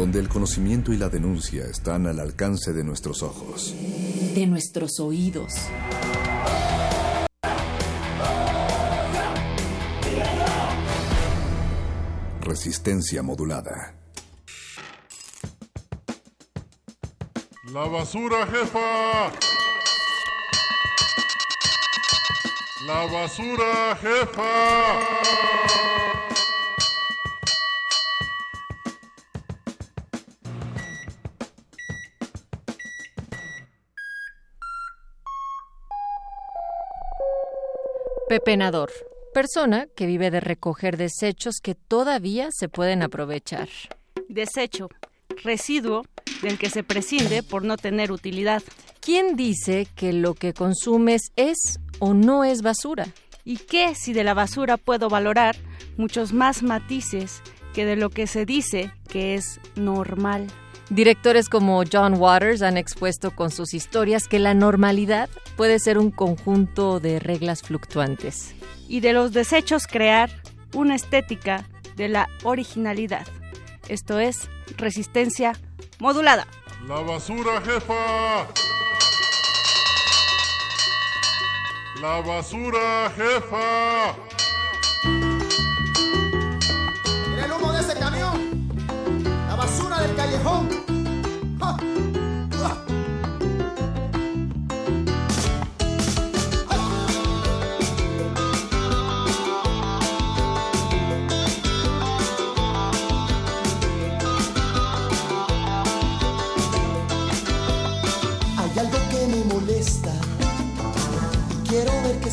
donde el conocimiento y la denuncia están al alcance de nuestros ojos, de nuestros oídos. Resistencia modulada. La basura, jefa. La basura, jefa. Pepenador. Persona que vive de recoger desechos que todavía se pueden aprovechar. Desecho. Residuo del que se prescinde por no tener utilidad. ¿Quién dice que lo que consumes es o no es basura? ¿Y qué si de la basura puedo valorar muchos más matices que de lo que se dice que es normal? Directores como John Waters han expuesto con sus historias que la normalidad puede ser un conjunto de reglas fluctuantes. Y de los desechos crear una estética de la originalidad. Esto es resistencia modulada. La basura, jefa. La basura, jefa.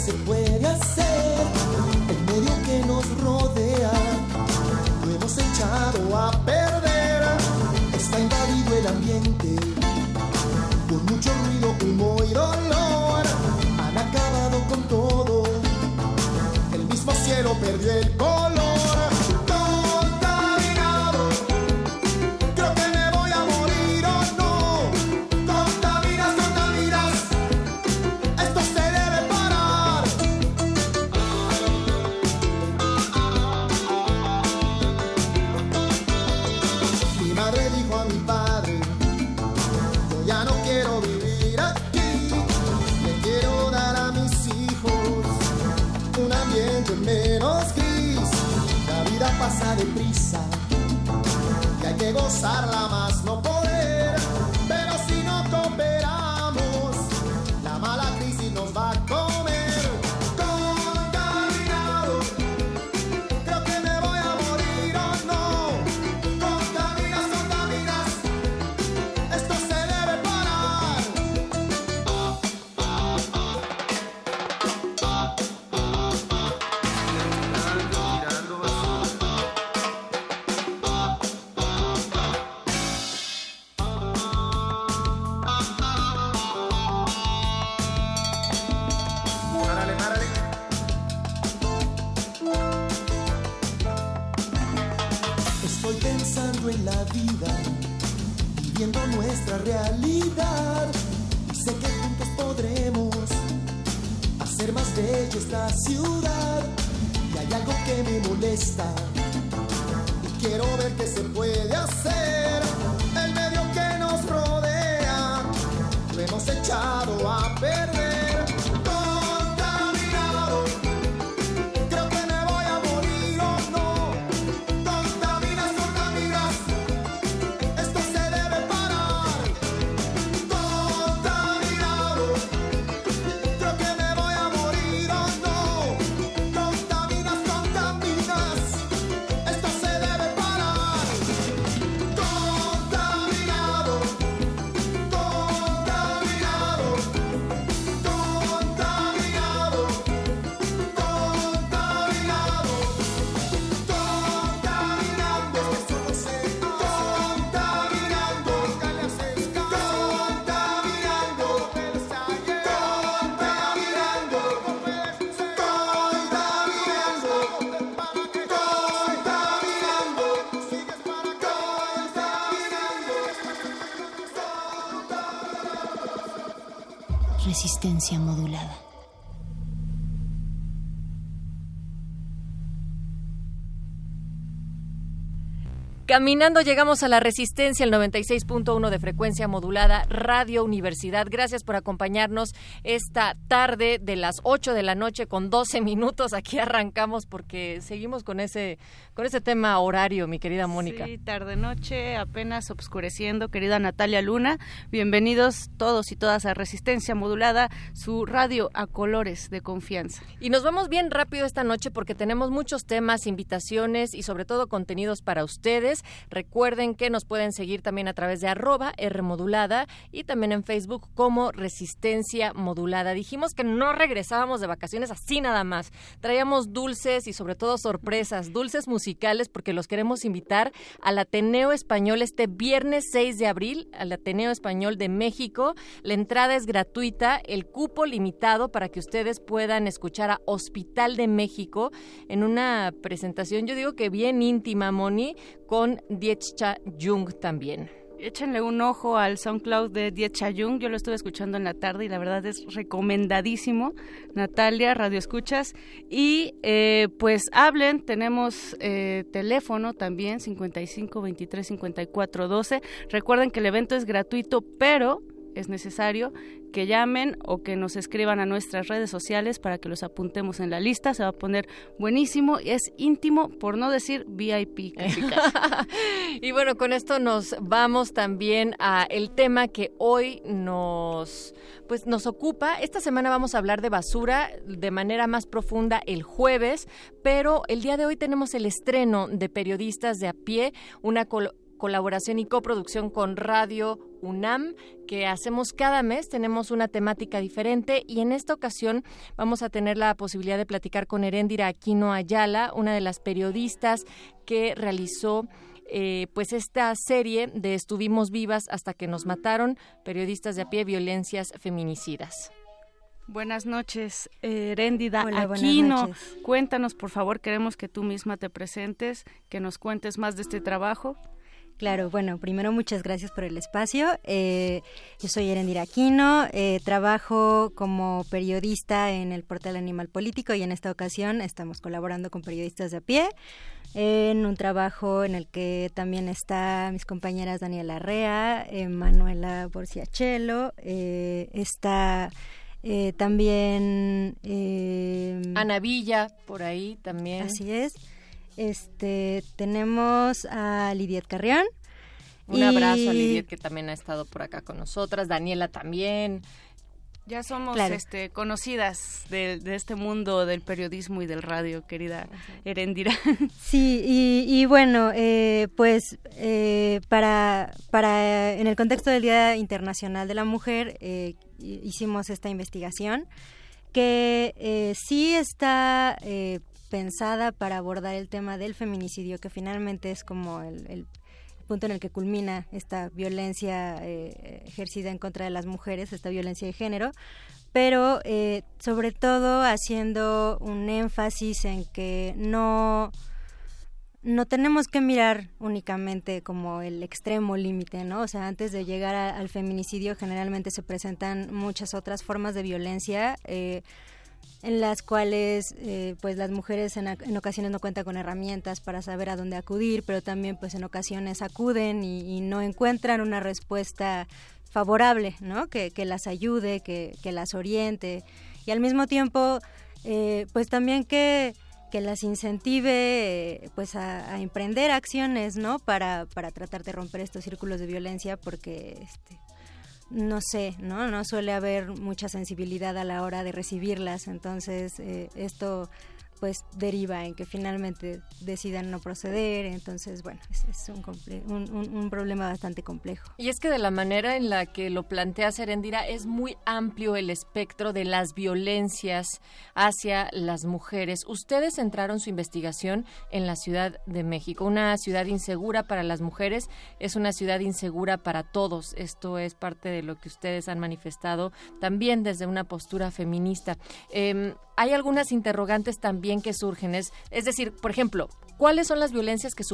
Se puede hacer. El medio que nos rodea lo hemos echado a perder. Está invadido el ambiente con mucho ruido, humo y dolor. Han acabado con todo. El mismo cielo perdió el color. Deprisa. Y hay que gozarla más no poder, resistencia modulada. Caminando llegamos a la resistencia, el 96.1 de frecuencia modulada, Radio Universidad. Gracias por acompañarnos esta tarde de las 8 de la noche con 12 minutos. Aquí arrancamos porque seguimos con ese, con ese tema horario, mi querida Mónica. Sí, tarde-noche, apenas obscureciendo, querida Natalia Luna. Bienvenidos todos y todas a Resistencia Modulada, su radio a colores de confianza. Y nos vamos bien rápido esta noche porque tenemos muchos temas, invitaciones y sobre todo contenidos para ustedes. Recuerden que nos pueden seguir también a través de arroba Rmodulada y también en Facebook como Resistencia Modulada. Dijimos que no regresábamos de vacaciones así nada más. Traíamos dulces y sobre todo sorpresas, dulces musicales porque los queremos invitar al Ateneo Español este viernes 6 de abril, al Ateneo Español de México. La entrada es gratuita, el cupo limitado para que ustedes puedan escuchar a Hospital de México en una presentación, yo digo que bien íntima, Moni, con Dietcha Jung también. Échenle un ojo al SoundCloud de Dietcha Jung, yo lo estuve escuchando en la tarde y la verdad es recomendadísimo. Natalia, Radio Escuchas. Y eh, pues hablen, tenemos eh, teléfono también, 55 23 54 12. Recuerden que el evento es gratuito, pero es necesario que llamen o que nos escriban a nuestras redes sociales para que los apuntemos en la lista. Se va a poner buenísimo. Es íntimo, por no decir VIP. y bueno, con esto nos vamos también a el tema que hoy nos pues nos ocupa. Esta semana vamos a hablar de basura de manera más profunda el jueves, pero el día de hoy tenemos el estreno de periodistas de a pie, una colaboración y coproducción con Radio UNAM que hacemos cada mes. Tenemos una temática diferente y en esta ocasión vamos a tener la posibilidad de platicar con Heréndira Aquino Ayala, una de las periodistas que realizó eh, pues esta serie de Estuvimos vivas hasta que nos mataron, periodistas de a pie, violencias feminicidas. Buenas noches, Heréndida Aquino. Cuéntanos, por favor, queremos que tú misma te presentes, que nos cuentes más de este trabajo. Claro, bueno, primero muchas gracias por el espacio. Eh, yo soy Erendira Aquino, eh, trabajo como periodista en el portal Animal Político y en esta ocasión estamos colaborando con periodistas de a pie en un trabajo en el que también está mis compañeras Daniela Arrea, eh, Manuela Borciachelo, está... también Ana Villa por ahí también. Así es. Este, tenemos a Lidiet Carrión. Un abrazo a Lidiet que también ha estado por acá con nosotras, Daniela también. Ya somos este, conocidas de, este mundo del periodismo y del radio, querida Erendira. Sí, y, bueno, eh, pues eh, para, para, en el contexto del Día Internacional de la Mujer, eh, hicimos esta investigación que sí está pensada para abordar el tema del feminicidio, que finalmente es como el, punto en el que culmina esta violencia eh, ejercida en contra de las mujeres, esta violencia de género, pero eh, sobre todo haciendo un énfasis en que no no tenemos que mirar únicamente como el extremo límite, ¿no? O sea, antes de llegar al feminicidio generalmente se presentan muchas otras formas de violencia. Eh, en las cuales eh, pues las mujeres en, ocasiones no cuentan con herramientas para saber a dónde acudir, pero también pues en ocasiones acuden y, no encuentran una respuesta favorable, ¿no? Que, las ayude, que, las oriente y al mismo tiempo eh, pues también que, que las incentive pues a, emprender acciones, ¿no? Para, para tratar de romper estos círculos de violencia porque este, no sé, ¿no? No suele haber mucha sensibilidad a la hora de recibirlas, entonces eh, esto pues deriva en que finalmente decidan no proceder. Entonces, bueno, es, un, un, problema bastante complejo. Y es que de la manera en la que lo plantea Serendira es muy amplio el espectro de las violencias hacia las mujeres. Ustedes centraron su investigación en la Ciudad de México, una ciudad insegura para las mujeres, es una ciudad insegura para todos. Esto es parte de lo que ustedes han manifestado también desde una postura feminista. Em, hay algunas interrogantes también que surgen. Es, es decir, por ejemplo, ¿cuáles son las violencias que,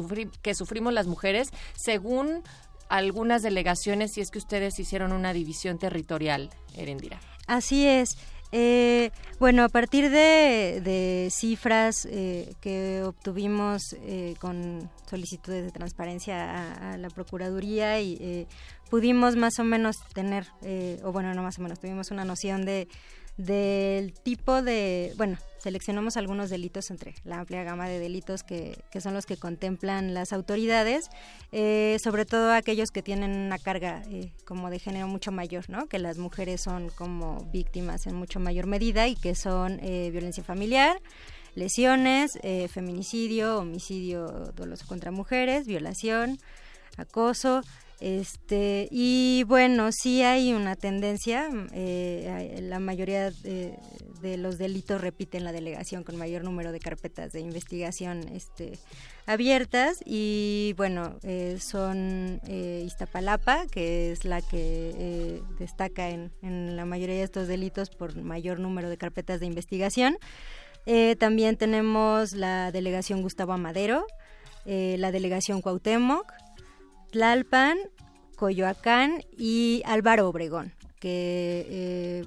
que sufrimos las mujeres según algunas delegaciones si es que ustedes hicieron una división territorial, Erendira. Así es. Eh, bueno, a partir de, cifras eh, que obtuvimos eh, con solicitudes de transparencia a, la Procuraduría y pudimos más o menos tener, o bueno, no más o menos, tuvimos una noción de del tipo de, bueno, seleccionamos algunos delitos entre la amplia gama de delitos que, que son los que contemplan las autoridades, eh, sobre todo aquellos que tienen una carga eh, como de género mucho mayor, ¿no? Que las mujeres son como víctimas en mucho mayor medida y que son eh, violencia familiar, lesiones, feminicidio, homicidio doloso contra mujeres, violación, acoso, este, y bueno, sí hay una tendencia, eh, la mayoría de, los delitos repiten la delegación con mayor número de carpetas de investigación este, abiertas y bueno, eh, son eh, Iztapalapa, que es la que destaca en, en, la mayoría de estos delitos por mayor número de carpetas de investigación. también tenemos la delegación Gustavo Amadero, la delegación Cuauhtémoc, Tlalpan, Coyoacán y Álvaro Obregón, que eh,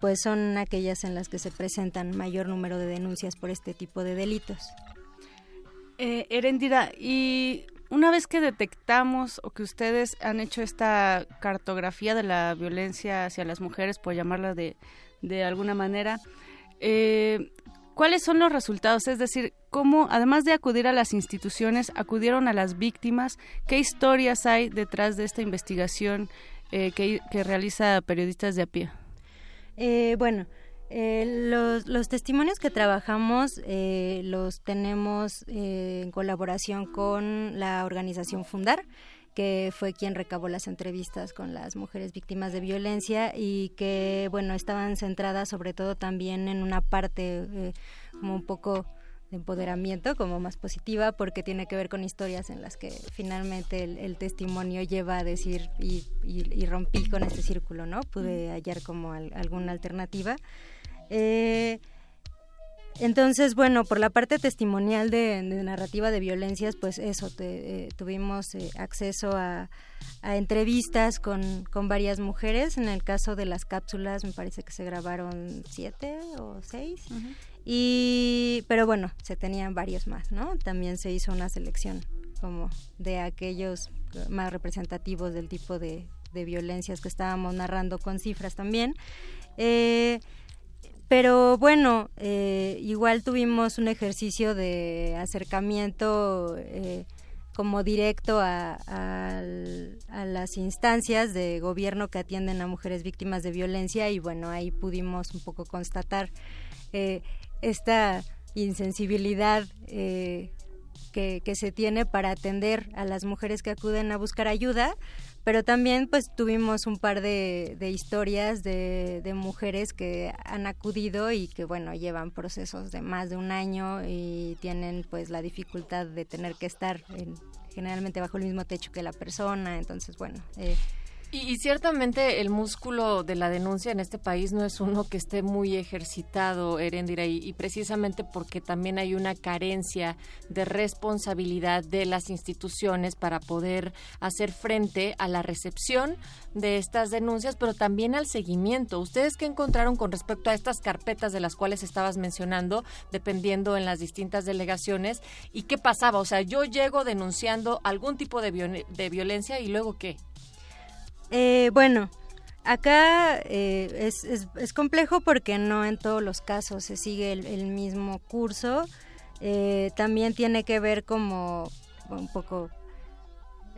pues son aquellas en las que se presentan mayor número de denuncias por este tipo de delitos. Eh, Erendira, y una vez que detectamos o que ustedes han hecho esta cartografía de la violencia hacia las mujeres, por llamarla de, de alguna manera, eh, ¿Cuáles son los resultados? Es decir, cómo, además de acudir a las instituciones, acudieron a las víctimas. ¿Qué historias hay detrás de esta investigación eh, que, realiza periodistas de a pie? Eh, bueno, eh, los, testimonios que trabajamos los tenemos en colaboración con la organización Fundar que fue quien recabó las entrevistas con las mujeres víctimas de violencia y que, bueno, estaban centradas sobre todo también en una parte eh, como un poco de empoderamiento, como más positiva, porque tiene que ver con historias en las que finalmente el, testimonio lleva a decir y, rompí con este círculo, ¿no? Pude hallar como alguna alternativa. Eh, entonces, bueno, por la parte testimonial de, narrativa de violencias, pues eso, eh, tuvimos eh, acceso a, entrevistas con, varias mujeres. En el caso de las cápsulas, me parece que se grabaron siete o seis. Y, pero bueno, se tenían varios más, ¿no? También se hizo una selección como de aquellos más representativos del tipo de, violencias que estábamos narrando con cifras también. Eh, pero bueno, eh, igual tuvimos un ejercicio de acercamiento eh, como directo a, las instancias de gobierno que atienden a mujeres víctimas de violencia y bueno, ahí pudimos un poco constatar eh, esta insensibilidad que, que se tiene para atender a las mujeres que acuden a buscar ayuda pero también pues tuvimos un par de, historias de, de, mujeres que han acudido y que bueno llevan procesos de más de un año y tienen pues la dificultad de tener que estar generalmente bajo el mismo techo que la persona. Entonces bueno eh, y, ciertamente el músculo de la denuncia en este país no es uno que esté muy ejercitado, Erendira, y, y, precisamente porque también hay una carencia de responsabilidad de las instituciones para poder hacer frente a la recepción de estas denuncias, pero también al seguimiento. ¿Ustedes qué encontraron con respecto a estas carpetas de las cuales estabas mencionando, dependiendo en las distintas delegaciones? ¿Y qué pasaba? O sea, yo llego denunciando algún tipo de, de violencia y luego qué? Eh, bueno, acá eh, es, es, complejo porque no en todos los casos se sigue el, mismo curso. Eh, también tiene que ver como un poco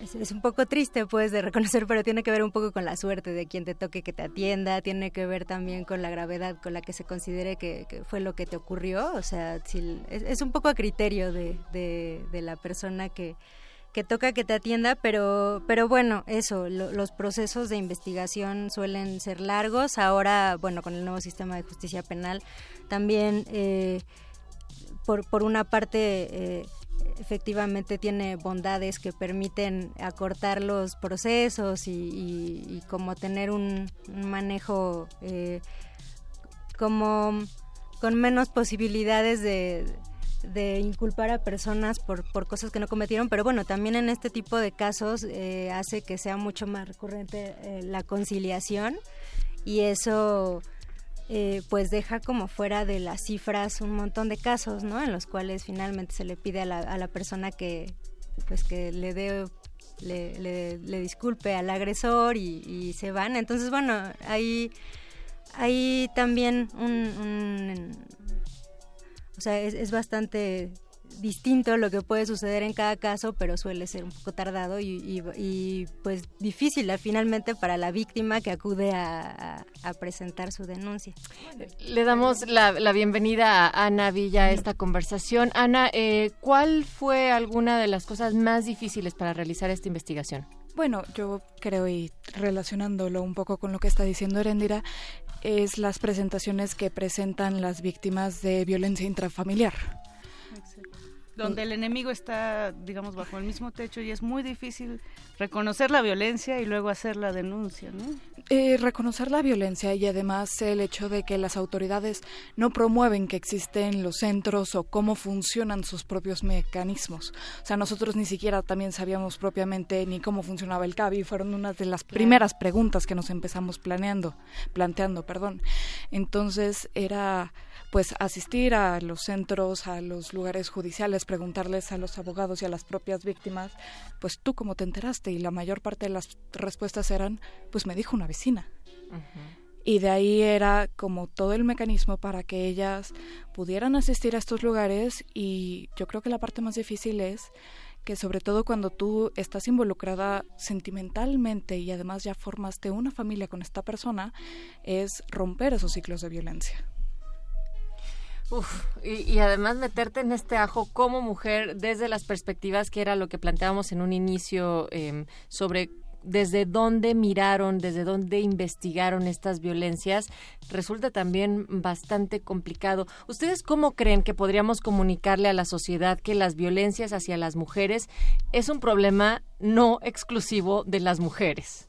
es, un poco triste pues de reconocer, pero tiene que ver un poco con la suerte de quien te toque que te atienda, tiene que ver también con la gravedad con la que se considere que, fue lo que te ocurrió, o sea, es, un poco a criterio de, de la persona que, que toca que te atienda, pero, pero bueno, eso, los procesos de investigación suelen ser largos. Ahora, bueno, con el nuevo sistema de justicia penal, también eh, por, por una parte... Eh, efectivamente tiene bondades que permiten acortar los procesos y, como tener un, manejo eh, como con menos posibilidades de, de inculpar a personas por, por cosas que no cometieron, pero bueno, también en este tipo de casos eh, hace que sea mucho más recurrente eh, la conciliación y eso eh, pues deja como fuera de las cifras un montón de casos, ¿no? En los cuales finalmente se le pide a la, persona que pues que le dé le, le, disculpe al agresor y, se van. Entonces, bueno, hay, hay también un, o sea, es, es, bastante distinto lo que puede suceder en cada caso, pero suele ser un poco tardado y, pues difícil finalmente para la víctima que acude a, presentar su denuncia. Le damos la, bienvenida a Ana Villa a esta conversación. Ana, eh, ¿cuál fue alguna de las cosas más difíciles para realizar esta investigación? Bueno, yo creo, y relacionándolo un poco con lo que está diciendo Erendira, es las presentaciones que presentan las víctimas de violencia intrafamiliar donde el enemigo está, digamos, bajo el mismo techo y es muy difícil reconocer la violencia y luego hacer la denuncia, ¿no? Eh, reconocer la violencia y además el hecho de que las autoridades no promueven que existen los centros o cómo funcionan sus propios mecanismos. O sea, nosotros ni siquiera también sabíamos propiamente ni cómo funcionaba el CABI, fueron una de las primeras preguntas que nos empezamos planeando, planteando, perdón. Entonces era pues asistir a los centros, a los lugares judiciales, preguntarles a los abogados y a las propias víctimas, pues tú cómo te enteraste y la mayor parte de las respuestas eran, pues me dijo una vecina. Y de ahí era como todo el mecanismo para que ellas pudieran asistir a estos lugares y yo creo que la parte más difícil es que sobre todo cuando tú estás involucrada sentimentalmente y además ya formaste una familia con esta persona, es romper esos ciclos de violencia. Uf, y, además meterte en este ajo como mujer desde las perspectivas que era lo que planteábamos en un inicio em, sobre desde dónde miraron, desde dónde investigaron estas violencias, resulta también bastante complicado. ¿Ustedes cómo creen que podríamos comunicarle a la sociedad que las violencias hacia las mujeres es un problema no exclusivo de las mujeres?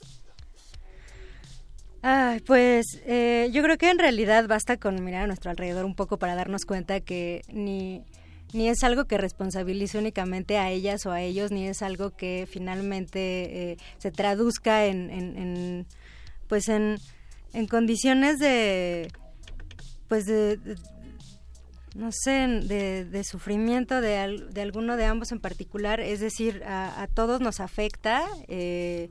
Ay, pues eh, yo creo que en realidad basta con mirar a nuestro alrededor un poco para darnos cuenta que ni, ni es algo que responsabilice únicamente a ellas o a ellos, ni es algo que finalmente eh, se traduzca en, pues en, en condiciones de pues de, no sé, de, sufrimiento de, de, alguno de ambos en particular, es decir, a, a todos nos afecta. Eh,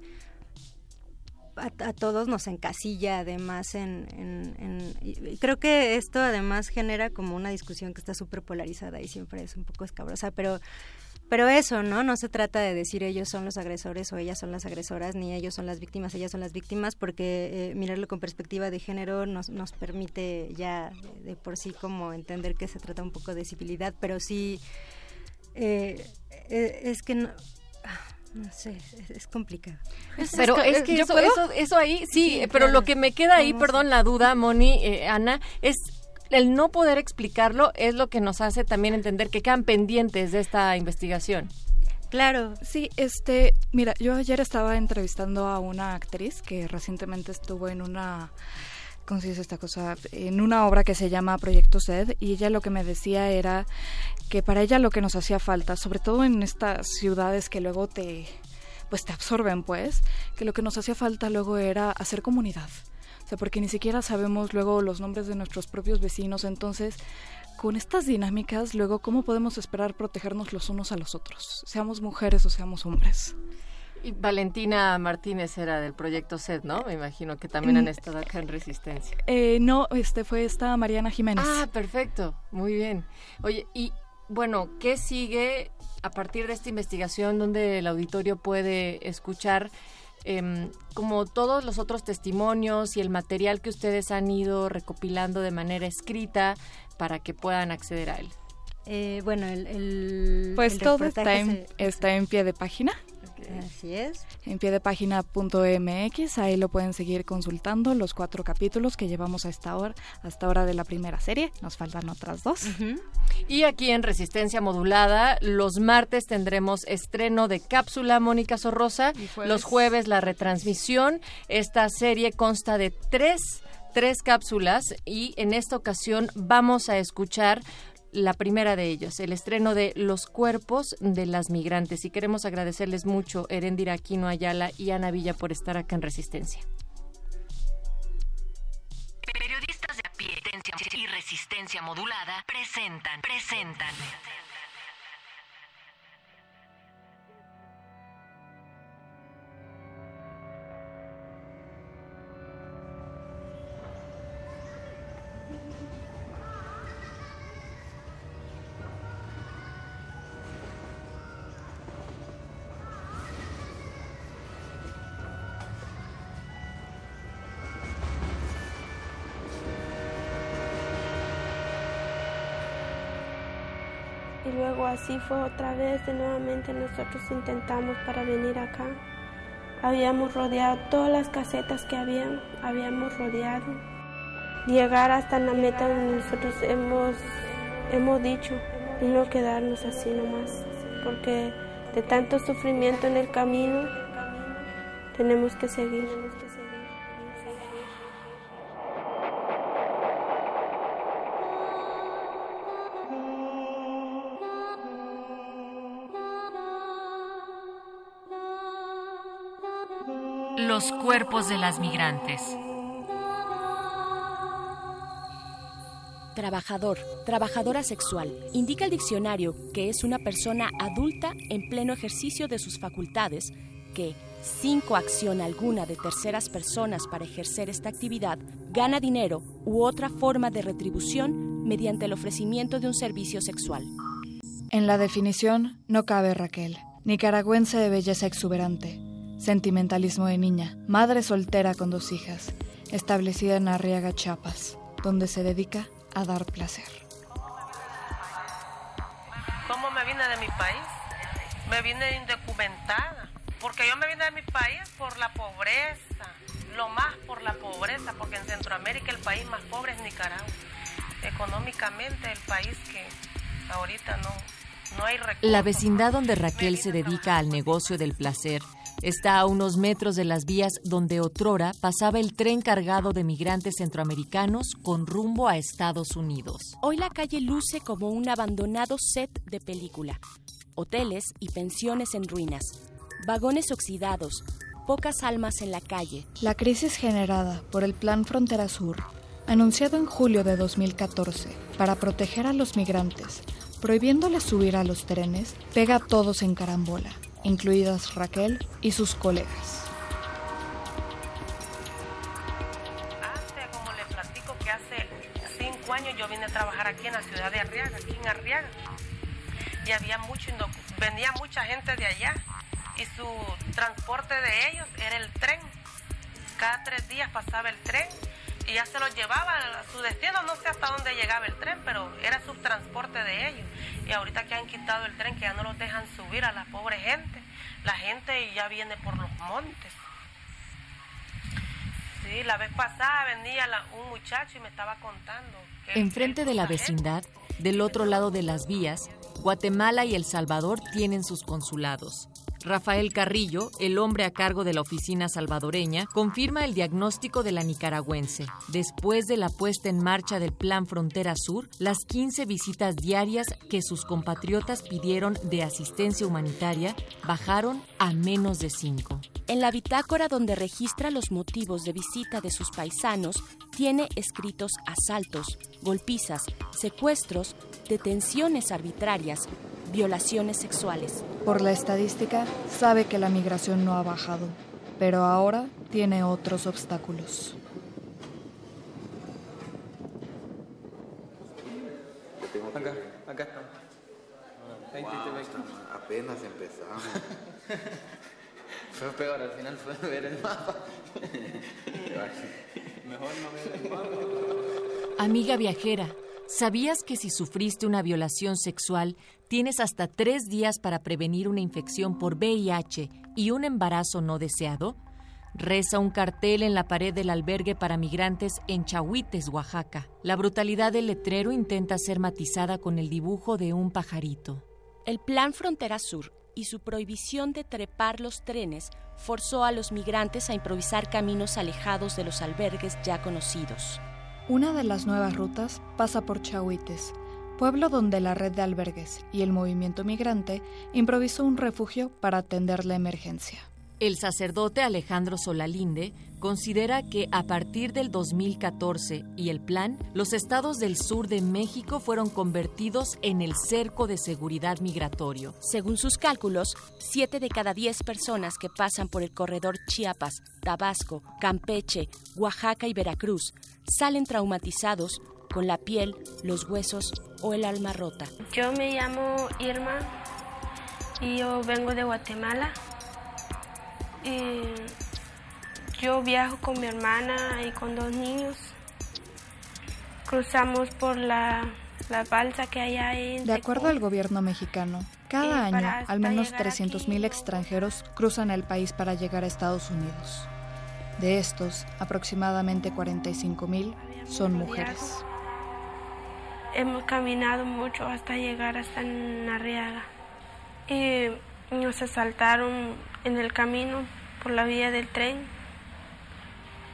a, todos nos encasilla además en, creo que esto además genera como una discusión que está súper polarizada y siempre es un poco escabrosa pero pero eso no no se trata de decir ellos son los agresores o ellas son las agresoras ni ellos son las víctimas ellas son las víctimas porque eh, mirarlo con perspectiva de género nos nos permite ya de por sí como entender que se trata un poco de civilidad pero sí eh, eh, es que no, no sé, es, complicado. pero es que eso, eso, ahí, sí, pero lo que me queda ahí, perdón, la duda, Moni, eh, Ana, es el no poder explicarlo es lo que nos hace también entender que quedan pendientes de esta investigación. Claro. Sí, este, mira, yo ayer estaba entrevistando a una actriz que recientemente estuvo en una ¿cómo se dice esta cosa? En una obra que se llama Proyecto SED y ella lo que me decía era que para ella lo que nos hacía falta, sobre todo en estas ciudades que luego te pues te absorben pues, que lo que nos hacía falta luego era hacer comunidad. O sea, porque ni siquiera sabemos luego los nombres de nuestros propios vecinos, entonces con estas dinámicas luego cómo podemos esperar protegernos los unos a los otros, seamos mujeres o seamos hombres. Y Valentina Martínez era del proyecto SED, ¿no? Me imagino que también han estado acá en Resistencia. Eh, no, este fue esta Mariana Jiménez. Ah, perfecto, muy bien. Oye, y bueno, ¿qué sigue a partir de esta investigación donde el auditorio puede escuchar em, como todos los otros testimonios y el material que ustedes han ido recopilando de manera escrita para que puedan acceder a él? Eh, bueno, el, pues todo está está en pie de página. Así es. En pie de página.mx, ahí lo pueden seguir consultando los cuatro capítulos que llevamos hasta ahora, hasta ahora de la primera serie. Nos faltan otras dos. Y aquí en Resistencia Modulada, los martes tendremos estreno de Cápsula Mónica Sorrosa, los jueves la retransmisión. Esta serie consta de tres tres cápsulas y en esta ocasión vamos a escuchar la primera de ellas, el estreno de Los cuerpos de las migrantes. Y queremos agradecerles mucho, Erendira Aquino Ayala y Ana Villa, por estar acá en Resistencia. Periodistas de a pie y resistencia modulada presentan, presentan. Luego así fue otra vez, de nuevamente nosotros intentamos para venir acá. Habíamos rodeado todas las casetas que habían, habíamos rodeado. Llegar hasta la meta donde nosotros hemos, hemos dicho y no quedarnos así nomás, porque de tanto sufrimiento en el camino tenemos que seguir. Los cuerpos de las migrantes. Trabajador, trabajadora sexual. Indica el diccionario que es una persona adulta en pleno ejercicio de sus facultades que, sin coacción alguna de terceras personas para ejercer esta actividad, gana dinero u otra forma de retribución mediante el ofrecimiento de un servicio sexual. En la definición no cabe Raquel, nicaragüense de belleza exuberante Sentimentalismo de niña, madre soltera con dos hijas, establecida en Arriaga, Chiapas, donde se dedica a dar placer. ¿Cómo me vine de mi país? Me vine indocumentada, porque yo me vine de mi país por la pobreza, lo más por la pobreza, porque en Centroamérica el país más pobre es Nicaragua. Económicamente el país que ahorita no, no hay recursos. La vecindad donde Raquel se dedica al negocio del placer Está a unos metros de las vías donde otrora pasaba el tren cargado de migrantes centroamericanos con rumbo a Estados Unidos. Hoy la calle luce como un abandonado set de película. Hoteles y pensiones en ruinas, vagones oxidados, pocas almas en la calle. La crisis generada por el Plan Frontera Sur, anunciado en julio de 2014 para proteger a los migrantes, prohibiéndoles subir a los trenes, pega a todos en carambola incluidas Raquel y sus colegas. Hace, como le platico, que hace cinco años yo vine a trabajar aquí en la ciudad de Arriaga, aquí en Arriaga. Y había mucho, venía mucha gente de allá y su transporte de ellos era el tren. Cada tres días pasaba el tren y ya se los llevaba a su destino, no sé hasta dónde llegaba el tren, pero era su transporte de ellos. Y ahorita que han quitado el tren, que ya no los dejan subir a la pobre gente, la gente ya viene por los montes. Sí, la vez pasada venía un muchacho y me estaba contando. Que Enfrente de la vecindad, del otro lado de las vías, Guatemala y El Salvador tienen sus consulados. Rafael Carrillo, el hombre a cargo de la oficina salvadoreña, confirma el diagnóstico de la nicaragüense. Después de la puesta en marcha del Plan Frontera Sur, las 15 visitas diarias que sus compatriotas pidieron de asistencia humanitaria bajaron a menos de 5. En la bitácora donde registra los motivos de visita de sus paisanos, tiene escritos asaltos, golpizas, secuestros, detenciones arbitrarias, violaciones sexuales. Por la estadística, sabe que la migración no ha bajado, pero ahora tiene otros obstáculos. Acá, acá estamos. apenas empezamos. fue peor, al final fue ver el mapa. Mejor no ver el mapa. Amiga viajera, ¿Sabías que si sufriste una violación sexual, tienes hasta tres días para prevenir una infección por VIH y un embarazo no deseado? Reza un cartel en la pared del albergue para migrantes en Chahuites, Oaxaca. La brutalidad del letrero intenta ser matizada con el dibujo de un pajarito. El Plan Frontera Sur y su prohibición de trepar los trenes forzó a los migrantes a improvisar caminos alejados de los albergues ya conocidos. Una de las nuevas rutas pasa por Chahuites, pueblo donde la red de albergues y el movimiento migrante improvisó un refugio para atender la emergencia. El sacerdote Alejandro Solalinde considera que a partir del 2014 y el plan, los estados del sur de México fueron convertidos en el cerco de seguridad migratorio. Según sus cálculos, 7 de cada 10 personas que pasan por el corredor Chiapas, Tabasco, Campeche, Oaxaca y Veracruz salen traumatizados con la piel, los huesos o el alma rota. Yo me llamo Irma y yo vengo de Guatemala. Y yo viajo con mi hermana y con dos niños. Cruzamos por la, la balsa que hay ahí. De acuerdo al gobierno mexicano, cada año al menos 300.000 extranjeros cruzan el país para llegar a Estados Unidos. De estos, aproximadamente 45.000 son mujeres. Hemos caminado mucho hasta llegar hasta Arriaga. Y nos asaltaron en el camino por la vía del tren.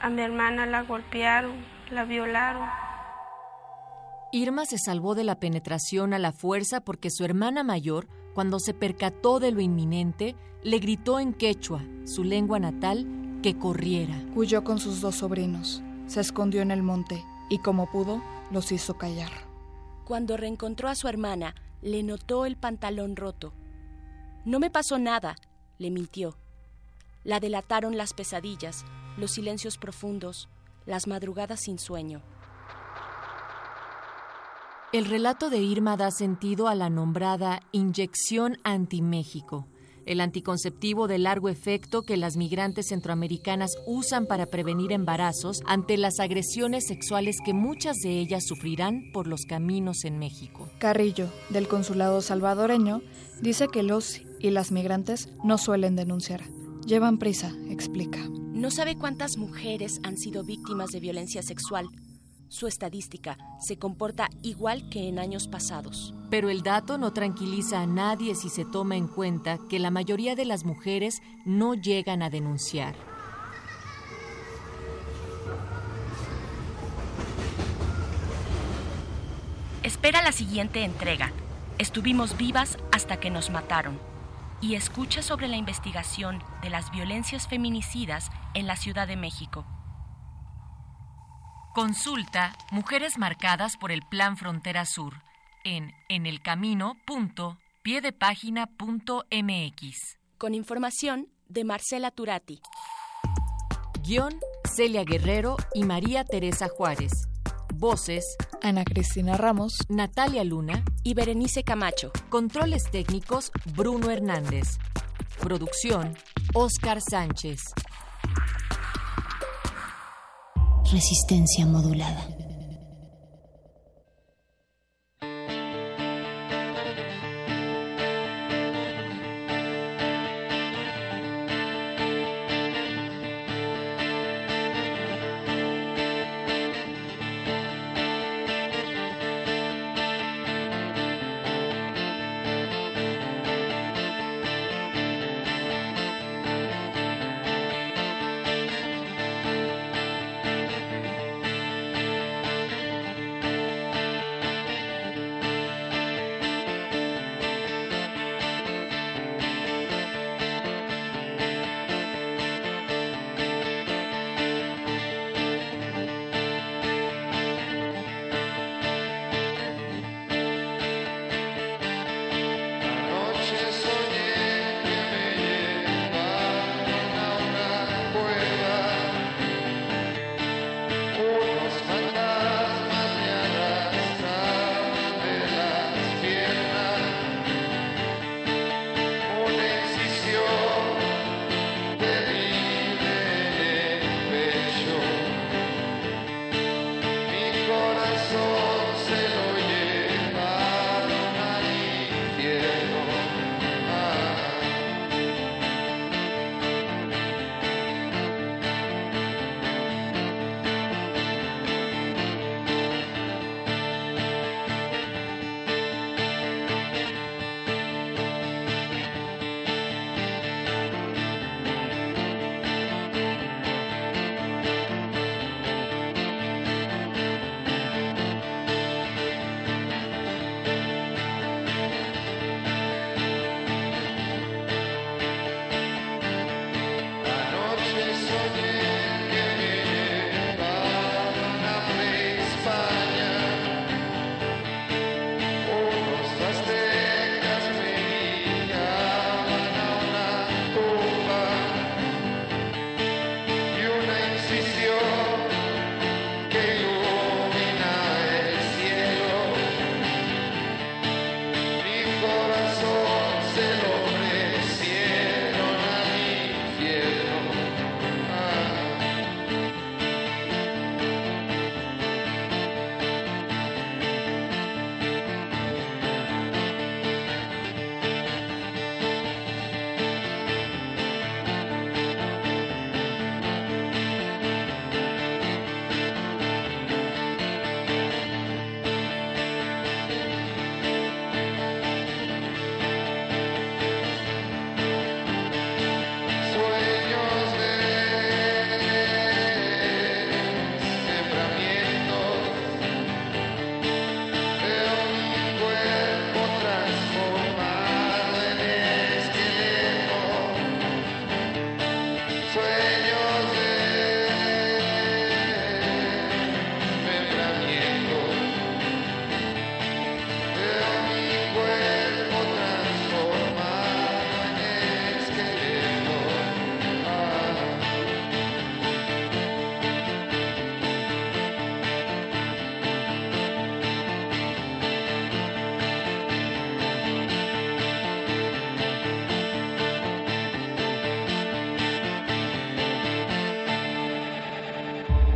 A mi hermana la golpearon, la violaron. Irma se salvó de la penetración a la fuerza porque su hermana mayor, cuando se percató de lo inminente, le gritó en quechua, su lengua natal, que corriera. Huyó con sus dos sobrinos, se escondió en el monte y como pudo, los hizo callar. Cuando reencontró a su hermana, le notó el pantalón roto. No me pasó nada, le mintió. La delataron las pesadillas, los silencios profundos, las madrugadas sin sueño. El relato de Irma da sentido a la nombrada inyección anti-México, el anticonceptivo de largo efecto que las migrantes centroamericanas usan para prevenir embarazos ante las agresiones sexuales que muchas de ellas sufrirán por los caminos en México. Carrillo, del consulado salvadoreño, dice que los y las migrantes no suelen denunciar. Llevan prisa, explica. No sabe cuántas mujeres han sido víctimas de violencia sexual. Su estadística se comporta igual que en años pasados. Pero el dato no tranquiliza a nadie si se toma en cuenta que la mayoría de las mujeres no llegan a denunciar. Espera la siguiente entrega. Estuvimos vivas hasta que nos mataron. Y escucha sobre la investigación de las violencias feminicidas en la Ciudad de México. Consulta Mujeres marcadas por el Plan Frontera Sur en enelcamino.piedepágina.mx. Con información de Marcela Turati. Guión Celia Guerrero y María Teresa Juárez. Voces Ana Cristina Ramos, Natalia Luna y Berenice Camacho. Controles técnicos Bruno Hernández. Producción Oscar Sánchez. Resistencia modulada.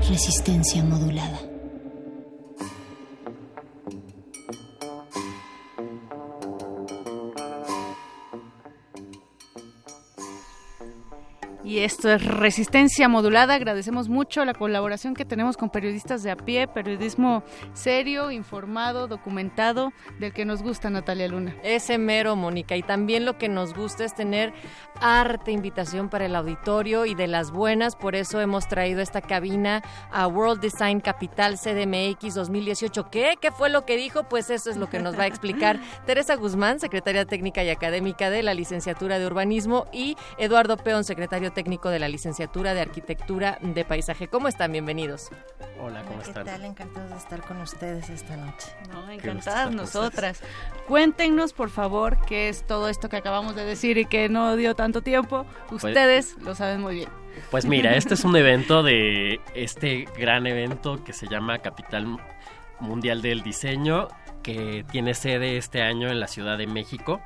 Resistencia modulada. Esto es Resistencia Modulada. Agradecemos mucho la colaboración que tenemos con periodistas de a pie, periodismo serio, informado, documentado, del que nos gusta Natalia Luna. Ese mero, Mónica. Y también lo que nos gusta es tener arte, invitación para el auditorio y de las buenas. Por eso hemos traído esta cabina a World Design Capital CDMX 2018. ¿Qué? ¿Qué fue lo que dijo? Pues eso es lo que nos va a explicar Teresa Guzmán, secretaria técnica y académica de la licenciatura de urbanismo, y Eduardo Peón, secretario técnico de la licenciatura de arquitectura de paisaje. ¿Cómo están? Bienvenidos. Hola, ¿cómo ¿Qué están? tal? Encantados de estar con ustedes esta noche. No, Qué encantadas nosotras. Cuéntenos, por favor, qué es todo esto que acabamos de decir y que no dio tanto tiempo. Ustedes lo saben muy bien. Pues mira, este es un evento de este gran evento que se llama Capital Mundial del Diseño que tiene sede este año en la Ciudad de México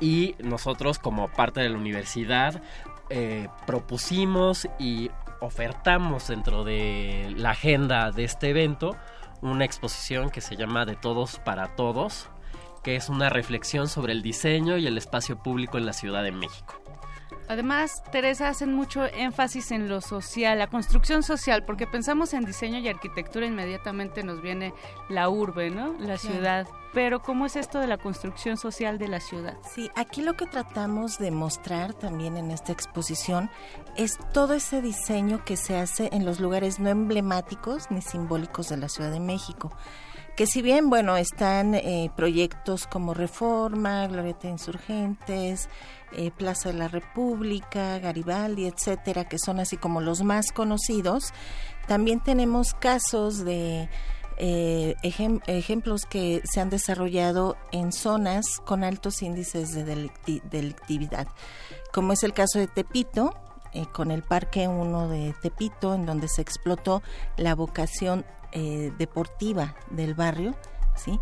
y nosotros como parte de la universidad eh, propusimos y ofertamos dentro de la agenda de este evento una exposición que se llama De Todos para Todos, que es una reflexión sobre el diseño y el espacio público en la Ciudad de México. Además, Teresa, hacen mucho énfasis en lo social, la construcción social, porque pensamos en diseño y arquitectura, inmediatamente nos viene la urbe, ¿no? La ciudad. Pero, ¿cómo es esto de la construcción social de la ciudad? Sí, aquí lo que tratamos de mostrar también en esta exposición es todo ese diseño que se hace en los lugares no emblemáticos ni simbólicos de la Ciudad de México. Que si bien, bueno, están eh, proyectos como Reforma, Glorieta Insurgentes, eh, Plaza de la República, Garibaldi, etcétera, que son así como los más conocidos, también tenemos casos de eh, ejem- ejemplos que se han desarrollado en zonas con altos índices de delicti- delictividad, como es el caso de Tepito, con el Parque 1 de Tepito, en donde se explotó la vocación eh, deportiva del barrio, ¿sí?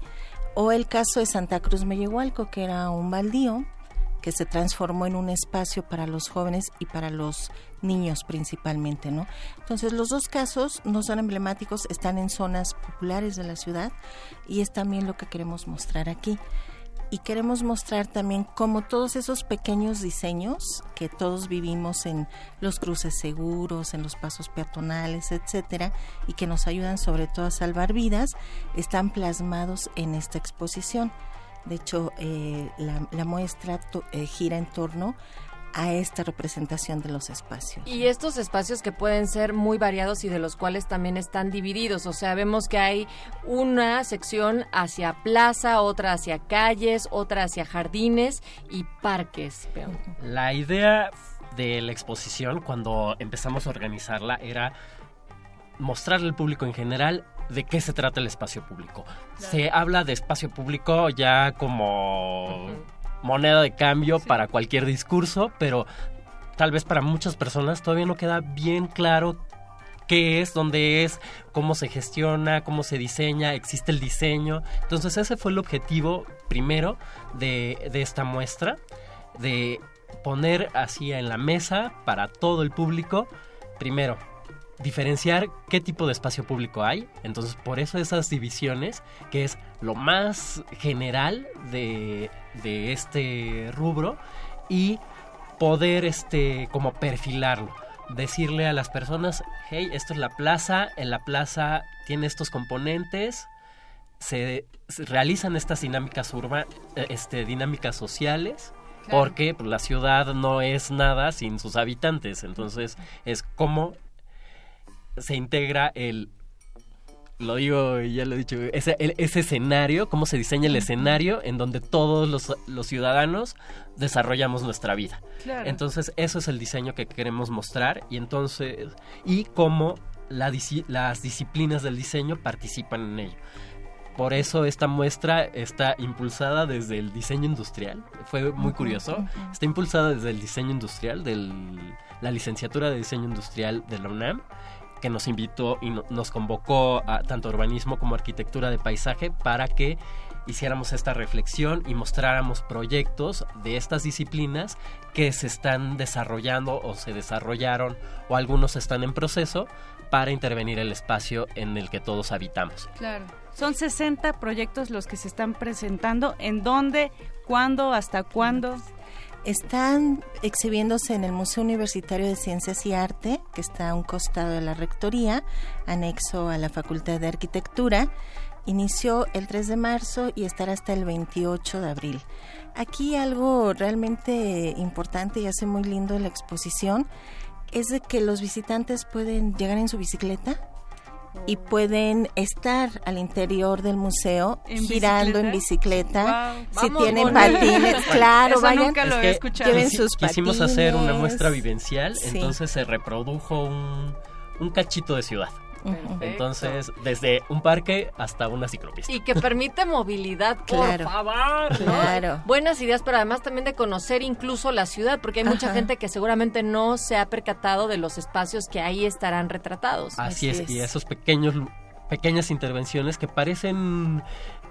O el caso de Santa Cruz Mellehualco, que era un baldío que se transformó en un espacio para los jóvenes y para los niños principalmente, ¿no? Entonces los dos casos no son emblemáticos, están en zonas populares de la ciudad y es también lo que queremos mostrar aquí. Y queremos mostrar también cómo todos esos pequeños diseños que todos vivimos en los cruces seguros, en los pasos peatonales, etcétera, y que nos ayudan sobre todo a salvar vidas, están plasmados en esta exposición. De hecho, eh, la, muestra eh, gira en torno a esta representación de los espacios. Y estos espacios que pueden ser muy variados y de los cuales también están divididos. O sea, vemos que hay una sección hacia plaza, otra hacia calles, otra hacia jardines y parques. La idea de la exposición cuando empezamos a organizarla era mostrarle al público en general de qué se trata el espacio público. Se habla de espacio público ya como moneda de cambio para cualquier discurso, pero tal vez para muchas personas todavía no queda bien claro qué es, dónde es, cómo se gestiona, cómo se diseña, existe el diseño. Entonces ese fue el objetivo primero de, de esta muestra, de poner así en la mesa para todo el público, primero, diferenciar qué tipo de espacio público hay. Entonces, por eso esas divisiones, que es lo más general de, de este rubro, y poder este como perfilarlo. Decirle a las personas, hey, esto es la plaza, en la plaza tiene estos componentes, se, se realizan estas dinámicas urbanas, este, dinámicas sociales, Claro. porque pues, la ciudad no es nada sin sus habitantes. Entonces, es como se integra el lo digo y ya lo he dicho ese, el- ese escenario cómo se diseña el escenario en donde todos los, los ciudadanos desarrollamos nuestra vida Claro. entonces eso es el diseño que queremos mostrar y entonces y cómo la las disciplinas del diseño participan en ello por eso esta muestra está impulsada desde el diseño industrial. Fue muy curioso. Está impulsada desde el diseño industrial, de la licenciatura de diseño industrial de la UNAM, que nos invitó y no- nos convocó a tanto urbanismo como arquitectura de paisaje para que hiciéramos esta reflexión y mostráramos proyectos de estas disciplinas que se están desarrollando o se desarrollaron o algunos están en proceso para intervenir el espacio en el que todos habitamos. Claro. Son 60 proyectos los que se están presentando. ¿En dónde? ¿Cuándo? ¿Hasta cuándo? Están exhibiéndose en el Museo Universitario de Ciencias y Arte, que está a un costado de la Rectoría, anexo a la Facultad de Arquitectura. Inició el 3 de marzo y estará hasta el 28 de abril. Aquí algo realmente importante y hace muy lindo la exposición es de que los visitantes pueden llegar en su bicicleta y pueden estar al interior del museo girando en bicicleta. Si tienen patines, claro, vayan, nunca lo he escuchado. lleven sus patines. Quisimos hacer una muestra vivencial, entonces se reprodujo un, un cachito de ciudad. Entonces, desde un parque hasta una ciclopista. Y que permite movilidad, por Claro. favor. ¿no? Claro. Buenas ideas, pero además también de conocer incluso la ciudad, porque hay mucha Ajá. gente que seguramente no se ha percatado de los espacios que ahí estarán retratados. Así, es, y esos pequeños pequeñas intervenciones que parecen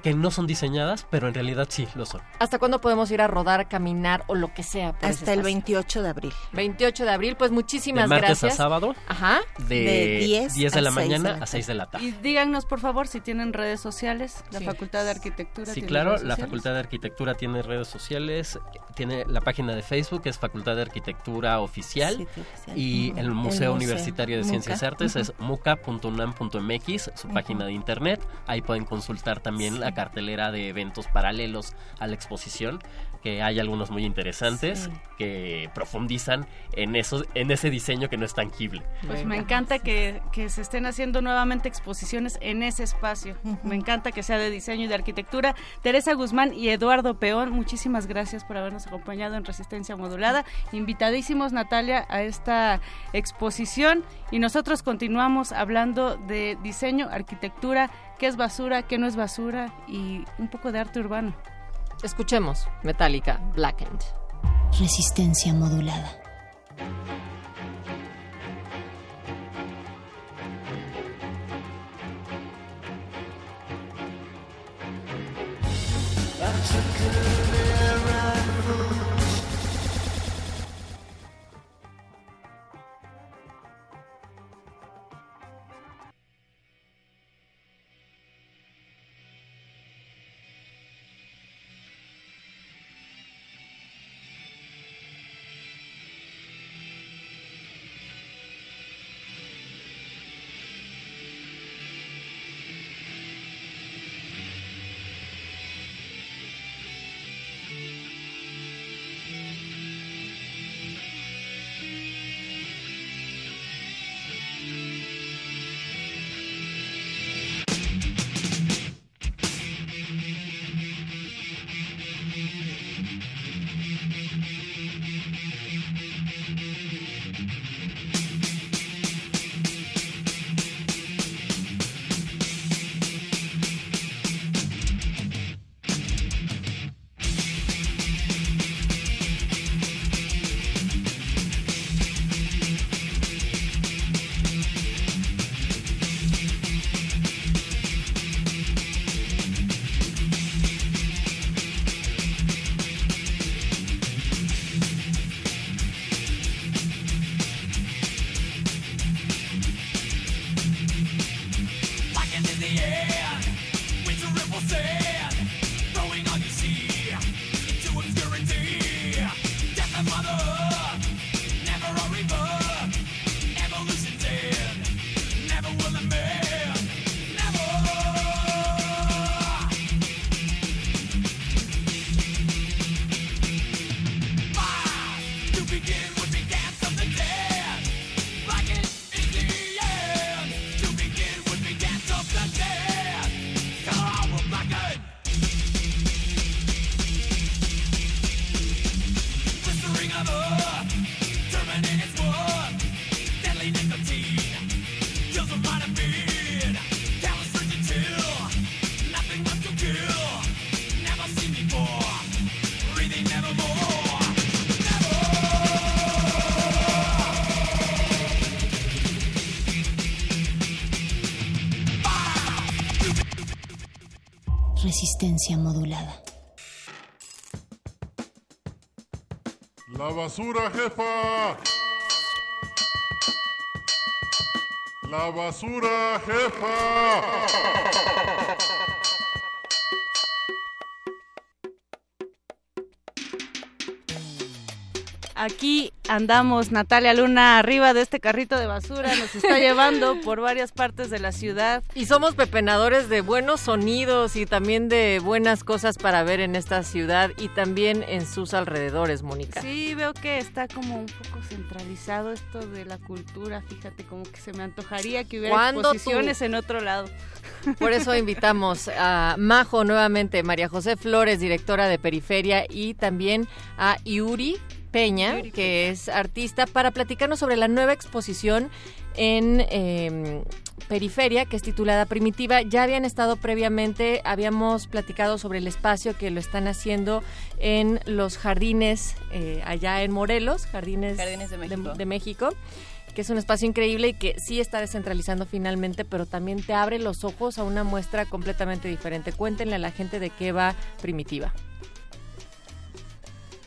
que no son diseñadas, pero en realidad sí lo son. ¿Hasta cuándo podemos ir a rodar, caminar o lo que sea? por Hasta el espacio? 28 de abril. 28 de abril, pues De muchísimas martes gracias. a sábado, Ajá. de, De 10 10 de la 6 de mañana la a 6 de la tarde. Y díganos, por favor, si tienen redes sociales. La Sí. Facultad de Arquitectura Sí, tiene claro, redes la sociales? Facultad de Arquitectura tiene redes sociales, tiene la página de Facebook, que es Facultad de Arquitectura Oficial, Sí, oficial. y el El Museo museo, Universitario de Ciencias y MUCA. Artes es muca.unam.mx, su página de internet. Ahí pueden consultar también la cartelera de eventos paralelos a la exposición, que hay algunos muy interesantes Sí. que profundizan en, eso, en ese diseño que no es tangible. Pues me encanta que, que se estén haciendo nuevamente exposiciones en ese espacio. Me encanta que sea de diseño y de arquitectura. Teresa Guzmán y Eduardo Peón, muchísimas gracias por habernos acompañado en Resistencia Modulada. Invitadísimos, Natalia, a esta exposición. Y nosotros continuamos hablando de diseño, arquitectura, qué es basura, qué no es basura y un poco de arte urbano. Escuchemos Metallica, Blackened. Resistencia modulada. Resistencia modulada. La basura, jefa. La basura jefa. Aquí andamos Natalia Luna arriba de este carrito de basura, nos está llevando por varias partes de la ciudad. Y somos pepenadores de buenos sonidos y también de buenas cosas para ver en esta ciudad y también en sus alrededores, Mónica. Sí, veo que está como un poco centralizado esto de la cultura, fíjate, como que se me antojaría que hubiera exposiciones en otro lado. Por eso invitamos a Majo nuevamente, María José Flores, directora de Periferia, y también a Yuri Peña, que es artista, para platicarnos sobre la nueva exposición en eh, Periferia, que es titulada Primitiva. Ya habían estado previamente, habíamos platicado sobre el espacio que lo están haciendo en los jardines eh, allá en Morelos, Jardines, Jardines de México. de México que es un espacio increíble y que sí está descentralizando finalmente, pero también te abre los ojos a una muestra completamente diferente. Cuéntenle a la gente de qué va Primitiva.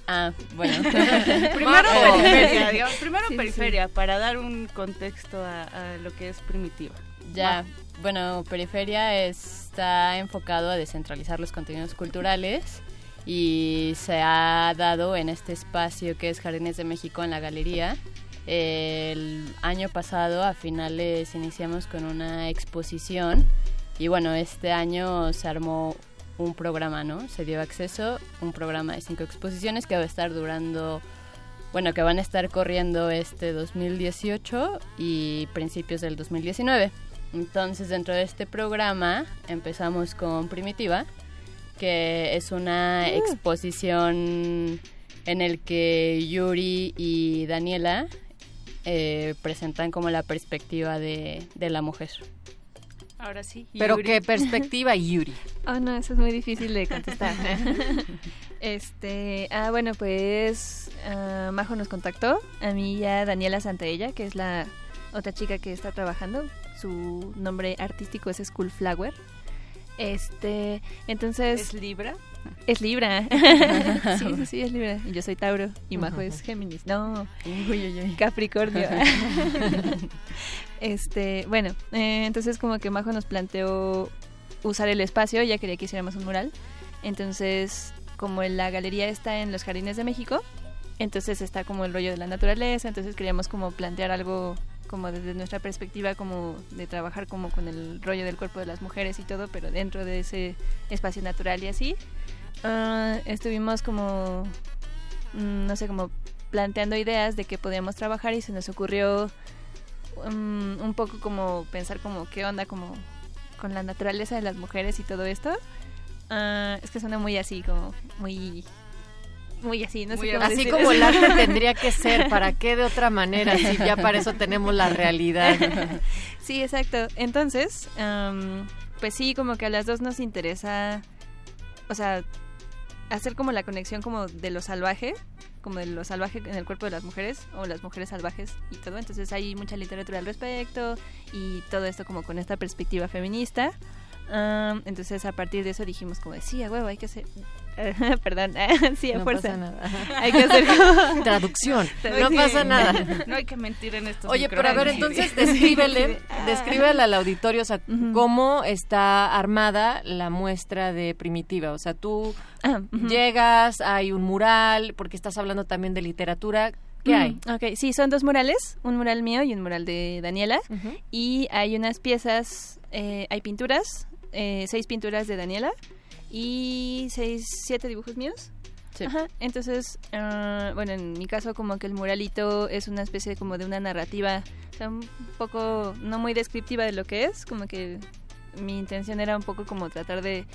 Ah, bueno. primero periferia, digamos, primero Sí, sí. periferia, para dar un contexto a, a lo que es primitiva. Ya, bueno, Periferia está enfocado a descentralizar los contenidos culturales y se ha dado en este espacio que es Jardines de México en la galería. El año pasado, a finales, iniciamos con una exposición y bueno, este año se armó un programa, ¿no? Se dio acceso, un programa de cinco exposiciones que va a estar durando bueno, que van a estar corriendo este 2018 y principios del 2019. Entonces, dentro de este programa empezamos con Primitiva, que es una exposición en el que Yuri y Daniela eh, presentan como la perspectiva de, de la mujer. Ahora sí. Pero qué perspectiva, Yuri. Oh, no, eso es muy difícil de contestar. este, ah, bueno, pues ah, Majo nos contactó, a mí y a Daniela Santaella, que es la otra chica que está trabajando. Su nombre artístico es School Flower. Este, entonces... ¿Es Libra? Es Libra. sí, sí, sí, es Libra. Y yo soy Tauro y Majo es Géminis. No, Capricornio. Este, bueno, eh, entonces como que Majo nos planteó usar el espacio, ya quería que hiciéramos un mural. Entonces, como la galería está en los Jardines de México, entonces está como el rollo de la naturaleza, entonces queríamos como plantear algo como desde nuestra perspectiva como de trabajar como con el rollo del cuerpo de las mujeres y todo, pero dentro de ese espacio natural y así. Ah, estuvimos como, mm, no sé, como planteando ideas de que podíamos trabajar y se nos ocurrió mm, un poco como pensar como qué onda como con la naturaleza de las mujeres y todo esto. Ah, es que suena muy así, como muy muy así, no sé Muy cómo así decir como el arte tendría que ser, ¿para qué de otra manera? Si ya para eso tenemos la realidad. Sí, exacto. Entonces, pues sí, como que a las dos nos interesa, o sea, hacer como la conexión como de lo salvaje, como de lo salvaje en el cuerpo de las mujeres, o las mujeres salvajes y todo. Entonces hay mucha literatura al respecto y todo esto como con esta perspectiva feminista. Am, entonces a partir de eso dijimos como de, sí, huevo, hay que hacer... Perdón, sí, a No fuerza. pasa nada. Hay que hacer como... Traducción. No pasa nada. No hay que mentir en estos Oye, pero a ver, entonces descríbele, descríbele al auditorio, o sea, cómo está armada la muestra de Primitiva. O sea, tú llegas, hay un mural, porque estás hablando también de literatura. ¿Qué hay? Mm, Ok, sí, son dos murales, un mural mío y un mural de Daniela. Y hay unas piezas, eh, hay pinturas, eh, seis pinturas de Daniela y seis, siete dibujos míos. Ajá, entonces, ah, bueno, en mi caso como que el muralito es una especie como de una narrativa, o sea, un poco no muy descriptiva de lo que es, como que mi intención era un poco como tratar de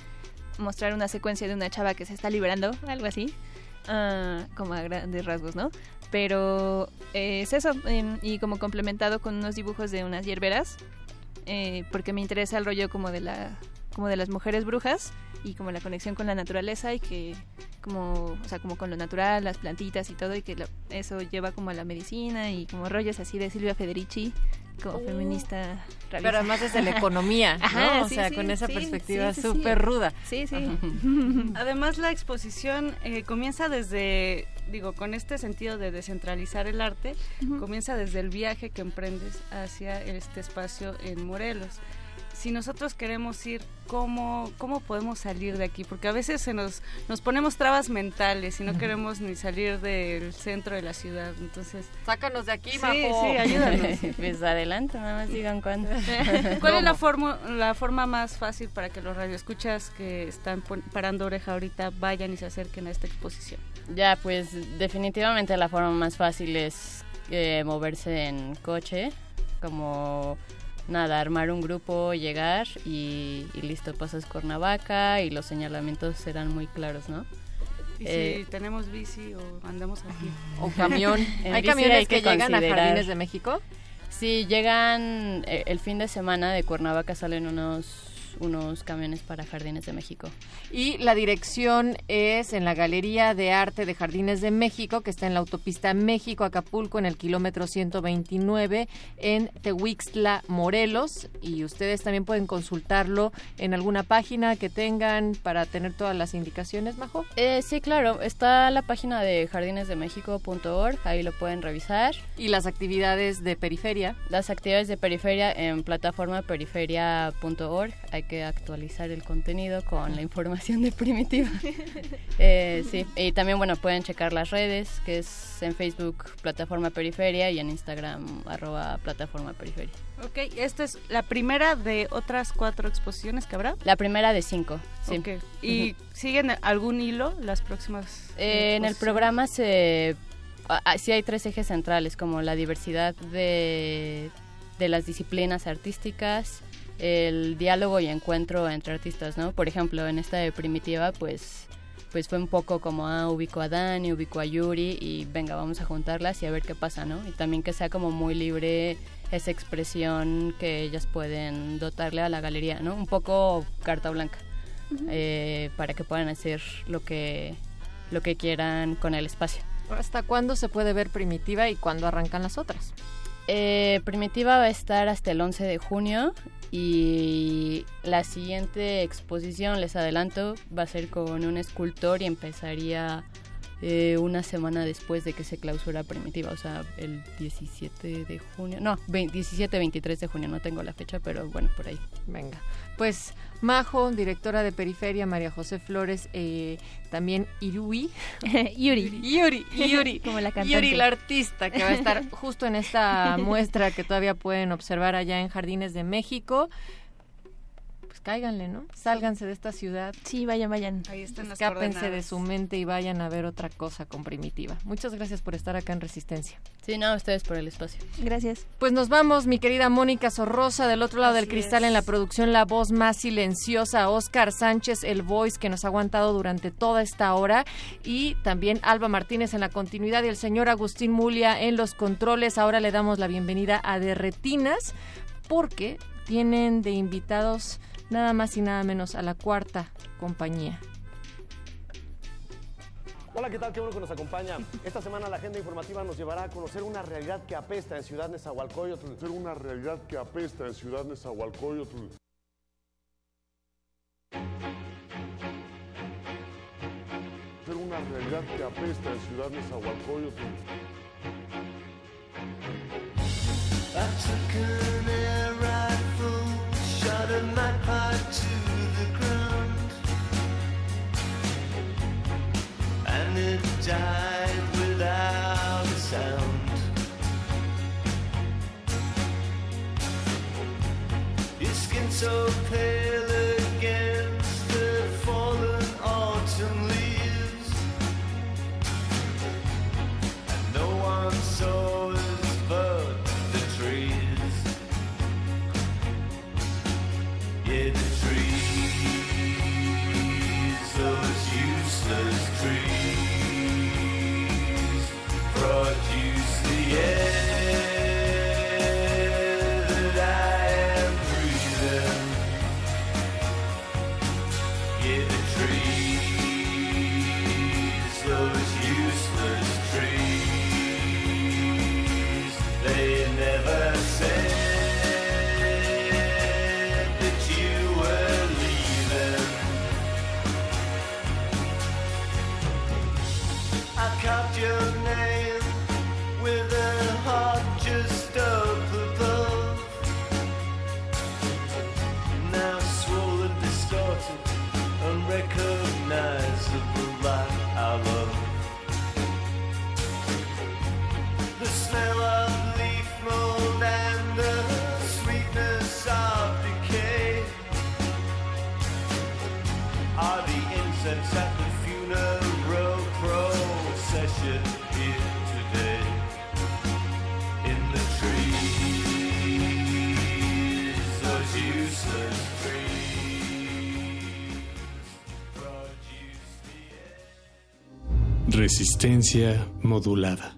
mostrar una secuencia de una chava que se está liberando, algo así, ah, como a grandes rasgos, ¿no? Pero eh, es eso, em, y como complementado con unos dibujos de unas hierberas, eh, porque me interesa el rollo como de la como de las mujeres brujas y como la conexión con la naturaleza y que como o sea como con lo natural las plantitas y todo y que lo- eso lleva como a la medicina y como rollos así de Silvia Federici como feminista Pero además desde la economía, ¿no? Ajá, o sí, sea, sí, con esa sí, perspectiva sí, sí, súper sí. ruda. Sí, sí. Además, la exposición eh, comienza desde, digo, con este sentido de descentralizar el arte, comienza desde el viaje que emprendes hacia este espacio en Morelos. Si nosotros queremos ir, ¿cómo, ¿cómo podemos salir de aquí? Porque a veces se nos, nos ponemos trabas mentales y no queremos ni salir del centro de la ciudad. Entonces, sácanos de aquí, sí, Majo. Sí, ayúdanos. pues adelante, nada más digan cuándo. ¿Cuál es la, forma la forma más fácil para que los radioescuchas que están parando oreja ahorita vayan y se acerquen a esta exposición? Ya, pues definitivamente la forma más fácil es eh, moverse en coche, como nada, armar un grupo, llegar y, y listo, pasas Cuernavaca y los señalamientos serán muy claros, ¿no? Y Eh, si tenemos bici o andamos aquí. O camión. ¿Hay camiones hay que, llegan a Jardines de México? Sí, llegan eh, el fin de semana de Cuernavaca salen unos unos camiones para Jardines de México. Y la dirección es en la Galería de Arte de Jardines de México, que está en la autopista México-Acapulco, en el kilómetro 129, en Tehuixtla, Morelos. Y ustedes también pueden consultarlo en alguna página que tengan para tener todas las indicaciones, Majo. Eh, sí, claro, está la página de jardinesdemexico.org, ahí lo pueden revisar. Y las actividades de periferia. Las actividades de periferia en plataforma periferia.org, hay que actualizar el contenido con la información de primitiva. Eh, sí, y también, bueno, pueden checar las redes, que es en Facebook plataforma periferia y en Instagram arroba plataforma periferia. Ok, esta es la primera de otras cuatro exposiciones que habrá. La primera de cinco, sí. Ok, ¿Y siguen algún hilo las próximas? Eh, en el programa se ah, ah, sí hay tres ejes centrales como la diversidad de, de las disciplinas artísticas, el diálogo y encuentro entre artistas, ¿no? Por ejemplo, en esta de primitiva, pues pues fue un poco como, ah, ubico a Dani, ubico a Yuri y venga, vamos a juntarlas y a ver qué pasa, ¿no? Y también que sea como muy libre esa expresión que ellas pueden dotarle a la galería, ¿no? Un poco carta blanca eh, para que puedan hacer lo que lo que quieran con el espacio. ¿Hasta cuándo se puede ver Primitiva y cuándo arrancan las otras? Eh, Primitiva va a estar hasta el 11 de junio y la siguiente exposición, les adelanto, va a ser con un escultor y empezaría eh, una semana después de que se clausura Primitiva, o sea, el 17 de junio, no, 17-23 de junio, no tengo la fecha, pero bueno, por ahí. Venga, pues Majo, directora de Periferia, María José Flores, eh, también Irui. Yuri. Yuri, Yuri. Como la cantante. Yuri, la artista, que va a estar justo en esta muestra que todavía pueden observar allá en Jardines de México. Cáiganle, ¿no? Sálganse de esta ciudad. Sí, vayan, vayan. Ahí están las Escápense de su mente y vayan a ver otra cosa con Primitiva. Muchas gracias por estar acá en Resistencia. Sí, no, ustedes por el espacio. Gracias. Pues nos vamos, mi querida Mónica Sorrosa, del otro lado del cristal es. en la producción, la voz más silenciosa, Oscar Sánchez, el voice que nos ha aguantado durante toda esta hora, y también Alba Martínez en la continuidad y el señor Agustín Mulia en los controles. Ahora le damos la bienvenida a Derretinas, porque tienen de invitados nada más y nada menos a la cuarta compañía. Hola, ¿qué tal? Qué bueno que nos acompaña. Esta semana la agenda informativa nos llevará a conocer una realidad que apesta en Ciudad Nezahualcóyotl. Ser una realidad que apesta en Ciudad Nezahualcóyotl. Ser una realidad que apesta en Ciudad Nezahualcóyotl. So pale against the fallen autumn leaves, and no one saw Resistencia modulada.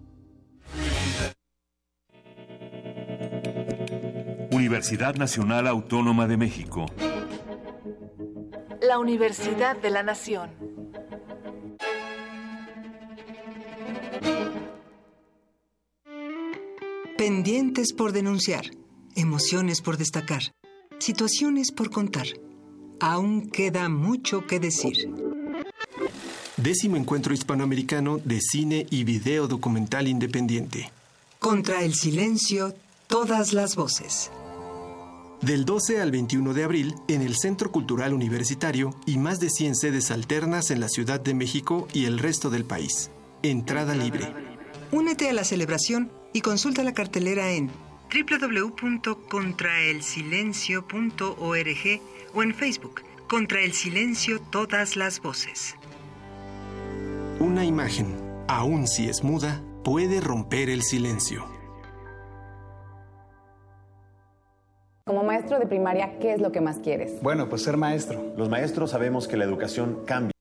Universidad Nacional Autónoma de México. La Universidad de la Nación. Pendientes por denunciar, emociones por destacar, situaciones por contar. Aún queda mucho que decir. Décimo Encuentro Hispanoamericano de Cine y Video Documental Independiente. Contra el silencio, todas las voces. Del 12 al 21 de abril, en el Centro Cultural Universitario y más de 100 sedes alternas en la Ciudad de México y el resto del país. Entrada libre. Únete a la celebración y consulta la cartelera en www.contraelsilencio.org o en Facebook. Contra el silencio, todas las voces. Una imagen, aun si es muda, puede romper el silencio. Como maestro de primaria, ¿qué es lo que más quieres? Bueno, pues ser maestro. Los maestros sabemos que la educación cambia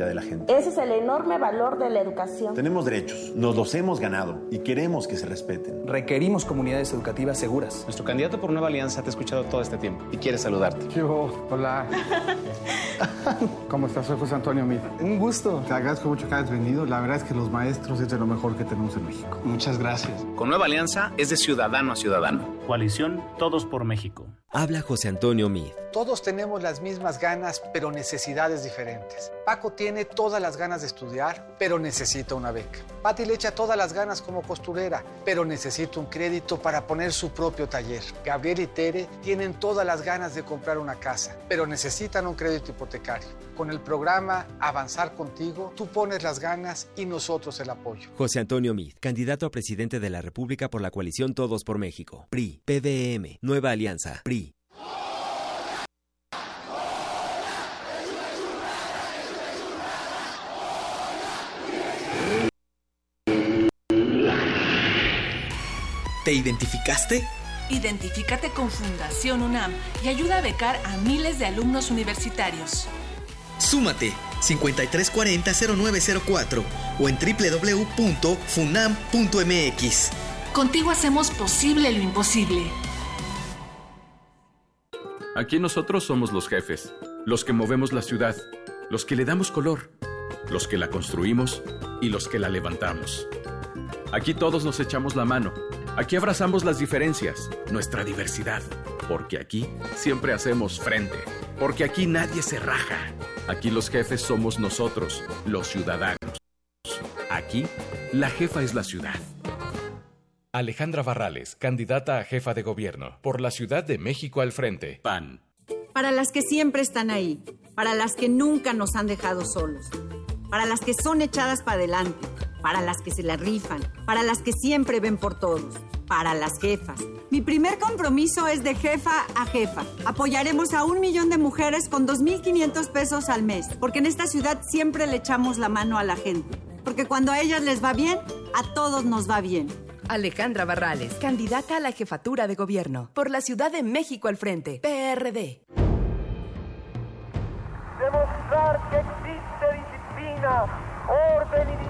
vida de la gente. Ese es el enorme valor de la educación. Tenemos derechos, nos los hemos ganado y queremos que se respeten. Requerimos comunidades educativas seguras. Nuestro candidato por Nueva Alianza te ha escuchado todo este tiempo y quiere saludarte. Yo, hola. ¿Cómo estás? Soy José Antonio Mir. Un gusto. Te agradezco mucho que hayas venido. La verdad es que los maestros es de lo mejor que tenemos en México. Muchas gracias. Con Nueva Alianza es de ciudadano a ciudadano. Coalición Todos por México. Habla José Antonio Mid. Todos tenemos las mismas ganas, pero necesidades diferentes. Paco tiene todas las ganas de estudiar, pero necesita una beca. Pati le echa todas las ganas como costurera, pero necesita un crédito para poner su propio taller. Gabriel y Tere tienen todas las ganas de comprar una casa, pero necesitan un crédito hipotecario. Con el programa Avanzar Contigo, tú pones las ganas y nosotros el apoyo. José Antonio Mid, candidato a presidente de la República por la coalición Todos por México. PRI, PDM, Nueva Alianza, PRI. ¿Te identificaste? Identifícate con Fundación UNAM y ayuda a becar a miles de alumnos universitarios. Súmate 5340-0904 o en www.funam.mx. Contigo hacemos posible lo imposible. Aquí nosotros somos los jefes, los que movemos la ciudad, los que le damos color, los que la construimos y los que la levantamos. Aquí todos nos echamos la mano. Aquí abrazamos las diferencias, nuestra diversidad. Porque aquí siempre hacemos frente. Porque aquí nadie se raja. Aquí los jefes somos nosotros, los ciudadanos. Aquí, la jefa es la ciudad. Alejandra Barrales, candidata a jefa de gobierno por la Ciudad de México al frente. PAN. Para las que siempre están ahí, para las que nunca nos han dejado solos, para las que son echadas para adelante, para las que se la rifan, para las que siempre ven por todos, para las jefas. Mi primer compromiso es de jefa a jefa. Apoyaremos a un millón de mujeres con 2.500 pesos al mes, porque en esta ciudad siempre le echamos la mano a la gente, porque cuando a ellas les va bien, a todos nos va bien. Alejandra Barrales, candidata a la jefatura de gobierno por la Ciudad de México al frente, PRD. Demostrar que existe disciplina, orden y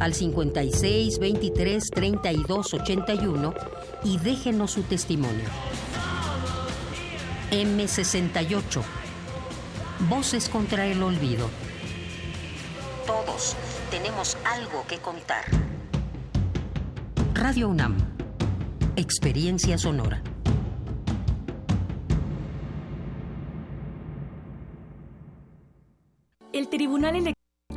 al 56 23 32 81 y déjenos su testimonio. M68. Voces contra el olvido. Todos tenemos algo que contar. Radio UNAM. Experiencia sonora. El Tribunal Electoral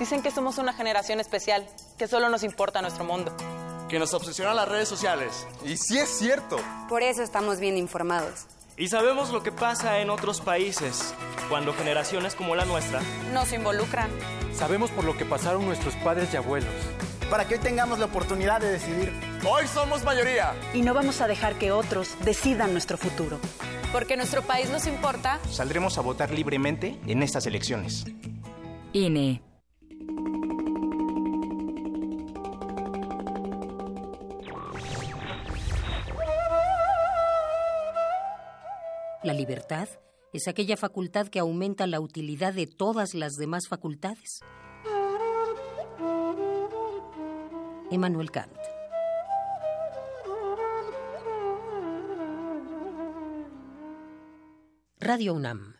Dicen que somos una generación especial, que solo nos importa nuestro mundo. Que nos obsesionan las redes sociales. Y sí es cierto. Por eso estamos bien informados. Y sabemos lo que pasa en otros países, cuando generaciones como la nuestra nos involucran. Sabemos por lo que pasaron nuestros padres y abuelos. Para que hoy tengamos la oportunidad de decidir. Hoy somos mayoría. Y no vamos a dejar que otros decidan nuestro futuro. Porque nuestro país nos importa. Saldremos a votar libremente en estas elecciones. INE. La libertad es aquella facultad que aumenta la utilidad de todas las demás facultades. Emmanuel Kant. Radio UNAM.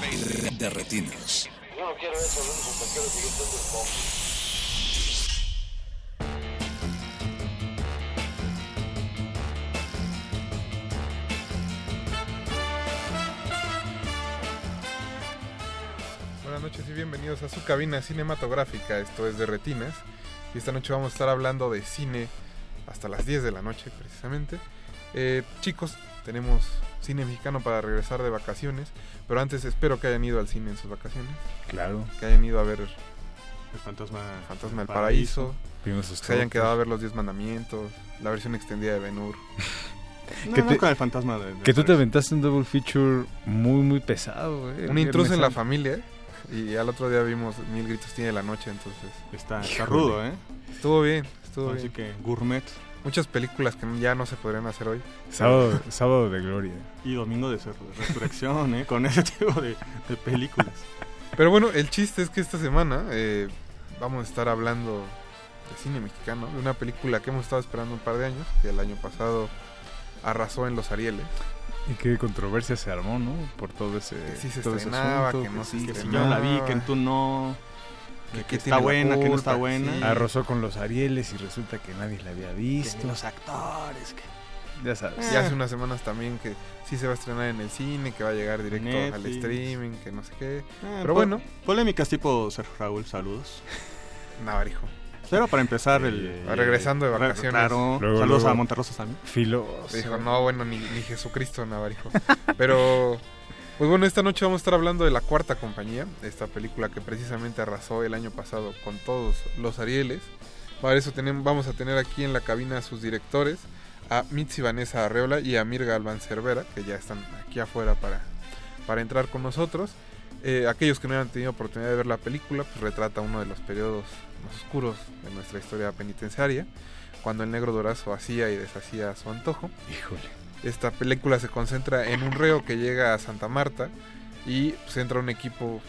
De, retinas. Yo no quiero eso, que quiero seguir siendo el. Buenas noches y bienvenidos a su cabina cinematográfica. Esto es de Retinas. Y esta noche vamos a estar hablando de cine hasta las 10 de la noche, precisamente. Eh, chicos, tenemos cine mexicano para regresar de vacaciones. Pero antes espero que hayan ido al cine en sus vacaciones. Claro. Que hayan ido a ver El fantasma, Fantasma del Paraíso. Sus se hayan quedado a ver los 10 mandamientos. La versión extendida de Ben Hur. No, Que no te- con el fantasma de, de Que tú te aventaste un double feature muy, muy pesado, güey. Un intruso en la familia. Y al otro día vimos Mil Gritos Tiene la Noche, entonces... Está, está rudo, ¿eh? Estuvo bien, estuvo Así bien. que gourmet. Muchas películas que ya no se podrían hacer hoy. Sábado, sábado de gloria. Y domingo de resurrección, ¿eh? Con ese tipo de, de películas. Pero bueno, el chiste es que esta semana eh, vamos a estar hablando de cine mexicano, de una película que hemos estado esperando un par de años, que el año pasado arrasó en los Arieles. Y qué controversia se armó, ¿no? Por todo ese, Que sí se todo ese estrenaba, asunto, que no se sí, Que si estrenaba. yo la vi, que tú no. Que- Que, que está buena, que no está buena. sí. Arrasó con los Arieles y resulta que nadie la había Que visto. los actores. Que... Ya sabes. Y hace unas semanas también que sí se va a estrenar en el cine, que va a llegar directo al streaming, que no sé qué. Eh, Pero po- bueno, Polémicas tipo Sergio Raúl, saludos. Navarijo. Pero para empezar, el. Eh, Va regresando de vacaciones. Claro. Luego, saludos luego. a Monterrosa también. Filoso. Dijo, no, bueno, ni, ni Jesucristo Navarijo. Pero, pues bueno, esta noche vamos a estar hablando de La Cuarta Compañía, esta película que precisamente arrasó el año pasado con todos los Arieles. Para eso vamos a tener aquí en la cabina a sus directores, a Mitzi Vanessa Arreola y a Mir Galván Cervera, que ya están aquí afuera para, para entrar con nosotros. Eh, aquellos que no hayan tenido oportunidad de ver la película, pues retrata uno de los periodos más oscuros de nuestra historia penitenciaria, cuando el negro Dorazo hacía y deshacía a su antojo. Híjole. Esta película se concentra en un reo que llega a Santa Marta y pues, entra un equipo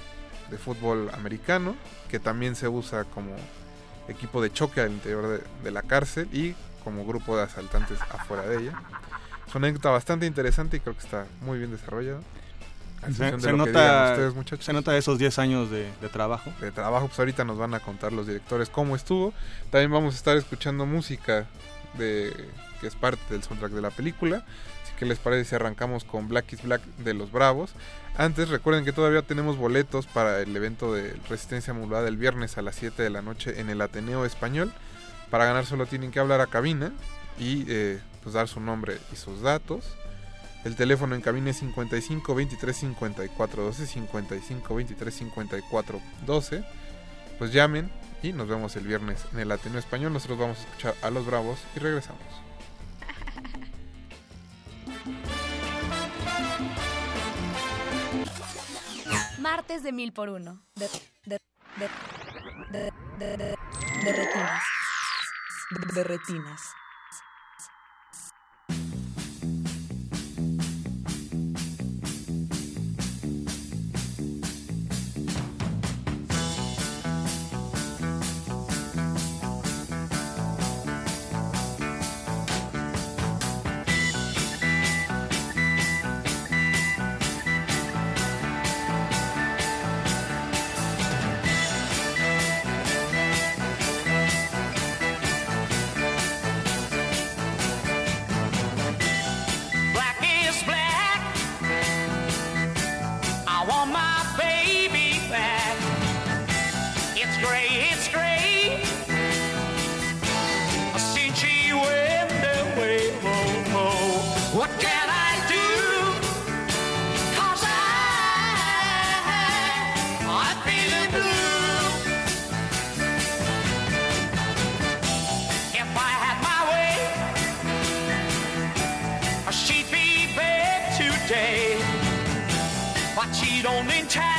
de fútbol americano que también se usa como equipo de choque al interior de, de la cárcel y como grupo de asaltantes afuera de ella. Es una anécdota bastante interesante y creo que está muy bien desarrollada. Se, se nota, ustedes, muchachos. se nota esos 10 años de, de trabajo. de trabajo, pues ahorita nos van a contar los directores cómo estuvo. También vamos a estar escuchando música de que es parte del soundtrack de la película. Así que les parece si arrancamos con Black is Black de los Bravos. Antes recuerden que todavía tenemos boletos para el evento de Resistencia Modulada el viernes a las 7 de la noche en el Ateneo Español. Para ganar solo tienen que hablar a cabina y eh, pues dar su nombre y sus datos. El teléfono en cabina es 55 23 54 12 55 23 54 12. Pues llamen y nos vemos el viernes en el Ateneo Español. Nosotros vamos a escuchar a los Bravos y regresamos. Martes de mil por uno. De, de, de, de, de, de, retinas. de retinas. don't intend.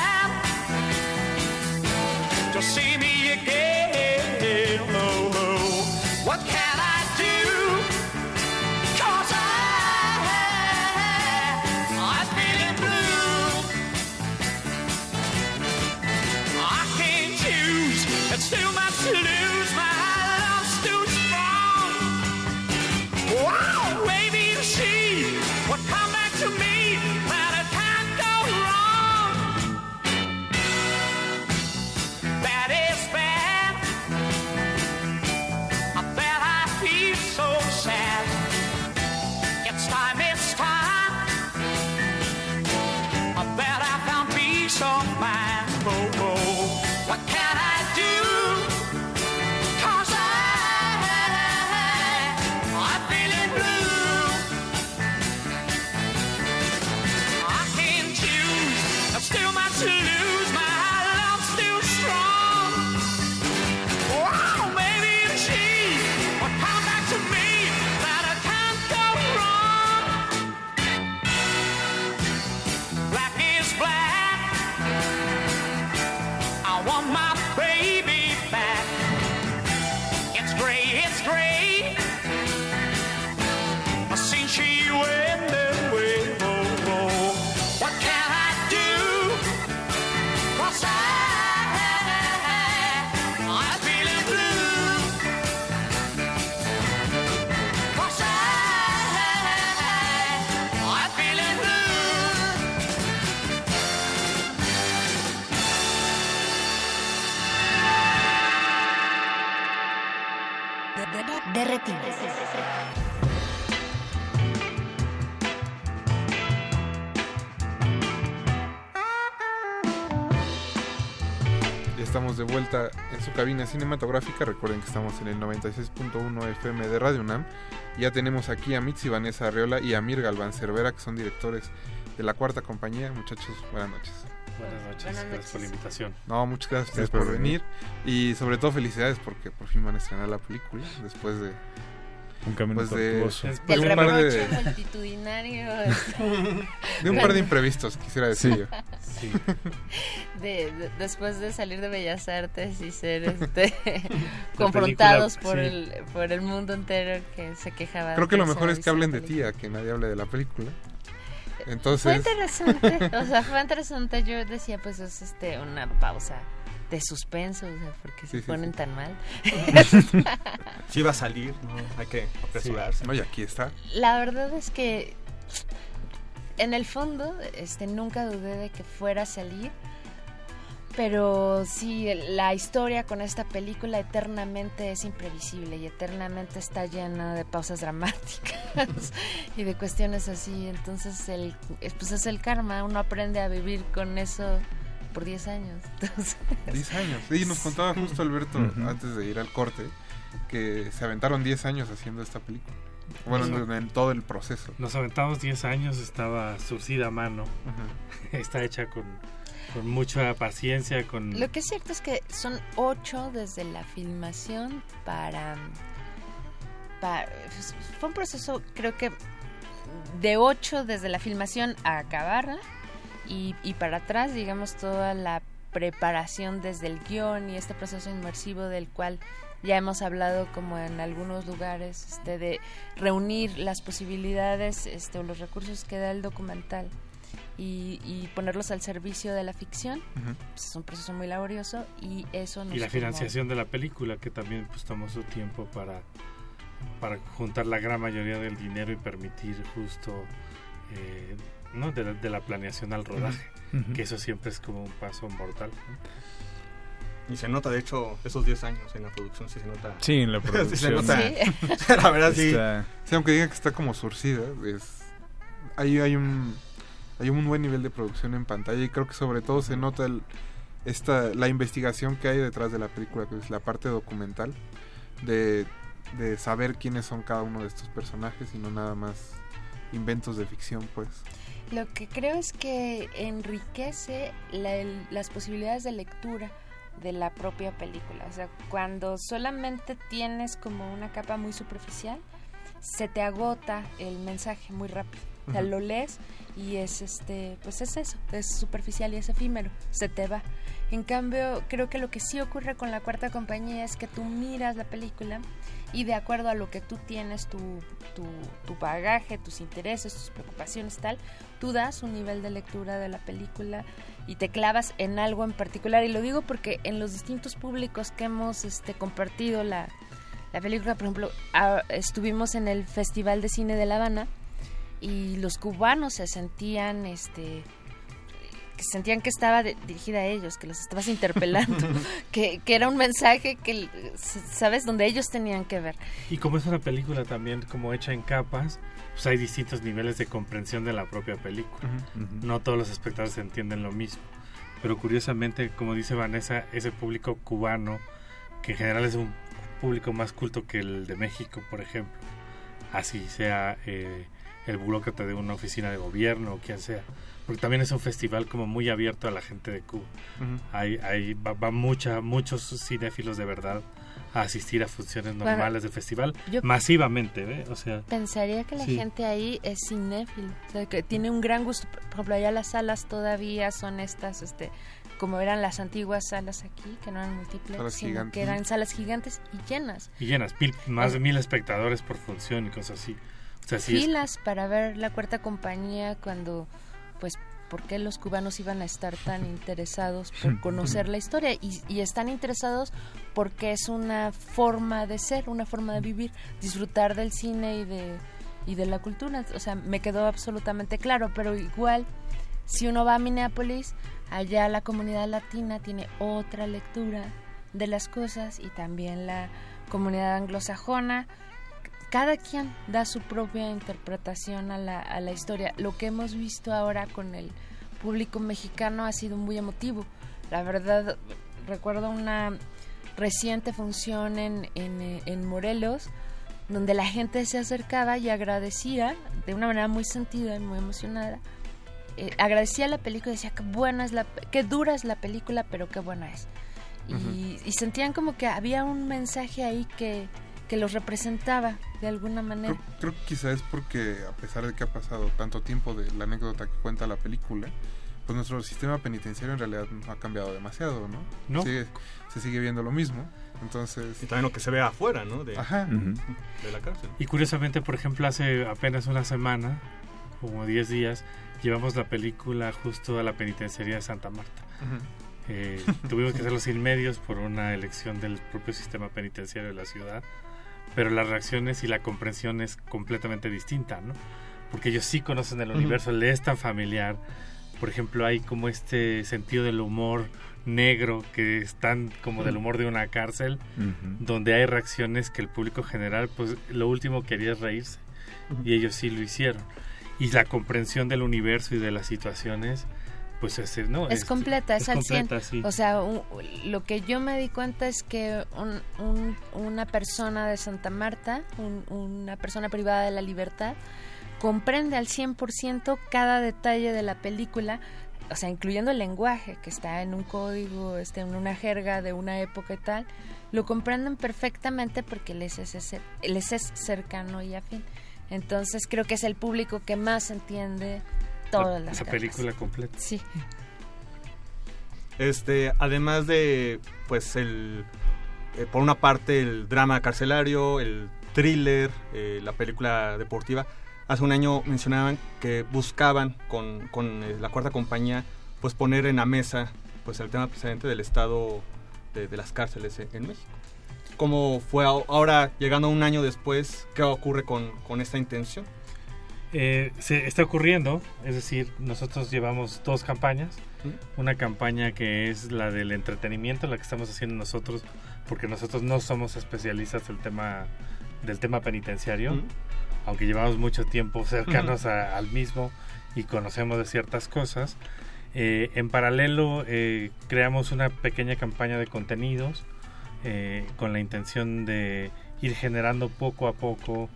Su cabina cinematográfica. Recuerden que estamos en el 96.1 FM de Radio UNAM. Ya tenemos aquí a Mitzi Vanessa Arreola y a Mir Galván Cervera, que son directores de la cuarta compañía. Muchachos, buenas noches. Buenas noches, gracias por la invitación. No, muchas gracias a ustedes Gracias por por venir. Y sobre todo felicidades porque por fin van a estrenar la película después de... Un camino pues de, tortuoso. Del de un par de, multitudinario. de un par de imprevistos, quisiera decir yo. Sí. De, de- después de salir de Bellas Artes y ser este, confrontados por, sí. el, por el mundo entero que se quejaba. Creo que lo mejor es que hablen de ti, a que nadie hable de la película. Fue Entonces, interesante, o sea, fue interesante. Yo decía, pues es este una pausa de suspenso, o sea, porque se Sí, ponen sí. tan mal. Sí va a salir, ¿no? Hay que apresurarse. no, y aquí está. La verdad es que en el fondo, este, nunca dudé de que fuera a salir. Pero sí, la historia con esta película eternamente es imprevisible y eternamente está llena de pausas dramáticas y de cuestiones así. Entonces, el, es- pues es el karma. Uno aprende a vivir con eso por 10 años. Entonces, 10 años. Sí, nos contaba justo Alberto antes de ir al corte que se aventaron 10 años haciendo esta película. Bueno, en, en todo el proceso. Nos aventamos 10 años, estaba surcida a mano. Está hecha con, con mucha paciencia, con... Lo que es cierto es que son ocho desde la filmación para, pa- pues, fue un proceso, creo que de ocho desde la filmación a acabarla y, y para atrás, digamos, toda la preparación desde el guion y este proceso inmersivo del cual Ya hemos hablado como en algunos lugares este, de reunir las posibilidades este, o los recursos que da el documental y, y ponerlos al servicio de la ficción. Pues es un proceso muy laborioso y eso nos Y la financiación de la película, que también pues tomó su tiempo para, para juntar la gran mayoría del dinero y permitir justo eh, ¿no? de, la, de la planeación al rodaje, que eso siempre es como un paso mortal. ¿no? Y se nota, de hecho, esos 10 años en la producción sí se nota. Sí, en la Sí se producción. nota. Sí. la verdad sí. Está- sí, aunque diga que está como surcida, es hay, hay un hay un buen nivel de producción en pantalla y creo que sobre todo se nota el, esta la investigación que hay detrás de la película, que es la parte documental de, de saber quiénes son cada uno de estos personajes y no nada más inventos de ficción, pues. Lo que creo es que enriquece la- el- las posibilidades de lectura de la propia película. O sea, cuando solamente tienes como una capa muy superficial, se te agota el mensaje muy rápido. O sea, lo lees y es este, pues es eso, es superficial y es efímero, se te va. En cambio, creo que lo que sí ocurre con la cuarta compañía es que tú miras la película y de acuerdo a lo que tú tienes, tu, tu, tu bagaje, tus intereses, tus preocupaciones, tal, tú das un nivel de lectura de la película y te clavas en algo en particular. Y lo digo porque en los distintos públicos que hemos este, compartido la, la película, por ejemplo, estuvimos en el Festival de Cine de La Habana y los cubanos se sentían este que sentían que estaba de- dirigida a ellos, que los estabas interpelando, que, que era un mensaje que, ¿sabes?, donde ellos tenían que ver. Y como es una película también como hecha en capas, pues hay distintos niveles de comprensión de la propia película. No todos los espectadores entienden lo mismo. Pero curiosamente, como dice Vanessa, ese público cubano, que en general es un público más culto que el de México, por ejemplo, así sea eh, el burócrata de una oficina de gobierno o quien sea, porque también es un festival como muy abierto a la gente de Cuba. Hay, hay va, va mucha, muchos cinéfilos de verdad a asistir a funciones Bueno, normales del festival yo- masivamente, ¿ve? O sea, Pensaría que la Sí. gente ahí es cinéfilo, o sea, que tiene un gran gusto. Por ejemplo, allá las salas todavía son estas, este, como eran las antiguas salas aquí, que no eran múltiples, Salas sino gigantes. que eran salas gigantes y llenas. y llenas, mil- más Eh, de mil espectadores por función y cosas así. O sea, sí es- filas para ver la cuarta compañía cuando, pues, ¿por qué los cubanos iban a estar tan interesados por conocer la historia? Y, y están interesados porque es una forma de ser, una forma de vivir, disfrutar del cine y de, y de la cultura. O sea, me quedó absolutamente claro, pero igual, si uno va a Minneapolis, allá la comunidad latina tiene otra lectura de las cosas y también la comunidad anglosajona cada quien da su propia interpretación a la, a la historia. Lo que hemos visto ahora con el público mexicano ha sido muy emotivo. La verdad, recuerdo una reciente función en, en, en Morelos donde la gente se acercaba y agradecía de una manera muy sentida y muy emocionada. eh, agradecía la película y decía que buena es la, qué dura es la película, pero qué buena es. Y sentían como que había un mensaje ahí que, que los representaba de alguna manera. Creo, creo que quizá es porque a pesar de que ha pasado tanto tiempo de la anécdota que cuenta la película, pues nuestro sistema penitenciario en realidad no ha cambiado demasiado, ¿no? No. Sigue- se sigue viendo lo mismo. Entonces... Y también lo que se ve afuera, ¿no? De, Ajá. de la cárcel. Y curiosamente, por ejemplo, hace apenas una semana, como 10 días, llevamos la película justo a la penitenciaría de Santa Marta. Eh, tuvimos que hacerlo sin medios por una elección del propio sistema penitenciario de la ciudad, pero las reacciones y la comprensión es completamente distinta, ¿no? Porque ellos sí conocen el universo, le es tan familiar. Por ejemplo, hay como este sentido del humor negro que es tan como del humor de una cárcel, Ujú. donde hay reacciones que el público general, pues lo último que quería es reírse, y ellos sí lo hicieron. Y la comprensión del universo y de las situaciones, pues es, no, es completa, es, al 100. completa, sí. O sea, un- lo que yo me di cuenta es que un- un- una persona de Santa Marta, un- una persona privada de la libertad, comprende al 100% cada detalle de la película, o sea, incluyendo el lenguaje que está en un código, este, en una jerga de una época y tal, lo comprenden perfectamente porque les es, ese- les es cercano y afín. Entonces creo que es el público que más entiende todas la, las la capas. película completa. Sí. Este, además de, pues, el eh, por una parte el drama carcelario, el thriller, eh, la película deportiva. Hace un año mencionaban que buscaban con, con eh, la cuarta compañía pues poner en la mesa pues el tema precisamente del estado de, de las cárceles en, en México. ¿Cómo fue ahora, llegando un año después, qué ocurre con, con esta intención? Eh, se está ocurriendo, es decir, nosotros llevamos dos campañas. Una campaña que es la del entretenimiento, la que estamos haciendo nosotros, porque nosotros no somos especialistas del tema del tema penitenciario, aunque llevamos mucho tiempo cercanos a- al mismo y conocemos de ciertas cosas. Eh, en paralelo eh, creamos una pequeña campaña de contenidos eh, con la intención de ir generando poco a poco.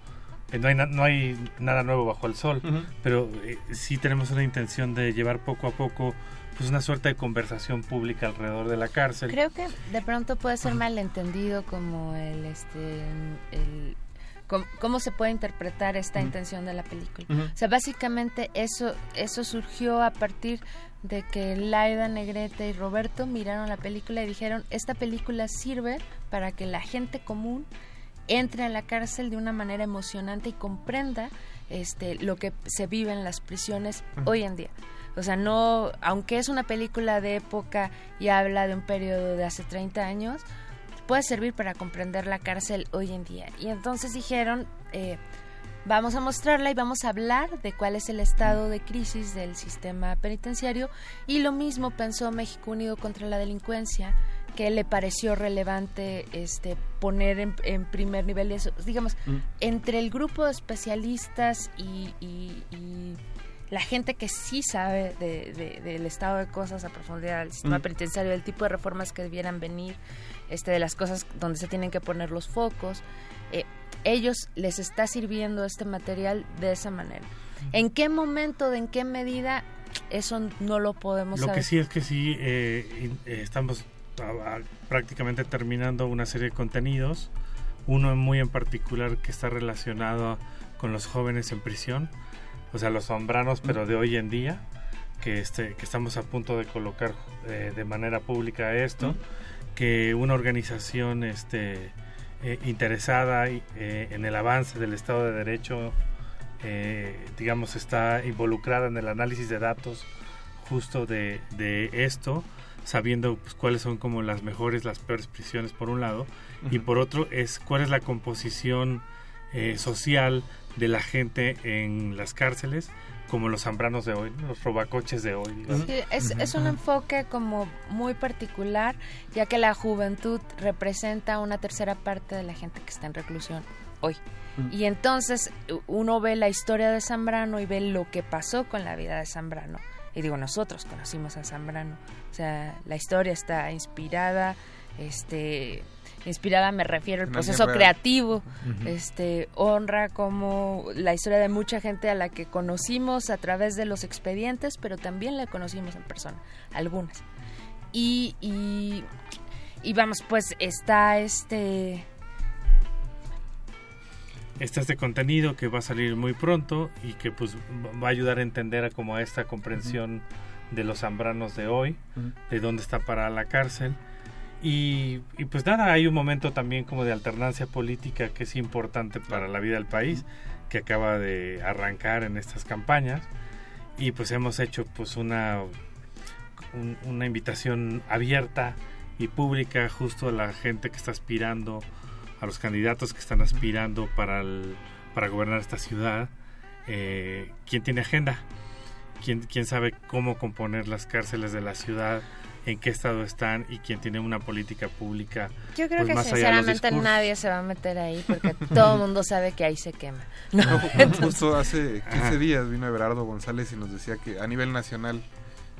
Eh, no, hay na- no hay nada nuevo bajo el sol, pero eh, sí tenemos una intención de llevar poco a poco pues una suerte de conversación pública alrededor de la cárcel. Creo que de pronto puede ser malentendido como el este el com- cómo se puede interpretar esta intención de la película. O sea, básicamente eso eso surgió a partir de que Laida Negrete y Roberto miraron la película y dijeron, "Esta película sirve para que la gente común entre a la cárcel de una manera emocionante y comprenda este lo que se vive en las prisiones hoy en día. O sea, no, aunque es una película de época y habla de un periodo de hace 30 años, puede servir para comprender la cárcel hoy en día. Y entonces dijeron, eh, vamos a mostrarla y vamos a hablar de cuál es el estado de crisis del sistema penitenciario. Y lo mismo pensó México Unido contra la Delincuencia, que le pareció relevante este poner en, en primer nivel eso. Digamos, Mm. entre el grupo de especialistas y, y- y la gente que sí sabe de- de- del estado de cosas a profundidad del sistema Mm. penitenciario, del tipo de reformas que debieran venir, este, de las cosas donde se tienen que poner los focos, eh, ellos les está sirviendo este material de esa manera. ¿En qué momento, de en qué medida? Eso no lo podemos Lo saber. que sí es que sí eh, eh, estamos prácticamente terminando una serie de contenidos, uno muy en particular que está relacionado con los jóvenes en prisión, o sea, los sombranos, pero de hoy en día, que, este, que estamos a punto de colocar eh, de manera pública esto, que una organización este, eh, interesada eh, en el avance del Estado de Derecho, digamos, está involucrada en el análisis de datos justo de, de esto, sabiendo pues, cuáles son como las mejores, las peores prisiones por un lado, y por otro es cuál es la composición eh, social de la gente en las cárceles, como los zambranos de hoy, los robacoches de hoy. Sí, es, es un enfoque como muy particular, ya que la juventud representa una tercera parte de la gente que está en reclusión hoy. Y entonces uno ve la historia de Zambrano y ve lo que pasó con la vida de Zambrano. Y digo, nosotros conocimos a Zambrano. O sea, la historia está inspirada, este, inspirada me refiero al proceso creativo, este, honra como la historia de mucha gente a la que conocimos a través de los expedientes, pero también la conocimos en persona, algunas. Y, y, y vamos, pues está este... Está este contenido que va a salir muy pronto y que pues va a ayudar a entender a como a esta comprensión de los zambranos de hoy, Ujú. de dónde está parada la cárcel. Y, y pues nada, hay un momento también como de alternancia política que es importante para la vida del país, que acaba de arrancar en estas campañas. Y pues hemos hecho pues una, un- una invitación abierta y pública justo a la gente que está aspirando, a los candidatos que están aspirando para, el- para gobernar esta ciudad. Eh, ¿Quién tiene agenda? ¿Quién, ¿Quién sabe cómo componer las cárceles de la ciudad? ¿En qué estado están? ¿Y quién tiene una política pública? Yo creo pues, que más sinceramente nadie se va a meter ahí porque todo el mundo sabe que ahí se quema. ¿no? No, Entonces- justo hace 15 Ajá. días vino Everardo González y nos decía que a nivel nacional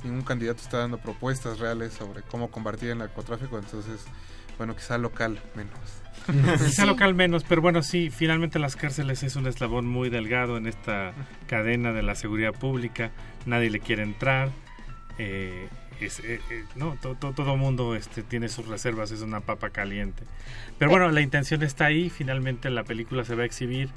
ningún candidato está dando propuestas reales sobre cómo combatir el narcotráfico, entonces, bueno, quizá local menos. Quizá local menos, pero bueno, sí, finalmente las cárceles es un eslabón muy delgado en esta cadena de la seguridad pública. Nadie le quiere entrar. eh, es, eh, eh, no, to- to- todo mundo este, tiene sus reservas, es una papa caliente. Pero bueno, la intención está ahí. Finalmente la película se va a exhibir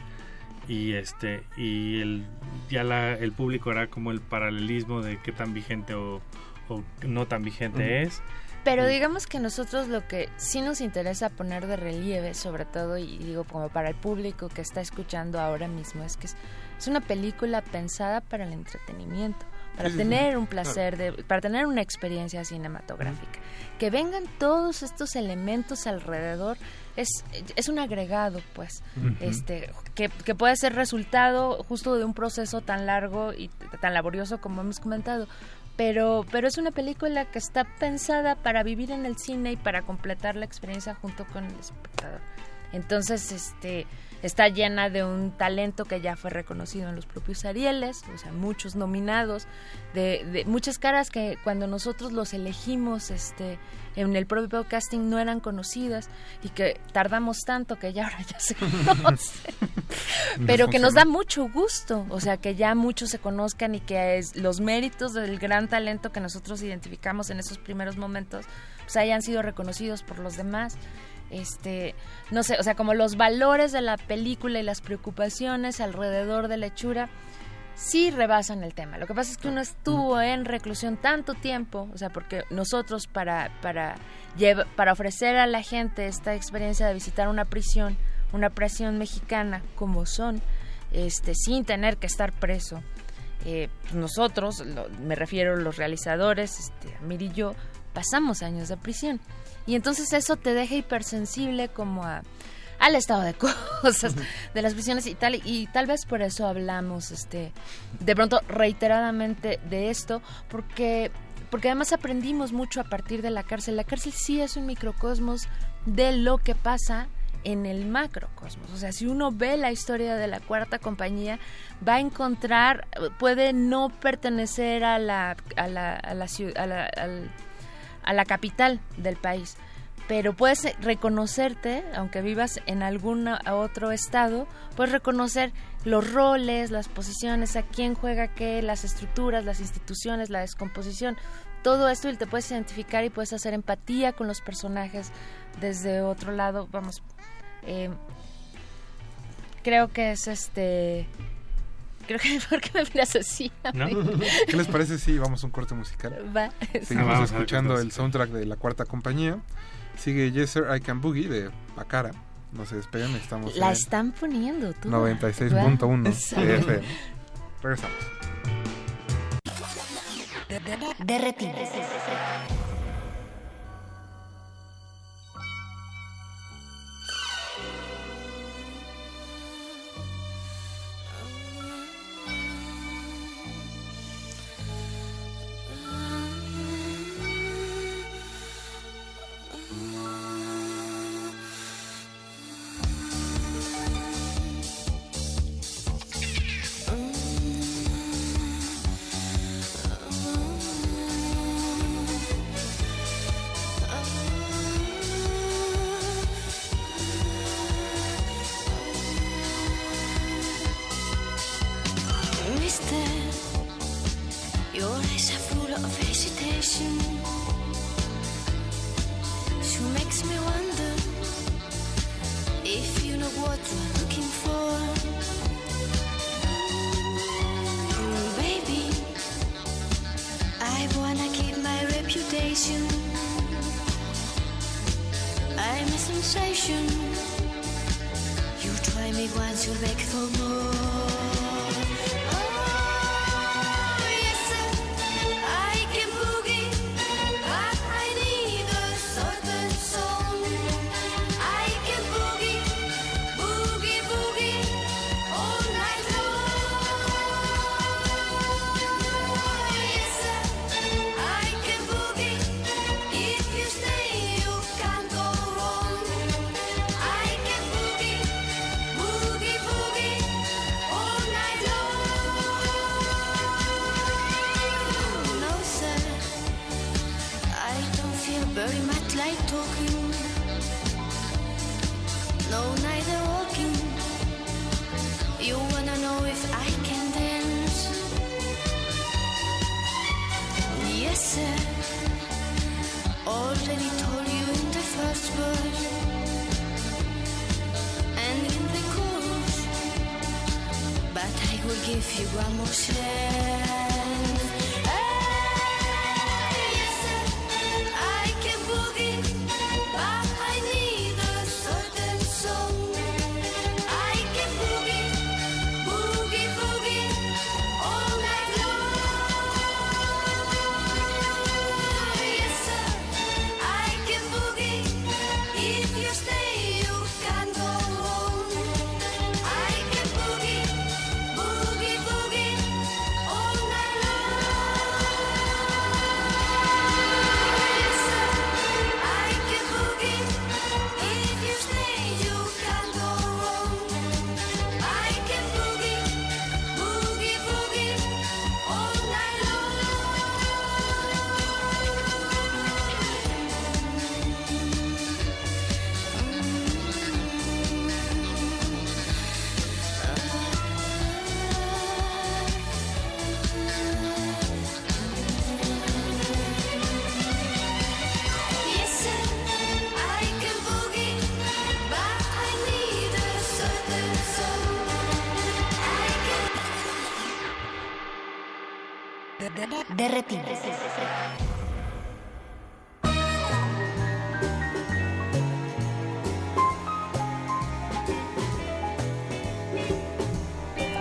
y este y el ya la, el público hará como el paralelismo de qué tan vigente o, o no tan vigente es. Pero digamos que nosotros lo que sí nos interesa poner de relieve, sobre todo, y digo como para el público que está escuchando ahora mismo, es que es, es una película pensada para el entretenimiento, para Sí, sí, sí. tener un placer, de, para tener una experiencia cinematográfica. Que vengan todos estos elementos alrededor es, es un agregado, pues, este que, que puede ser resultado justo de un proceso tan largo y tan laborioso como hemos comentado. Pero, pero es una película que está pensada para vivir en el cine y para completar la experiencia junto con el espectador. Entonces, este está llena de un talento que ya fue reconocido en los propios Arieles, o sea, muchos nominados, de, de muchas caras que cuando nosotros los elegimos este en el propio casting no eran conocidas y que tardamos tanto que ya ahora ya se conocen pero que nos da mucho gusto, o sea, que ya muchos se conozcan y que es, los méritos del gran talento que nosotros identificamos en esos primeros momentos pues hayan sido reconocidos por los demás. Este, no sé, o sea, como los valores de la película y las preocupaciones alrededor de la hechura sí rebasan el tema. Lo que pasa es que uno estuvo en reclusión tanto tiempo, o sea, porque nosotros para para lleva- para ofrecer a la gente esta experiencia de visitar una prisión, una prisión mexicana como son, este, sin tener que estar preso. eh, pues nosotros, lo- me refiero a los realizadores, este, Amir y yo, pasamos años de prisión. Y entonces eso te deja hipersensible como a, al estado de cosas de las prisiones y tal. Y tal vez por eso hablamos este, de pronto reiteradamente de esto, porque, porque además aprendimos mucho a partir de la cárcel. La cárcel sí es un microcosmos de lo que pasa en el macrocosmos. O sea, si uno ve la historia de la cuarta compañía, va a encontrar, puede no pertenecer a la, a la, a la, ciu- a la- al- a la capital del país, pero puedes reconocerte, aunque vivas en algún otro estado, puedes reconocer los roles, las posiciones, a quién juega qué, las estructuras, las instituciones, la descomposición, todo esto y te puedes identificar y puedes hacer empatía con los personajes desde otro lado, vamos, eh, creo que es este, creo que ¿por qué me miras así? ¿Qué les parece si vamos a un corte musical? Va. Seguimos escuchando el soundtrack de la cuarta compañía. Sigue Yes Sir I Can Boogie de Bacara. No se despeguen, estamos La en están poniendo tú. 96.1 Sí. de FM. Regresamos. Derretir. Mister, of hesitation. She makes me wonder if you know what you're looking for. Mm, baby, I wanna keep my reputation. I'm a sensation. You try me once, you'll beg for more.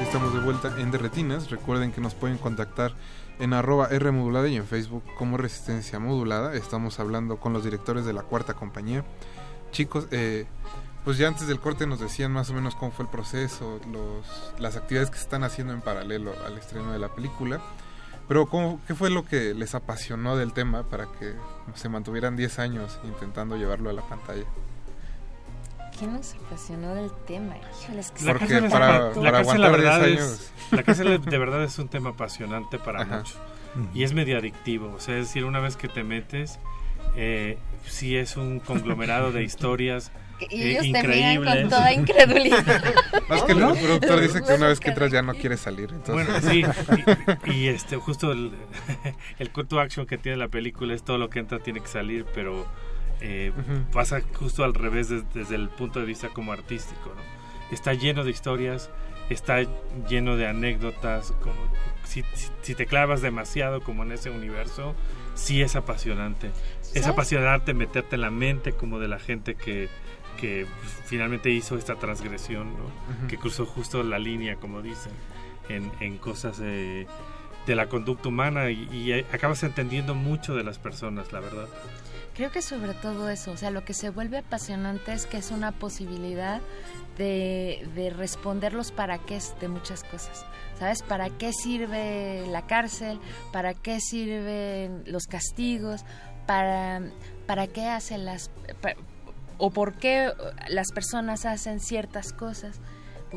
Estamos de vuelta en Derretinas. Recuerden que nos pueden contactar en arroba R y en Facebook como Resistencia Modulada. Estamos hablando con los directores de la cuarta compañía. Chicos, eh, pues ya antes del corte nos decían más o menos cómo fue el proceso, los, las actividades que se están haciendo en paralelo al estreno de la película. Pero ¿cómo, ¿qué fue lo que les apasionó del tema para que se mantuvieran 10 años intentando llevarlo a la pantalla? ¿Qué nos apasionó del tema? Híjole, es que La Porque cárcel es- para- la para cárcel, la aguantar 10 verdad años. es, la cárcel de verdad es un tema apasionante para Ajá. muchos y es medio adictivo. O sea, es decir, una vez que te metes, eh, sí es un conglomerado de historias Y eh, ellos te miran con toda incredulidad. No, es que el ¿No? productor dice que Bueno, una vez que entras ya no quieres salir. Entonces... Bueno, sí, y, y, este justo el, el call to action que tiene la película es todo lo que entra tiene que salir, pero eh, pasa justo al revés des- desde el punto de vista como artístico, ¿no? Está lleno de historias, está lleno de anécdotas, como si, si, si te clavas demasiado como en ese universo, sí es apasionante. Es apasionante meterte en la mente como de la gente que, que pues, finalmente hizo esta transgresión, que cruzó justo la línea, como dicen, en, en cosas eh, de la conducta humana y, y, eh, acabas entendiendo mucho de las personas, la verdad. Creo que sobre todo eso, o sea, lo que se vuelve apasionante es que es una posibilidad de, de responder los para qué de muchas cosas. ¿Sabes? ¿Para qué sirve la cárcel? ¿Para qué sirven los castigos? ¿Para, para qué hacen las... o por qué las personas hacen ciertas cosas?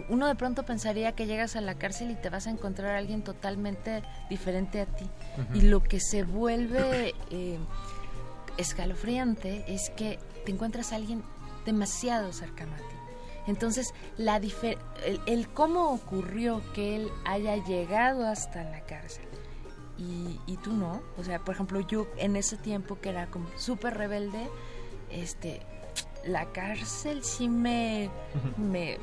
Uno de pronto pensaría que llegas a la cárcel y te vas a encontrar a alguien totalmente diferente a ti. Y lo que se vuelve... eh, escalofriante es que te encuentras a alguien demasiado cercano a ti. Entonces, la difer- el, el cómo ocurrió que él haya llegado hasta la cárcel y, y tú no, o sea, por ejemplo, yo en ese tiempo que era como súper rebelde, este, la cárcel sí me, me,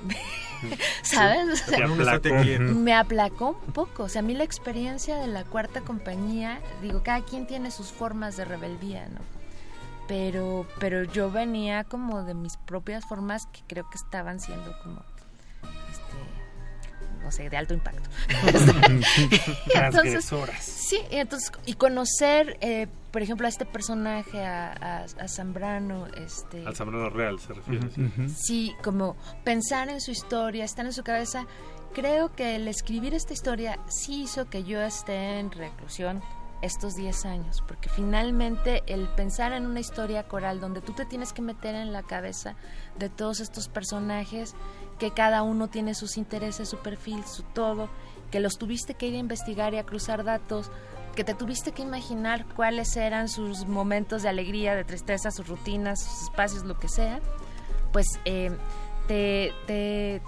¿sabes? Aplacó. me aplacó un poco. O sea, a mí la experiencia de la cuarta compañía, digo, cada quien tiene sus formas de rebeldía, ¿no? Pero, pero yo venía como de mis propias formas que creo que estaban siendo como, no sé, de alto impacto. Transgresoras. Sí, y entonces, y conocer, eh, por ejemplo, a este personaje, a, a, a Zambrano, este... Al Zambrano Real se refiere. sí. Sí, como pensar en su historia, estar en su cabeza. Creo que el escribir esta historia sí hizo que yo esté en reclusión estos 10 años, porque finalmente el pensar en una historia coral donde tú te tienes que meter en la cabeza de todos estos personajes, que cada uno tiene sus intereses, su perfil, su todo, que los tuviste que ir a investigar y a cruzar datos, que te tuviste que imaginar cuáles eran sus momentos de alegría, de tristeza, sus rutinas, sus espacios, lo que sea, pues eh, te, te,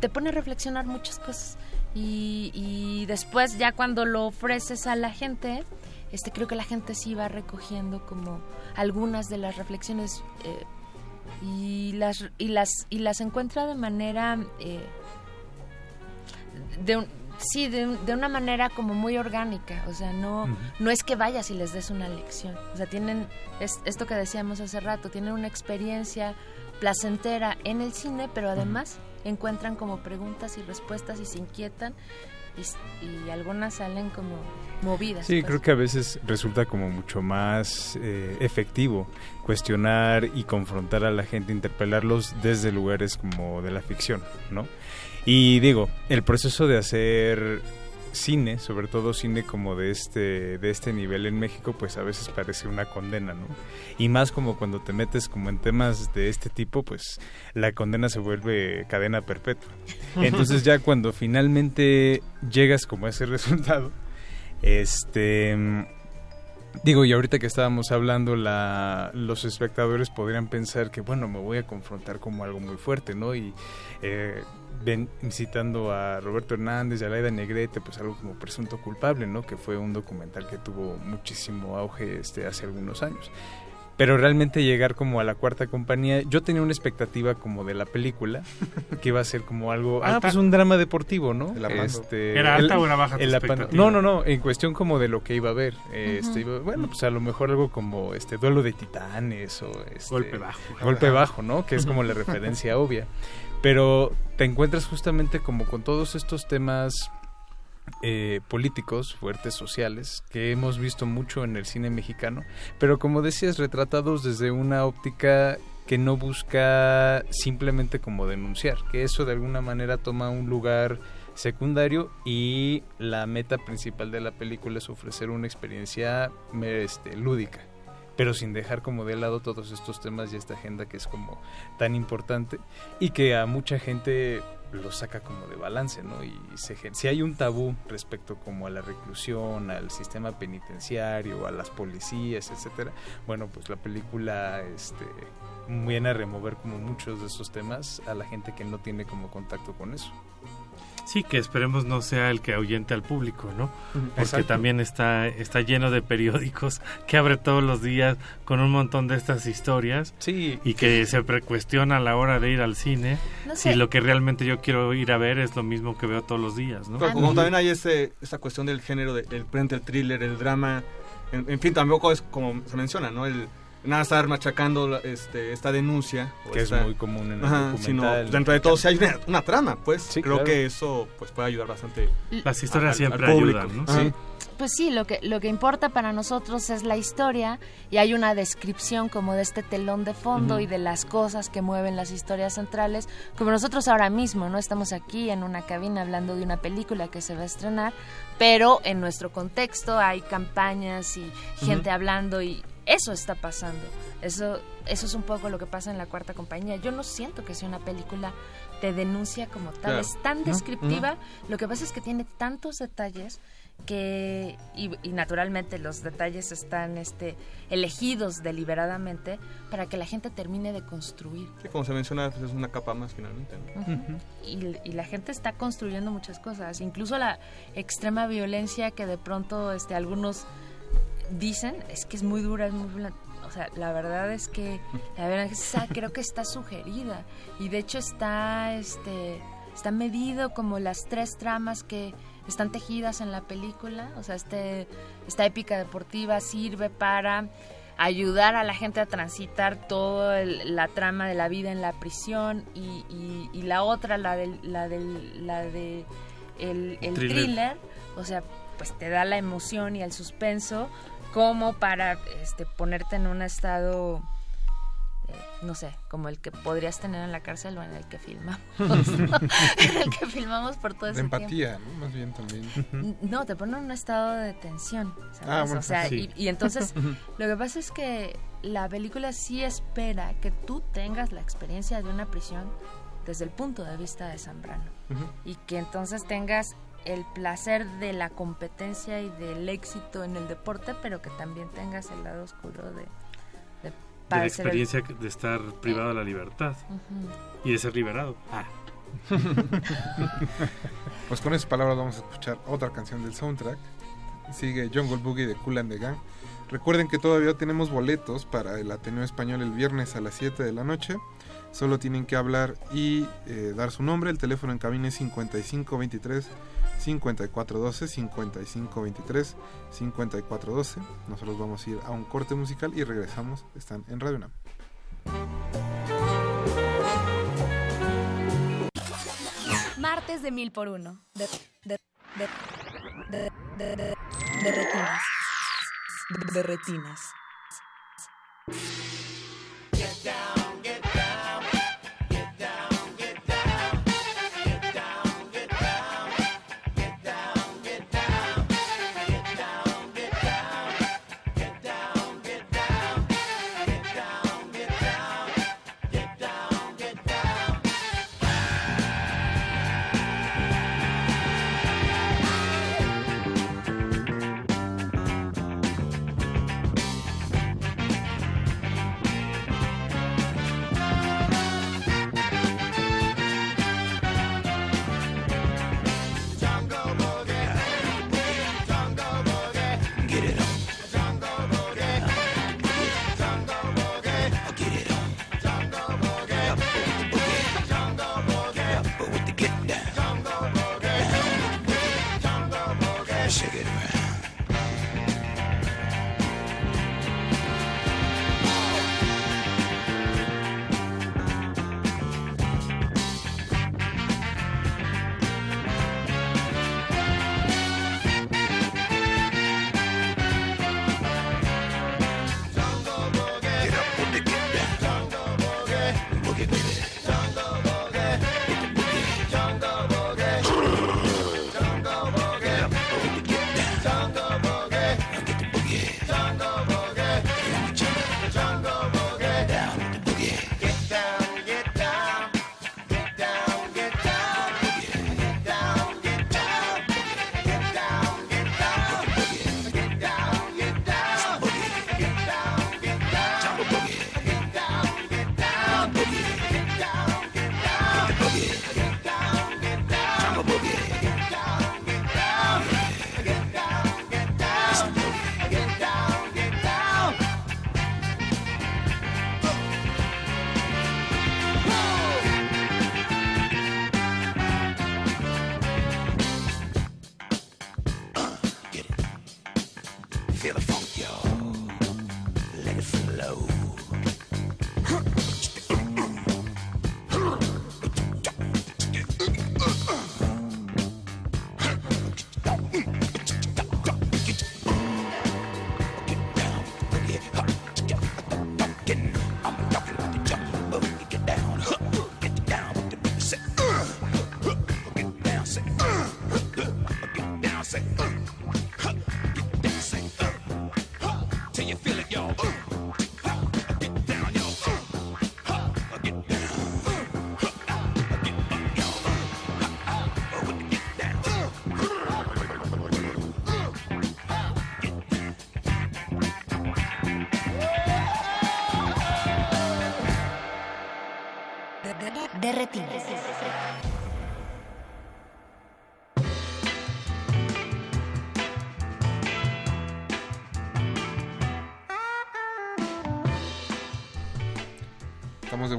te pone a reflexionar muchas cosas. Y, y después ya cuando lo ofreces a la gente, este creo que la gente sí va recogiendo como algunas de las reflexiones eh, y las y las y las encuentra de manera eh, de un- sí de, de una manera como muy orgánica. O sea no no es que vayas y les des una lección. O sea tienen es, esto que decíamos hace rato tienen una experiencia placentera en el cine pero además encuentran como preguntas y respuestas y se inquietan y, algunas salen como movidas Sí, pues. creo que a veces resulta como mucho más eh, efectivo cuestionar y confrontar a la gente, interpelarlos desde lugares como de la ficción, ¿no? Y digo, el proceso de hacer cine, sobre todo cine como de este de este nivel en México, pues a veces parece una condena, ¿no? Y más como cuando te metes como en temas de este tipo, pues la condena se vuelve cadena perpetua. Entonces ya cuando finalmente llegas como a ese resultado, este digo, y ahorita que estábamos hablando, la, los espectadores podrían pensar que, bueno, me voy a confrontar como algo muy fuerte, ¿no? Y eh, ven, citando a Roberto Hernández y a Laida Negrete, pues algo como presunto culpable, ¿no? Que fue un documental que tuvo muchísimo auge este, hace algunos años. pero realmente llegar como a la cuarta compañía, yo tenía una expectativa como de la película, que iba a ser como algo, ah, pues un drama deportivo, ¿no? Este, ¿Era el- alta o era baja tu expectativa? No, no, no, en cuestión como de lo que iba a ver. Este, iba- bueno, pues a lo mejor algo como este duelo de titanes o este, Golpe bajo. Golpe bajo, ¿no? Que es como la referencia obvia. Pero te encuentras justamente como con todos estos temas eh, políticos fuertes, sociales, que hemos visto mucho en el cine mexicano, pero como decías, retratados desde una óptica que no busca simplemente como denunciar, que eso de alguna manera toma un lugar secundario y la meta principal de la película es ofrecer una experiencia este, lúdica pero sin dejar como de lado todos estos temas y esta agenda que es como tan importante y que a mucha gente lo saca como de balance, ¿no? Y se, si hay un tabú respecto como a la reclusión, al sistema penitenciario, a las policías, etcétera, bueno, pues la película este viene a remover como muchos de esos temas a la gente que no tiene como contacto con eso. Sí, que esperemos no sea el que ahuyente al público, ¿no? Porque Exacto. también está, está lleno de periódicos que abre todos los días con un montón de estas historias sí. y que se precuestiona a la hora de ir al cine No si lo que realmente yo quiero ir a ver es lo mismo que veo todos los días, ¿no? Pero como también hay ese, esta cuestión del género, de- del frente, el thriller, el drama, en, en fin, tampoco es como se menciona, ¿no? El nada estar machacando la- este, esta denuncia. o Que es muy común en el Ajá, sino dentro de todo, si hay una, una trama, pues creo claro. que eso pues puede ayudar bastante. Las historias al- siempre al público. ayudan, ¿no? Ajá. Sí. Pues sí, lo que, lo que importa para nosotros es la historia y hay una descripción como de este telón de fondo y de las cosas que mueven las historias centrales, como nosotros ahora mismo, ¿no? Estamos aquí en una cabina hablando de una película que se va a estrenar, pero en nuestro contexto hay campañas y gente hablando y eso está pasando. Eso, eso es un poco lo que pasa en la cuarta compañía. Yo no siento que sea una película de denuncia como tal, Claro. es tan ¿No? descriptiva, lo que pasa es que tiene tantos detalles que y, y naturalmente los detalles están este elegidos deliberadamente para que la gente termine de construir Sí, como se menciona, pues, es una capa más finalmente. y, y la gente está construyendo muchas cosas incluso la extrema violencia que de pronto este algunos dicen es que es muy dura es muy violenta. o sea la verdad es que la verdad es que creo que está sugerida y de hecho está este está medido como las tres tramas que están tejidas en la película o sea este esta épica deportiva sirve para ayudar a la gente a transitar toda la trama de la vida en la prisión y, y- y la otra la del la del la de el, el Thriller. thriller o sea pues te da la emoción y el suspenso como para este ponerte en un estado eh, no sé, como el que podrías tener en la cárcel o en el que filmamos. en el que filmamos por todo De ese empatía, tiempo. ¿no? Más bien también. No, te pone en un estado de tensión. ¿sabes? Ah, bueno, o sea, sí. y, y entonces lo que pasa es que la película sí espera que tú tengas la experiencia de una prisión desde el punto de vista de Zambrano y que entonces tengas el placer de la competencia y del éxito en el deporte, pero que también tengas el lado oscuro de, de De la padecer el- experiencia de estar privado de la libertad Ujú. y de ser liberado. Ah. Pues con esas palabras vamos a escuchar otra canción del soundtrack. Sigue Jungle Boogie de Cool and the Gang. Recuerden que todavía tenemos boletos para el Ateneo Español el viernes a las 7 de la noche. Solo tienen que hablar y eh, dar su nombre. El teléfono en cabina es 5523 5412 5523 5412. Nosotros vamos a ir a un corte musical y regresamos. Están en Radio Nam. Martes de mil por uno. De, de, de, de, retinas. De retinas.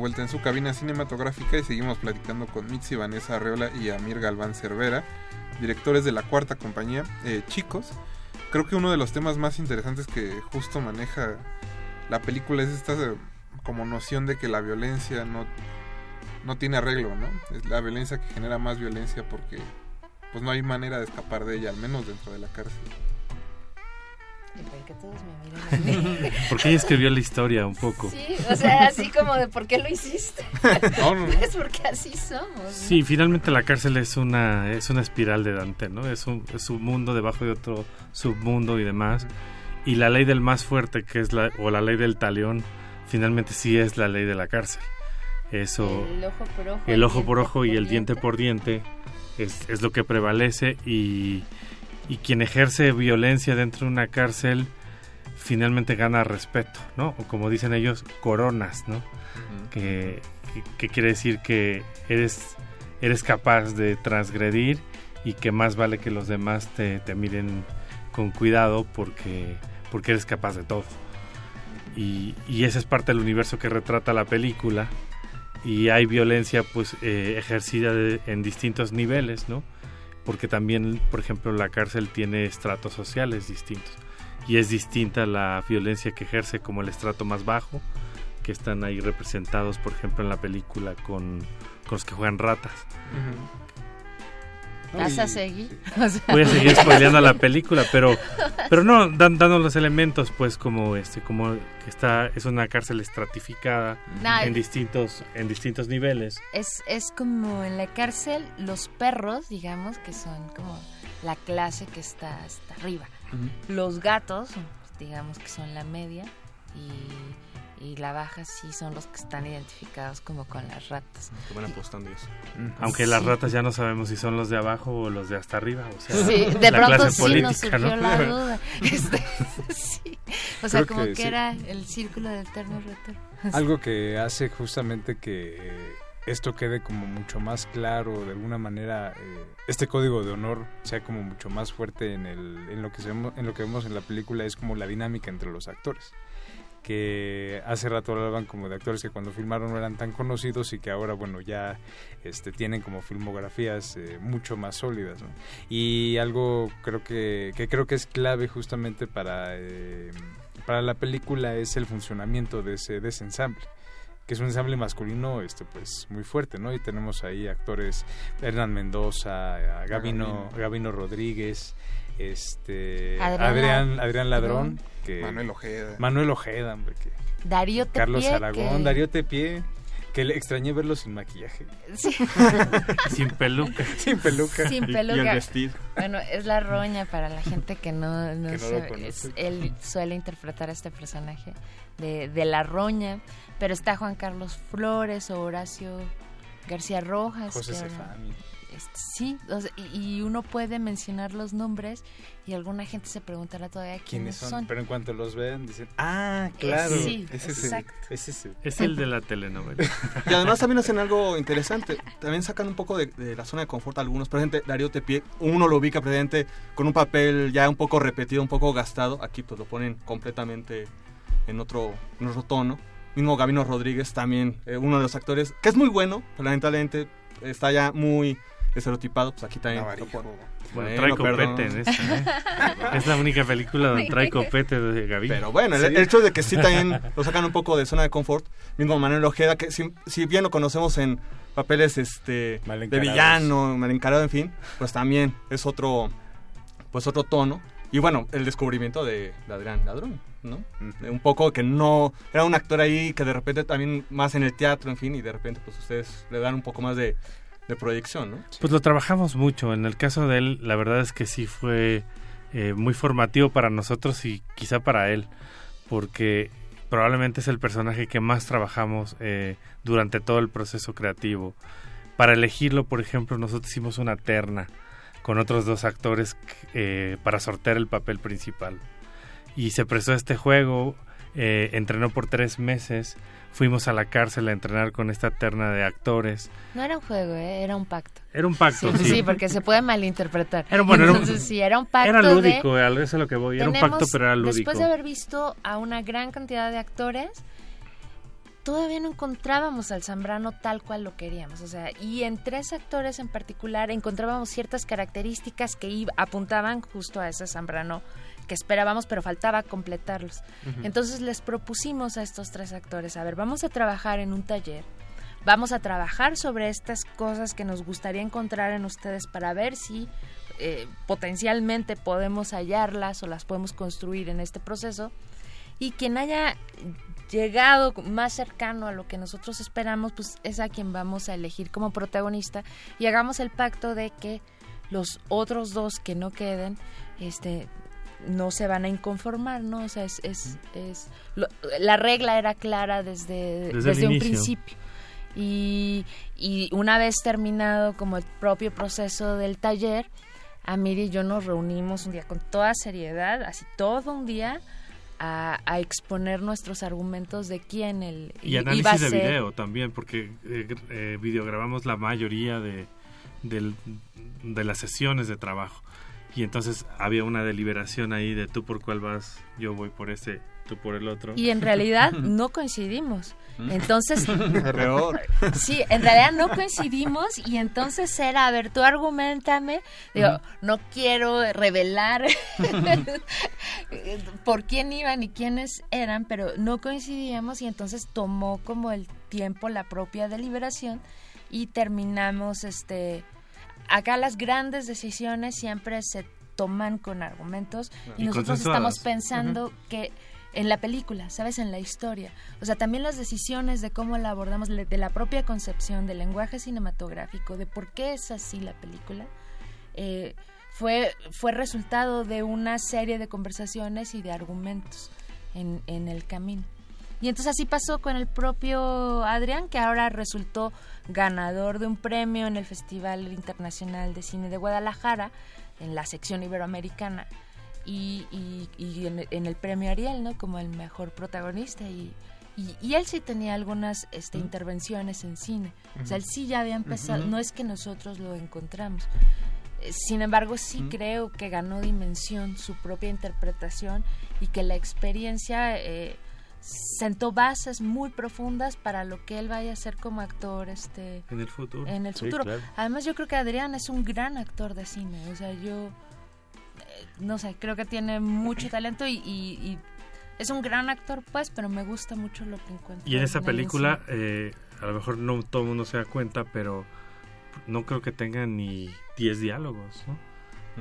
Vuelta en su cabina cinematográfica y seguimos platicando con Mitzi Vanessa Arreola y Amir Galván Cervera, directores de la cuarta compañía. Eh, chicos, creo que uno de los temas más interesantes que justo maneja la película es esta eh, como noción de que la violencia no, no tiene arreglo, ¿no? Es la violencia que genera más violencia porque pues no hay manera de escapar de ella, al menos dentro de la cárcel. ¿Y por qué todos me miran? Porque ella escribió la historia un poco. Sí, o sea, así como de ¿por qué lo hiciste? No, no, no. Es porque así somos. Sí, finalmente la cárcel es una es una espiral de Dante, ¿no? Es un, es un mundo debajo de otro submundo y demás. Y la ley del más fuerte, que es la o la ley del talión, finalmente sí es la ley de la cárcel. Eso El ojo por ojo. el ojo por ojo y el diente por diente es, es lo que prevalece y, y quien ejerce violencia dentro de una cárcel finalmente gana respeto, ¿no? O como dicen ellos, coronas, ¿no? que, que- que quiere decir que eres, eres capaz de transgredir y que más vale que los demás te, te miren con cuidado porque, porque eres capaz de todo. Y, y ese es parte del universo que retrata la película y hay violencia pues eh, ejercida de- en distintos niveles, ¿no? Porque también, por ejemplo, la cárcel tiene estratos sociales distintos y es distinta la violencia que ejerce como el estrato más bajo, que están ahí representados, por ejemplo, en la película con, con los que juegan ratas. ¿Vas a seguir? O sea- Voy a seguir spoileando la película, pero pero no dan, dando los elementos pues como este como que está es una cárcel estratificada Nah, en distintos en distintos niveles. Es, es como en la cárcel los perros, digamos, que son como la clase que está hasta arriba. Los gatos, digamos que son la media, y, y la baja sí son los que están identificados como con las ratas. Que van apostando y eso. Aunque las Sí. ratas ya no sabemos si son los de abajo o los de hasta arriba, o sea, Sí, de la pronto clase sí política, nos surgió ¿no? la duda. Este, sí. O sea, Creo como que que, sí. era el círculo del eterno retorno. Algo que hace justamente que eh, esto quede como mucho más claro, de alguna manera, eh, este código de honor sea como mucho más fuerte en, el, en, lo que vemos, en lo que vemos en la película, es como la dinámica entre los actores. Que hace rato hablaban como de actores que cuando filmaron no eran tan conocidos y que ahora, bueno, ya este, tienen como filmografías eh, mucho más sólidas. Y algo creo que, que creo que es clave justamente para, eh, para la película es el funcionamiento de ese, de ese ensamble que es un ensamble masculino este pues muy fuerte no y tenemos ahí actores Hernán Mendoza a Gabino Gabino. Gabino Rodríguez este Adrián Adrián La- Adrián Ladrón que Manuel Ojeda. Manuel Ojeda hombre que Darío Tepié, Carlos Aragón que- Darío Tepié que le extrañé verlo sin maquillaje Sí. sin peluca sin peluca Sin peluca. Bueno, es la roña para la gente que no, no Que no sabe. Es- él suele interpretar a este personaje de, de la roña, pero está Juan Carlos Flores o Horacio García Rojas. José este, sí, o sea, y, y uno puede mencionar los nombres y alguna gente se preguntará todavía quiénes, quiénes son? pero en cuanto los ven dicen ah claro sí, es ese exacto. es ese Es el de la telenovela. Y además también hacen algo interesante. También sacan un poco de, de la zona de confort a algunos. Por ejemplo, Darío Tepié, uno lo ubica presidente con un papel ya un poco repetido, un poco gastado. Aquí pues lo ponen completamente en otro, en otro tono. Mismo Gabino Rodríguez también, eh, uno de los actores, que es muy bueno, pero lamentablemente está ya muy estereotipado, pues aquí también... lo Bueno, Bueno, trae copete en esta, ¿eh? es la única película donde trae copete de Gaby. Pero bueno, el, el hecho de que sí también lo sacan un poco de zona de confort, mismo Manuel Ojeda, que si, si bien lo conocemos en papeles este de villano, mal encarado, en fin, pues también es otro pues otro tono. Y bueno, el descubrimiento de, de Adrián Ladrón, ¿no? Un poco que no era un actor ahí que de repente también más en el teatro, en fin, y de repente pues ustedes le dan un poco más de, proyección. Pues lo trabajamos mucho. En el caso de él, la verdad es que sí fue eh, muy formativo para nosotros y quizá para él, porque probablemente es el personaje que más trabajamos eh, durante todo el proceso creativo. Para elegirlo, por ejemplo, nosotros hicimos una terna con otros dos actores eh, para sortear el papel principal. Y se prestó este juego, entrenó por tres meses, fuimos a la cárcel a entrenar con esta terna de actores. No era un juego, ¿eh? era un pacto. Era un pacto, Sí, sí. sí, porque se puede malinterpretar. Era, bueno, era un- sí, era un pacto Era de- lúdico, a eso es lo que voy. Era un pacto, pero era lúdico. Después de haber visto a una gran cantidad de actores, todavía no encontrábamos al Zambrano tal cual lo queríamos. O sea, y en tres actores en particular encontrábamos ciertas características que iba- apuntaban justo a ese Zambrano que esperábamos, pero faltaba completarlos. Ujú. Entonces les propusimos a estos tres actores, a ver, vamos a trabajar en un taller. Vamos a trabajar sobre estas cosas que nos gustaría encontrar en ustedes para ver si eh, potencialmente podemos hallarlas o las podemos construir en este proceso. Y quien haya llegado más cercano a lo que nosotros esperamos, pues es a quien vamos a elegir como protagonista y hagamos el pacto de que los otros dos que no queden, este no se van a inconformar, ¿no? O sea, es, es, es- lo- la regla era clara desde, Desde un inicio. principio. Y, y una vez terminado como el propio proceso del taller, Amiri y yo nos reunimos un día con toda seriedad, así todo un día, a, a exponer nuestros argumentos de quién el Y análisis de ser. video también, porque eh, eh, videograbamos la mayoría de, del- de las sesiones de trabajo. Y entonces había una deliberación ahí de tú por cuál vas, yo voy por este, tú por el otro. Y en realidad no coincidimos. Entonces, Peor. sí, en realidad no coincidimos y entonces era, a ver, tú argumentame. Digo, no quiero revelar por quién iban y quiénes eran, pero no coincidíamos y entonces tomó como el tiempo la propia deliberación y terminamos, este, acá las grandes decisiones siempre se toman con argumentos y, Y nosotros estamos pensando que en la película, ¿sabes? En la historia. O sea, también las decisiones de cómo la abordamos, de la propia concepción del lenguaje cinematográfico, de por qué es así la película, eh, fue, fue resultado de una serie de conversaciones y de argumentos en, en el camino. Y entonces así pasó con el propio Adrián, que ahora resultó ganador de un premio en el Festival Internacional de Cine de Guadalajara, en la sección iberoamericana, y, y- y en, en el premio Ariel, ¿no? Como el mejor protagonista. Y, y, y él sí tenía algunas este, intervenciones en cine. O sea, él sí ya había empezado, no es que nosotros lo encontramos. Eh, Sin embargo, sí creo que ganó dimensión su propia interpretación y que la experiencia eh, sentó bases muy profundas para lo que él vaya a hacer como actor este En el futuro. en el Sí, futuro. claro. Además, yo creo que Adrián es un gran actor de cine. O sea, yo eh, no sé, creo que tiene mucho talento y, y- y es un gran actor, pues, pero me gusta mucho lo que encuentro. Y en esa película, eh, a lo mejor no todo el mundo se da cuenta, pero no creo que tenga ni 10 diálogos, ¿no?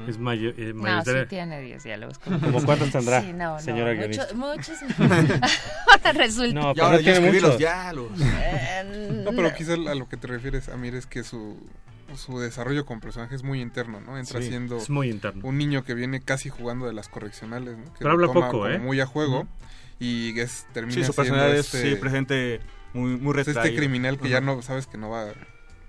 Es mayor, eh, No, sí tiene 10 diálogos. ¿Cómo cuántos tendrá, Sí, no, no, señora mucho- guionista? muchos. Ahora resulta. No, Y pero ahora no ya tiene escribí los muchos. diálogos. Eh, no, pero no. quizás a lo que te refieres, Amir, es que su, su desarrollo con personaje es muy interno, ¿no? Entra Sí, siendo es muy interno. un niño que viene casi jugando de las correccionales, ¿no? Que Pero habla toma poco, como ¿eh? muy a juego Ujú. y es, termina Sí, su siendo personalidad es este, sí, presente muy, muy es este criminal que ya Ujú. no sabes que no va...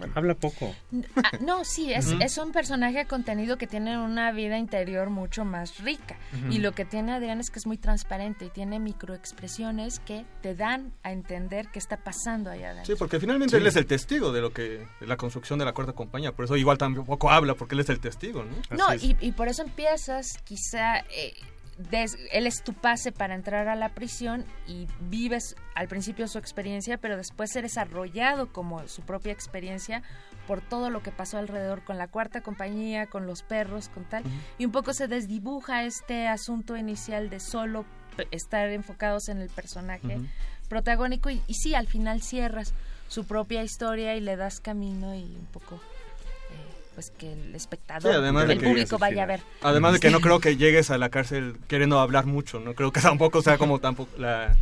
bueno. Habla poco. Ah, no, sí, es, es un personaje contenido que tiene una vida interior mucho más rica. Y lo que tiene Adrián es que es muy transparente y tiene microexpresiones que te dan a entender qué está pasando allá adentro. Sí, porque finalmente él es el testigo de lo que de la construcción de la cuarta compañía, por eso igual tampoco habla porque él es el testigo, ¿no? No, y, y por eso empiezas quizá... eh, des- él es tu pase para entrar a la prisión y vives al principio su experiencia, pero después eres arrollado como su propia experiencia por todo lo que pasó alrededor con la cuarta compañía, con los perros, con tal. Y un poco se desdibuja este asunto inicial de solo estar enfocados en el personaje protagónico y, y sí, al final cierras su propia historia y le das camino y un poco... Pues que el Sí, espectador, además de el que- público vaya a ver. Además de que no creo que llegues a la cárcel queriendo hablar mucho, no creo que tampoco sea como tampoco la,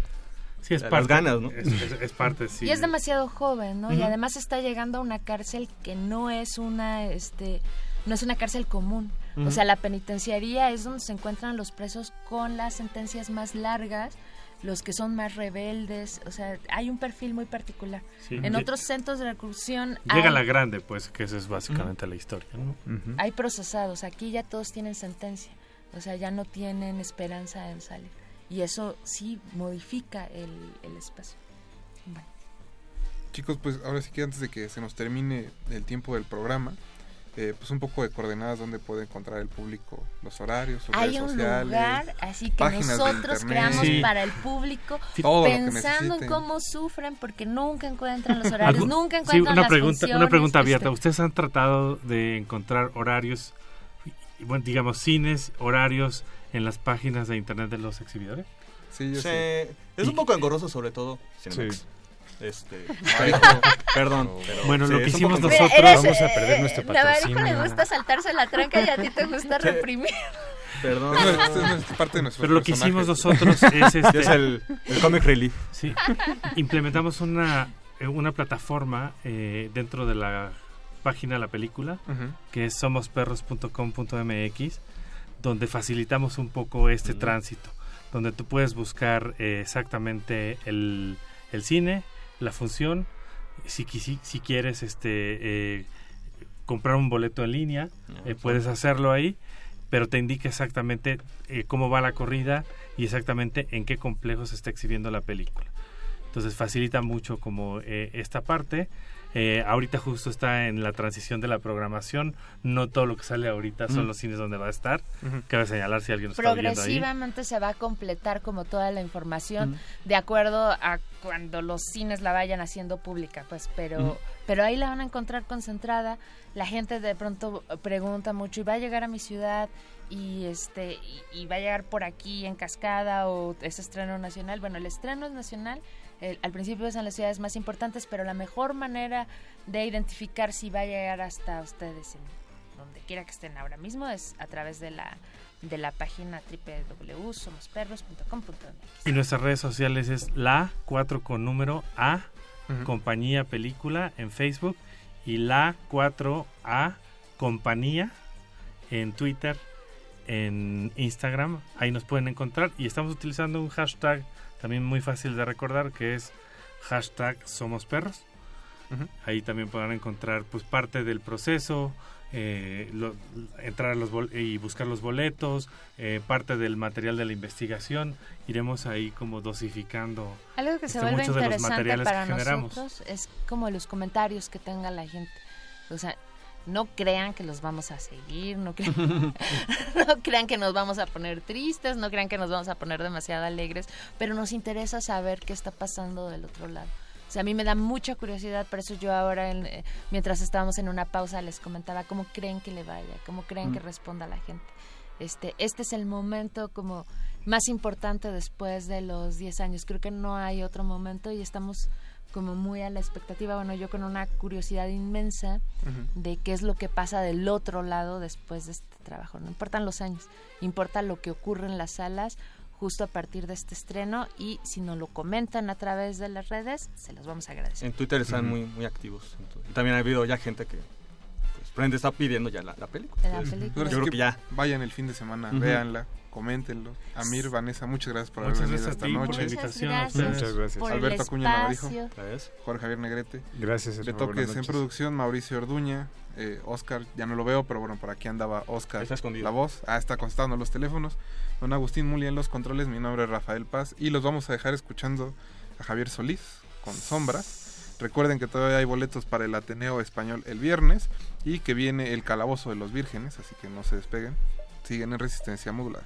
Sí, es parte, las ganas, ¿no? Es, es- es parte, sí. y es demasiado joven, ¿no? Y además está llegando a una cárcel que no es una, este, no es una cárcel común. O sea, la penitenciaría es donde se encuentran los presos con las sentencias más largas, los que son más rebeldes. O sea, hay un perfil muy particular. Sí. En otros centros de reclusión Llega hay, la grande, pues, que esa es básicamente la historia, ¿no? hay procesados. Aquí ya todos tienen sentencia. O sea, ya no tienen esperanza en salir. Y eso sí modifica el, el espacio. Bueno. Chicos, pues ahora sí que antes de que se nos termine el tiempo del programa, eh, pues un poco de coordenadas donde puede encontrar el público los horarios, sus Hay redes un sociales, lugar así que nosotros creamos Sí. para el público Todo pensando en cómo sufren porque nunca encuentran los horarios, nunca sí, encuentran una las pregunta, funciones, una pregunta abierta. este, ¿Ustedes han tratado de encontrar horarios, bueno, digamos, cines, horarios en las páginas de internet de los exhibidores? Sí, yo Sí, sí. Es un poco engorroso sobre todo Cinemex. Este, perdón, pero Bueno, sí, lo que hicimos Mira, nosotros- eres, Vamos a perder eh, nuestro Navarico le patrocinio. gusta saltarse la tranca y a ti te gusta Sí. reprimir. Perdón. No, esto es parte de nuestro Pero lo que hicimos nosotros es, este, Es el, el comic relief. Sí, implementamos una, eh, una plataforma eh, dentro de la página de la película, Ujú. que es somosperros.com.mx, donde facilitamos un poco este tránsito, donde tú puedes buscar eh, exactamente el, el cine, la función, si, quieres este eh, comprar un boleto en línea, eh, puedes hacerlo ahí, pero te indica exactamente eh, cómo va la corrida y exactamente en qué complejo se está exhibiendo la película. Entonces facilita mucho como esta parte. Eh, ahorita justo está en la transición de la programación. No todo lo que sale ahorita son Mm. los cines donde va a estar. Ujú. Cabe señalar si alguien nos está viendo ahí. Progresivamente se va a completar como toda la información de acuerdo a cuando los cines la vayan haciendo pública, pues, pero pero ahí la van a encontrar concentrada. La gente de pronto pregunta mucho y va a llegar a mi ciudad y este y, y va a llegar por aquí en Cascada o es estreno nacional. Bueno, el estreno es nacional. El- al principio es en las ciudades más importantes, pero la mejor manera de identificar si va a llegar hasta ustedes en donde quiera que estén ahora mismo es a través de la de la página www.somosperros.com.mx. Y nuestras redes sociales es la 4 con número A, compañía película en Facebook y la 4A compañía en Twitter, en Instagram, ahí nos pueden encontrar y estamos utilizando un hashtag también muy fácil de recordar que es hashtag somos perros. Ahí también podrán encontrar pues parte del proceso, eh, lo- entrar a los bol- y buscar los boletos, eh, parte del material de la investigación. Iremos ahí como dosificando Algo que se este, vuelve muchos de los interesante materiales para que generamos. nosotros es como los comentarios que tenga la gente. O sea, no crean que los vamos a seguir, no crean, no crean que nos vamos a poner tristes, no crean que nos vamos a poner demasiado alegres, pero nos interesa saber qué está pasando del otro lado. O sea, a mí me da mucha curiosidad, por eso yo ahora, en- eh, mientras estábamos en una pausa, les comentaba cómo creen que le vaya, cómo creen que Mm. responda la gente. Este, este es el momento como más importante después de los 10 años. Creo que no hay otro momento y estamos como muy a la expectativa, bueno, yo con una curiosidad inmensa de qué es lo que pasa del otro lado después de este trabajo. No importan los años, importa lo que ocurre en las salas justo a partir de este estreno y si nos lo comentan a través de las redes, se los vamos a agradecer. En Twitter están muy, muy activos. entonces, y también ha habido ya gente que pues, prende está pidiendo ya la, la película. La Yo creo que ya. Vayan el fin de semana, Ujú. véanla, coméntenlo. Amir, Vanessa, muchas gracias por haber Muchas venido gracias a esta ti por la noche. invitación. Muchas gracias. por Alberto Acuña Navarijo. Jorge Javier Negrete. Gracias. De toques en producción, Mauricio Orduña, eh, Oscar, ya no lo veo, pero bueno, por aquí andaba Oscar, Está escondido. la voz, ah, está acostando los teléfonos, don Agustín Muli en los controles, mi nombre es Rafael Paz, y los vamos a dejar escuchando a Javier Solís con Sombras. Recuerden que todavía hay boletos para el Ateneo Español el viernes, y que viene el Calabozo de los Vírgenes, así que no se despeguen, siguen en resistencia modulada.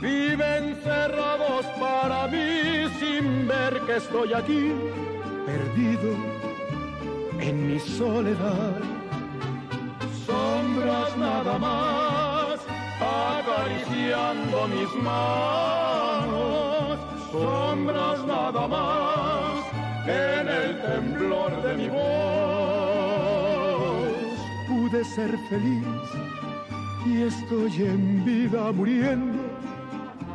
viven cerrados para mí sin ver que estoy aquí, perdido en mi soledad. Sombras nada más, acariciando mis manos, sombras nada más, en el temblor de mi voz. Pude ser feliz y estoy en vida muriendo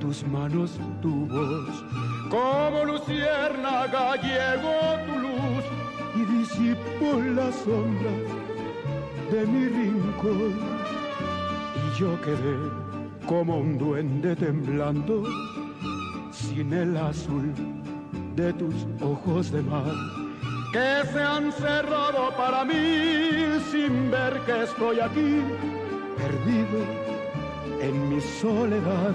tus manos, tu voz. Como luciérnaga llegó tu luz y disipó las sombras de mi rincón. Y yo quedé como un duende temblando sin el azul de tus ojos de mar. Que se han cerrado para mí sin ver que estoy aquí, perdido en mi soledad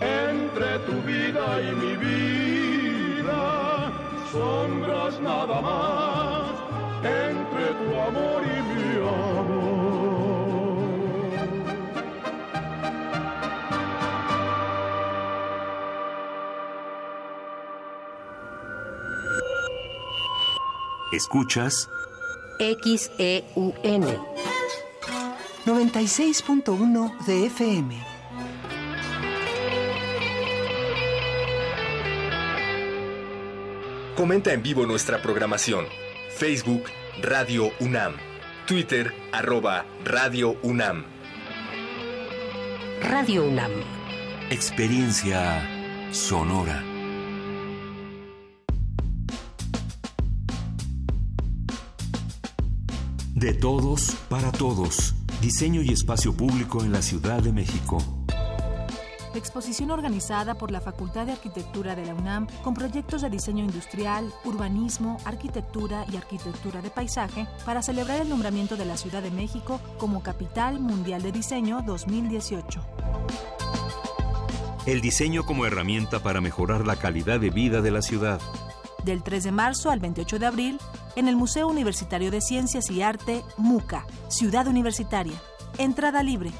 entre tu vida y mi vida, sombras nada más, entre tu amor y mi amor. Escuchas XEUN 96.1 de FM. Comenta en vivo nuestra programación. Facebook Radio UNAM. Twitter arroba Radio UNAM. Radio UNAM. Experiencia sonora. De todos para todos. Diseño y espacio público en la Ciudad de México. Exposición organizada por la Facultad de Arquitectura de la UNAM con proyectos de diseño industrial, urbanismo, arquitectura y arquitectura de paisaje para celebrar el nombramiento de la Ciudad de México como Capital Mundial de Diseño 2018. El diseño como herramienta para mejorar la calidad de vida de la ciudad. Del 3 de marzo al 28 de abril en el Museo Universitario de Ciencias y Arte, MUCA, Ciudad Universitaria. Entrada libre.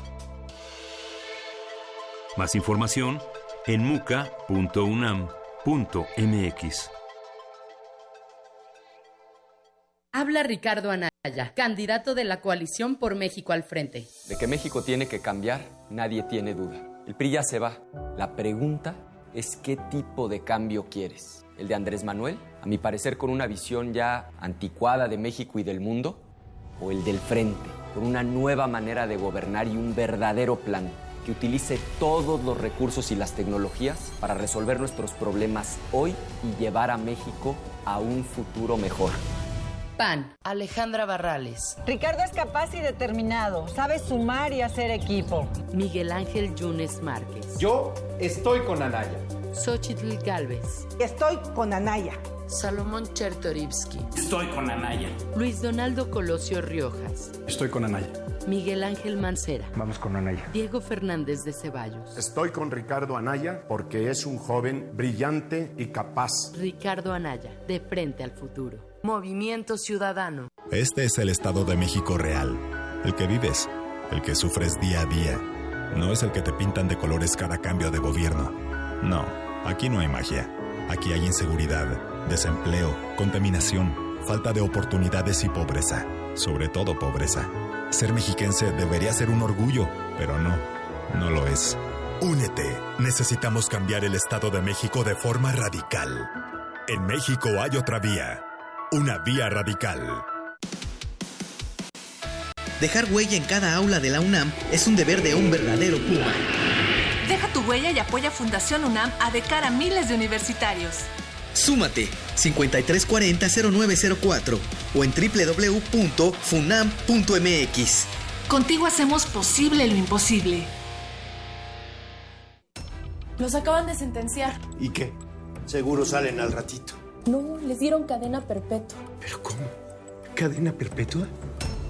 Más información en muca.unam.mx. Habla Ricardo Anaya, candidato de la coalición por México al frente. De que México tiene que cambiar, nadie tiene duda. El PRI ya se va. La pregunta es qué tipo de cambio quieres. ¿El de Andrés Manuel? A mi parecer con una visión ya anticuada de México y del mundo. ¿O el del frente? Con una nueva manera de gobernar y un verdadero plan. Que utilice todos los recursos y las tecnologías para resolver nuestros problemas hoy y llevar a México a un futuro mejor. PAN, Alejandra Barrales. Ricardo es capaz y determinado, sabe sumar y hacer equipo. Miguel Ángel Yunes Márquez. Yo estoy con Anaya. Xochitl Galvez. Estoy con Anaya. Salomón Chertorivsky. Estoy con Anaya. Luis Donaldo Colosio Riojas. Estoy con Anaya. Miguel Ángel Mancera. Vamos con Anaya. Diego Fernández de Ceballos. Estoy con Ricardo Anaya porque es un joven brillante y capaz. Ricardo Anaya, de frente al futuro. Movimiento Ciudadano. Este es el Estado de México real, el que vives, el que sufres día a día. No es el que te pintan de colores cada cambio de gobierno. No, aquí no hay magia. Aquí hay inseguridad, desempleo, contaminación, falta de oportunidades y pobreza. Sobre todo pobreza. Ser mexiquense debería ser un orgullo, pero no, no lo es. Únete. Necesitamos cambiar el Estado de México de forma radical. En México hay otra vía. Una vía radical. Dejar huella en cada aula de la UNAM es un deber de un verdadero Puma. Deja tu huella y apoya Fundación UNAM a de cara a miles de universitarios. Súmate 5340-0904 o en www.funam.mx. Contigo hacemos posible lo imposible. Los acaban de sentenciar. ¿Y qué? Seguro salen al ratito. No, les dieron cadena perpetua. ¿Pero cómo? ¿Cadena perpetua?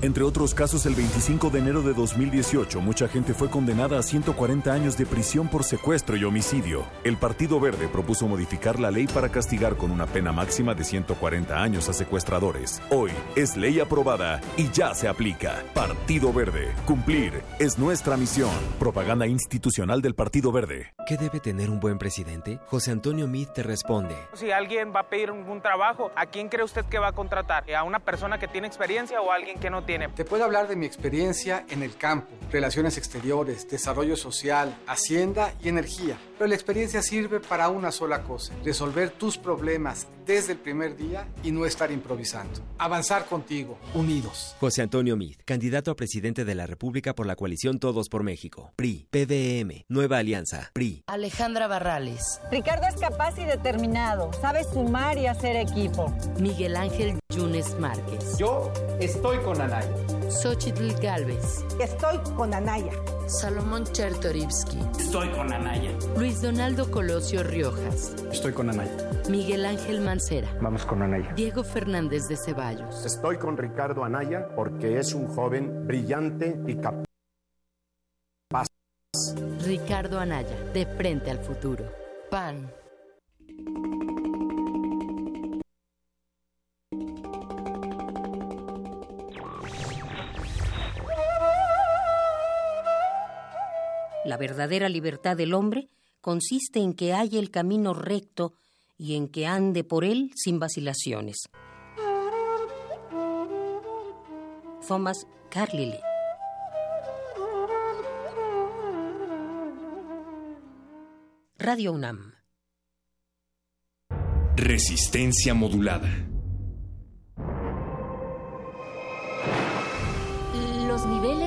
Entre otros casos, el 25 de enero de 2018, mucha gente fue condenada a 140 años de prisión por secuestro y homicidio. El Partido Verde propuso modificar la ley para castigar con una pena máxima de 140 años a secuestradores. Hoy es ley aprobada y ya se aplica. Partido Verde. Cumplir es nuestra misión. Propaganda institucional del Partido Verde. ¿Qué debe tener un buen presidente? José Antonio Meade te responde. Si alguien va a pedir un trabajo, ¿a quién cree usted que va a contratar? ¿A una persona que tiene experiencia o a alguien que no Te puedo hablar de mi experiencia en el campo, relaciones exteriores, desarrollo social, hacienda y energía. Pero la experiencia sirve para una sola cosa, resolver tus problemas desde el primer día y no estar improvisando. Avanzar contigo, unidos. José Antonio Meade, candidato a presidente de la República por la coalición Todos por México. PRI, PDM, Nueva Alianza, PRI. Alejandra Barrales. Ricardo es capaz y determinado, sabe sumar y hacer equipo. Miguel Ángel Yunes Márquez. Yo estoy con Anaya. Xochitl Galvez. Estoy con Anaya. Salomón Chertorivsky. Estoy con Anaya. Luis Donaldo Colosio Riojas. Estoy con Anaya. Miguel Ángel Mancera. Vamos con Anaya. Diego Fernández de Ceballos. Estoy con Ricardo Anaya porque es un joven brillante y capaz. Ricardo Anaya, de frente al futuro. PAN. La verdadera libertad del hombre consiste en que haya el camino recto y en que ande por él sin vacilaciones. Thomas Carlyle Radio UNAM Resistencia modulada.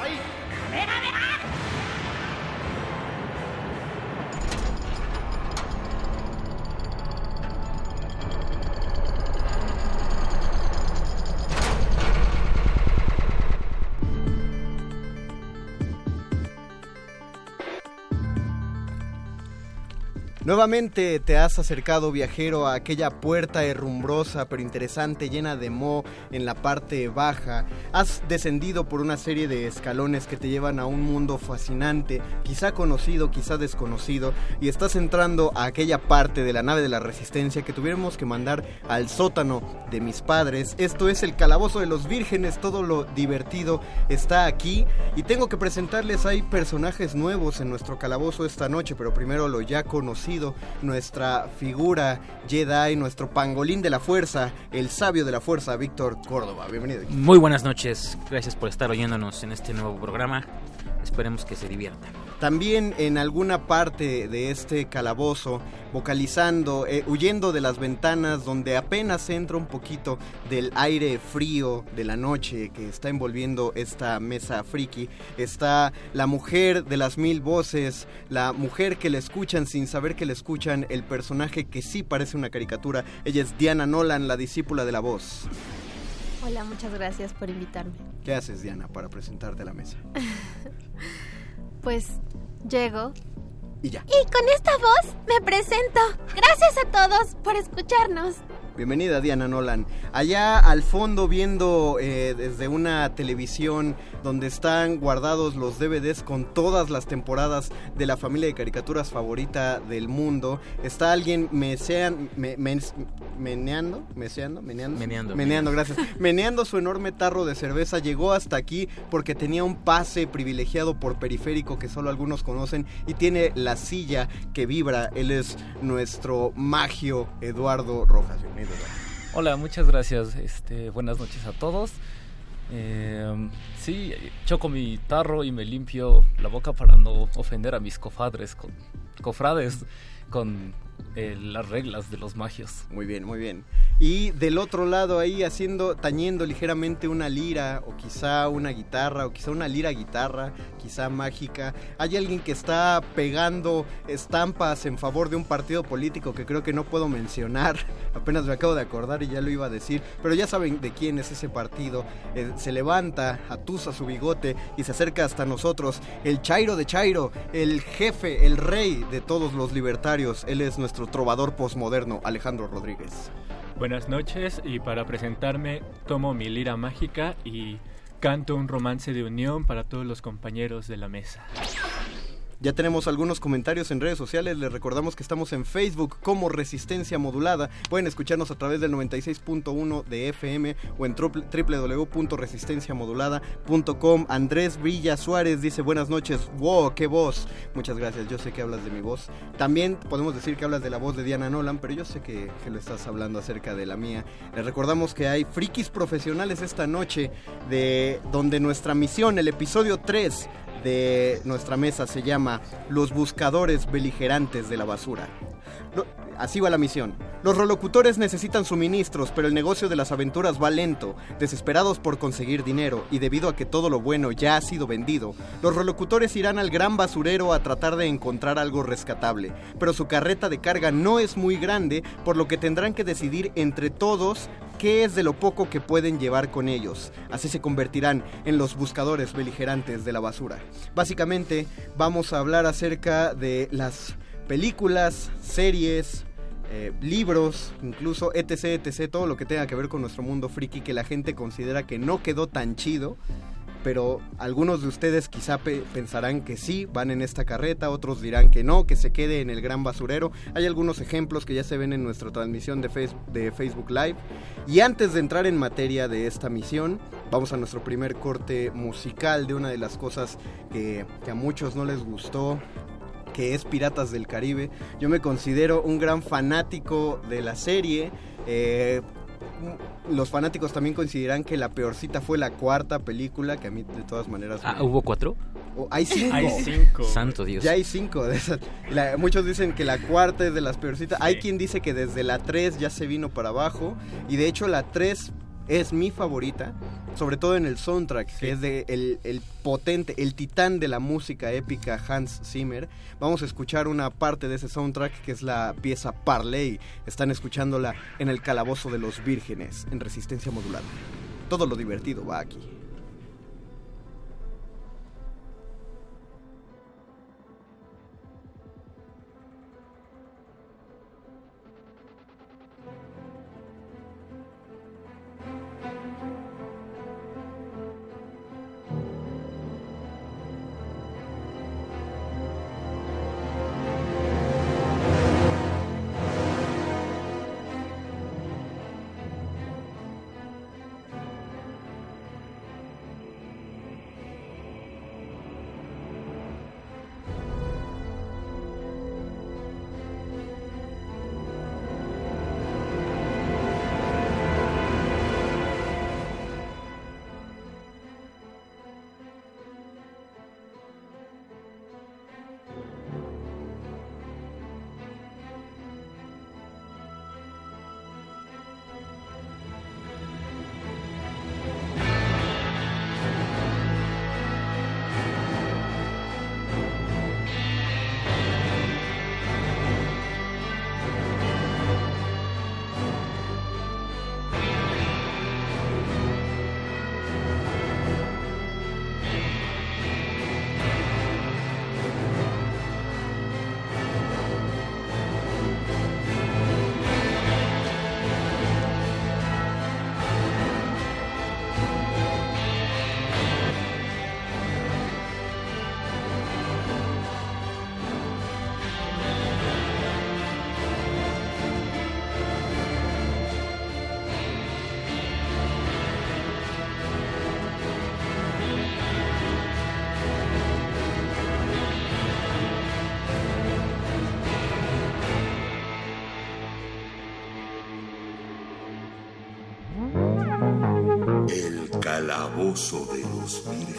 カメラメラ Nuevamente te has acercado, viajero, a aquella puerta herrumbrosa pero interesante, llena de moho en la parte baja. Has descendido por una serie de escalones que te llevan a un mundo fascinante, quizá conocido, quizá desconocido, y estás entrando a aquella parte de la nave de la resistencia que tuviéramos que mandar al sótano de mis padres. Esto es el calabozo de los vírgenes, todo lo divertido está aquí. Y tengo que presentarles, hay personajes nuevos en nuestro calabozo esta noche, pero primero lo ya conocido nuestra figura Jedi, nuestro pangolín de la fuerza, el sabio de la fuerza, Víctor Córdoba. Bienvenido. Muy buenas noches, gracias por estar oyéndonos en este nuevo programa. Esperemos que se diviertan. También en alguna parte de este calabozo, vocalizando, eh, huyendo de las ventanas donde apenas entra un poquito del aire frío de la noche que está envolviendo esta mesa friki, está la mujer de las mil voces, la mujer que le escuchan sin saber que le escuchan, el personaje que sí parece una caricatura. Ella es Diana Nolan, la discípula de la voz. Hola, muchas gracias por invitarme. ¿Qué haces, Diana, para presentarte a la mesa? pues llego. Y ya. Y con esta voz me presento. Gracias a todos por escucharnos. Bienvenida Diana Nolan. Allá al fondo viendo eh, desde una televisión donde están guardados los DVDs con todas las temporadas de la familia de caricaturas favorita del mundo, está alguien mesean, meneando, meseando, meneando, meneando, meneando, gracias, meneando su enorme tarro de cerveza. Llegó hasta aquí porque tenía un pase privilegiado por periférico que solo algunos conocen y tiene la silla que vibra. Él es nuestro magio Eduardo Rojas. Hola, muchas gracias. Este, buenas noches a todos. Eh, sí, choco mi tarro y me limpio la boca para no ofender a mis cofadres, con, cofrades, con eh, las reglas de los magios. Muy bien, muy bien. Y del otro lado ahí haciendo, tañendo ligeramente una lira o quizá una guitarra o quizá una lira guitarra, quizá mágica. Hay alguien que está pegando estampas en favor de un partido político que creo que no puedo mencionar. Apenas me acabo de acordar y ya lo iba a decir. Pero ya saben de quién es ese partido. Eh, se levanta, atusa su bigote y se acerca hasta nosotros. El Chairo de Chairo, el jefe, el rey de todos los libertarios. Él es nuestro trovador posmoderno, Alejandro Rodríguez. Buenas noches y para presentarme tomo mi lira mágica y canto un romance de unión para todos los compañeros de la mesa. Ya tenemos algunos comentarios en redes sociales. Les recordamos que estamos en Facebook como Resistencia Modulada. Pueden escucharnos a través del 96.1 de FM o en www.resistenciamodulada.com. Andrés Villa Suárez dice buenas noches. ¡Wow! ¡Qué voz! Muchas gracias. Yo sé que hablas de mi voz. También podemos decir que hablas de la voz de Diana Nolan, pero yo sé que, lo estás hablando acerca de la mía. Les recordamos que hay frikis profesionales esta noche de donde nuestra misión, el episodio 3, de nuestra mesa se llama Los buscadores beligerantes de la basura. Así va la misión. Los rolocutores necesitan suministros, pero el negocio de las aventuras va lento. Desesperados por conseguir dinero y debido a que todo lo bueno ya ha sido vendido, los rolocutores irán al gran basurero a tratar de encontrar algo rescatable. Pero su carreta de carga no es muy grande, por lo que tendrán que decidir entre todos qué es de lo poco que pueden llevar con ellos. Así se convertirán en los buscadores beligerantes de la basura. Básicamente vamos a hablar acerca de las películas, series, eh, libros, incluso etc, etc, todo lo que tenga que ver con nuestro mundo friki que la gente considera que no quedó tan chido pero algunos de ustedes quizá pensarán que sí, van en esta carreta, otros dirán que no, que se quede en el gran basurero. Hay algunos ejemplos que ya se ven en nuestra transmisión de, de Facebook Live. Y antes de entrar en materia de esta misión, vamos a nuestro primer corte musical de una de las cosas que, a muchos no les gustó que es Piratas del Caribe. Yo me considero un gran fanático de la serie. Eh, los fanáticos también consideran que la peorcita fue la cuarta película, que a mí de todas maneras... Ah, ¿hubo cuatro? Oh, hay cinco. Hay cinco. Santo Dios. Ya hay cinco de esas. muchos dicen que la cuarta es de las peorcitas. Hay quien dice que desde la tres ya se vino para abajo. Y de hecho la tres es mi favorita, sobre todo en el soundtrack, que es de el, potente, el titán de la música épica Hans Zimmer. Vamos a escuchar una parte de ese soundtrack que es la pieza Parley. Están escuchándola en el calabozo de los vírgenes, en resistencia modulada. Todo lo divertido va aquí. Calabozo de los vírgenes.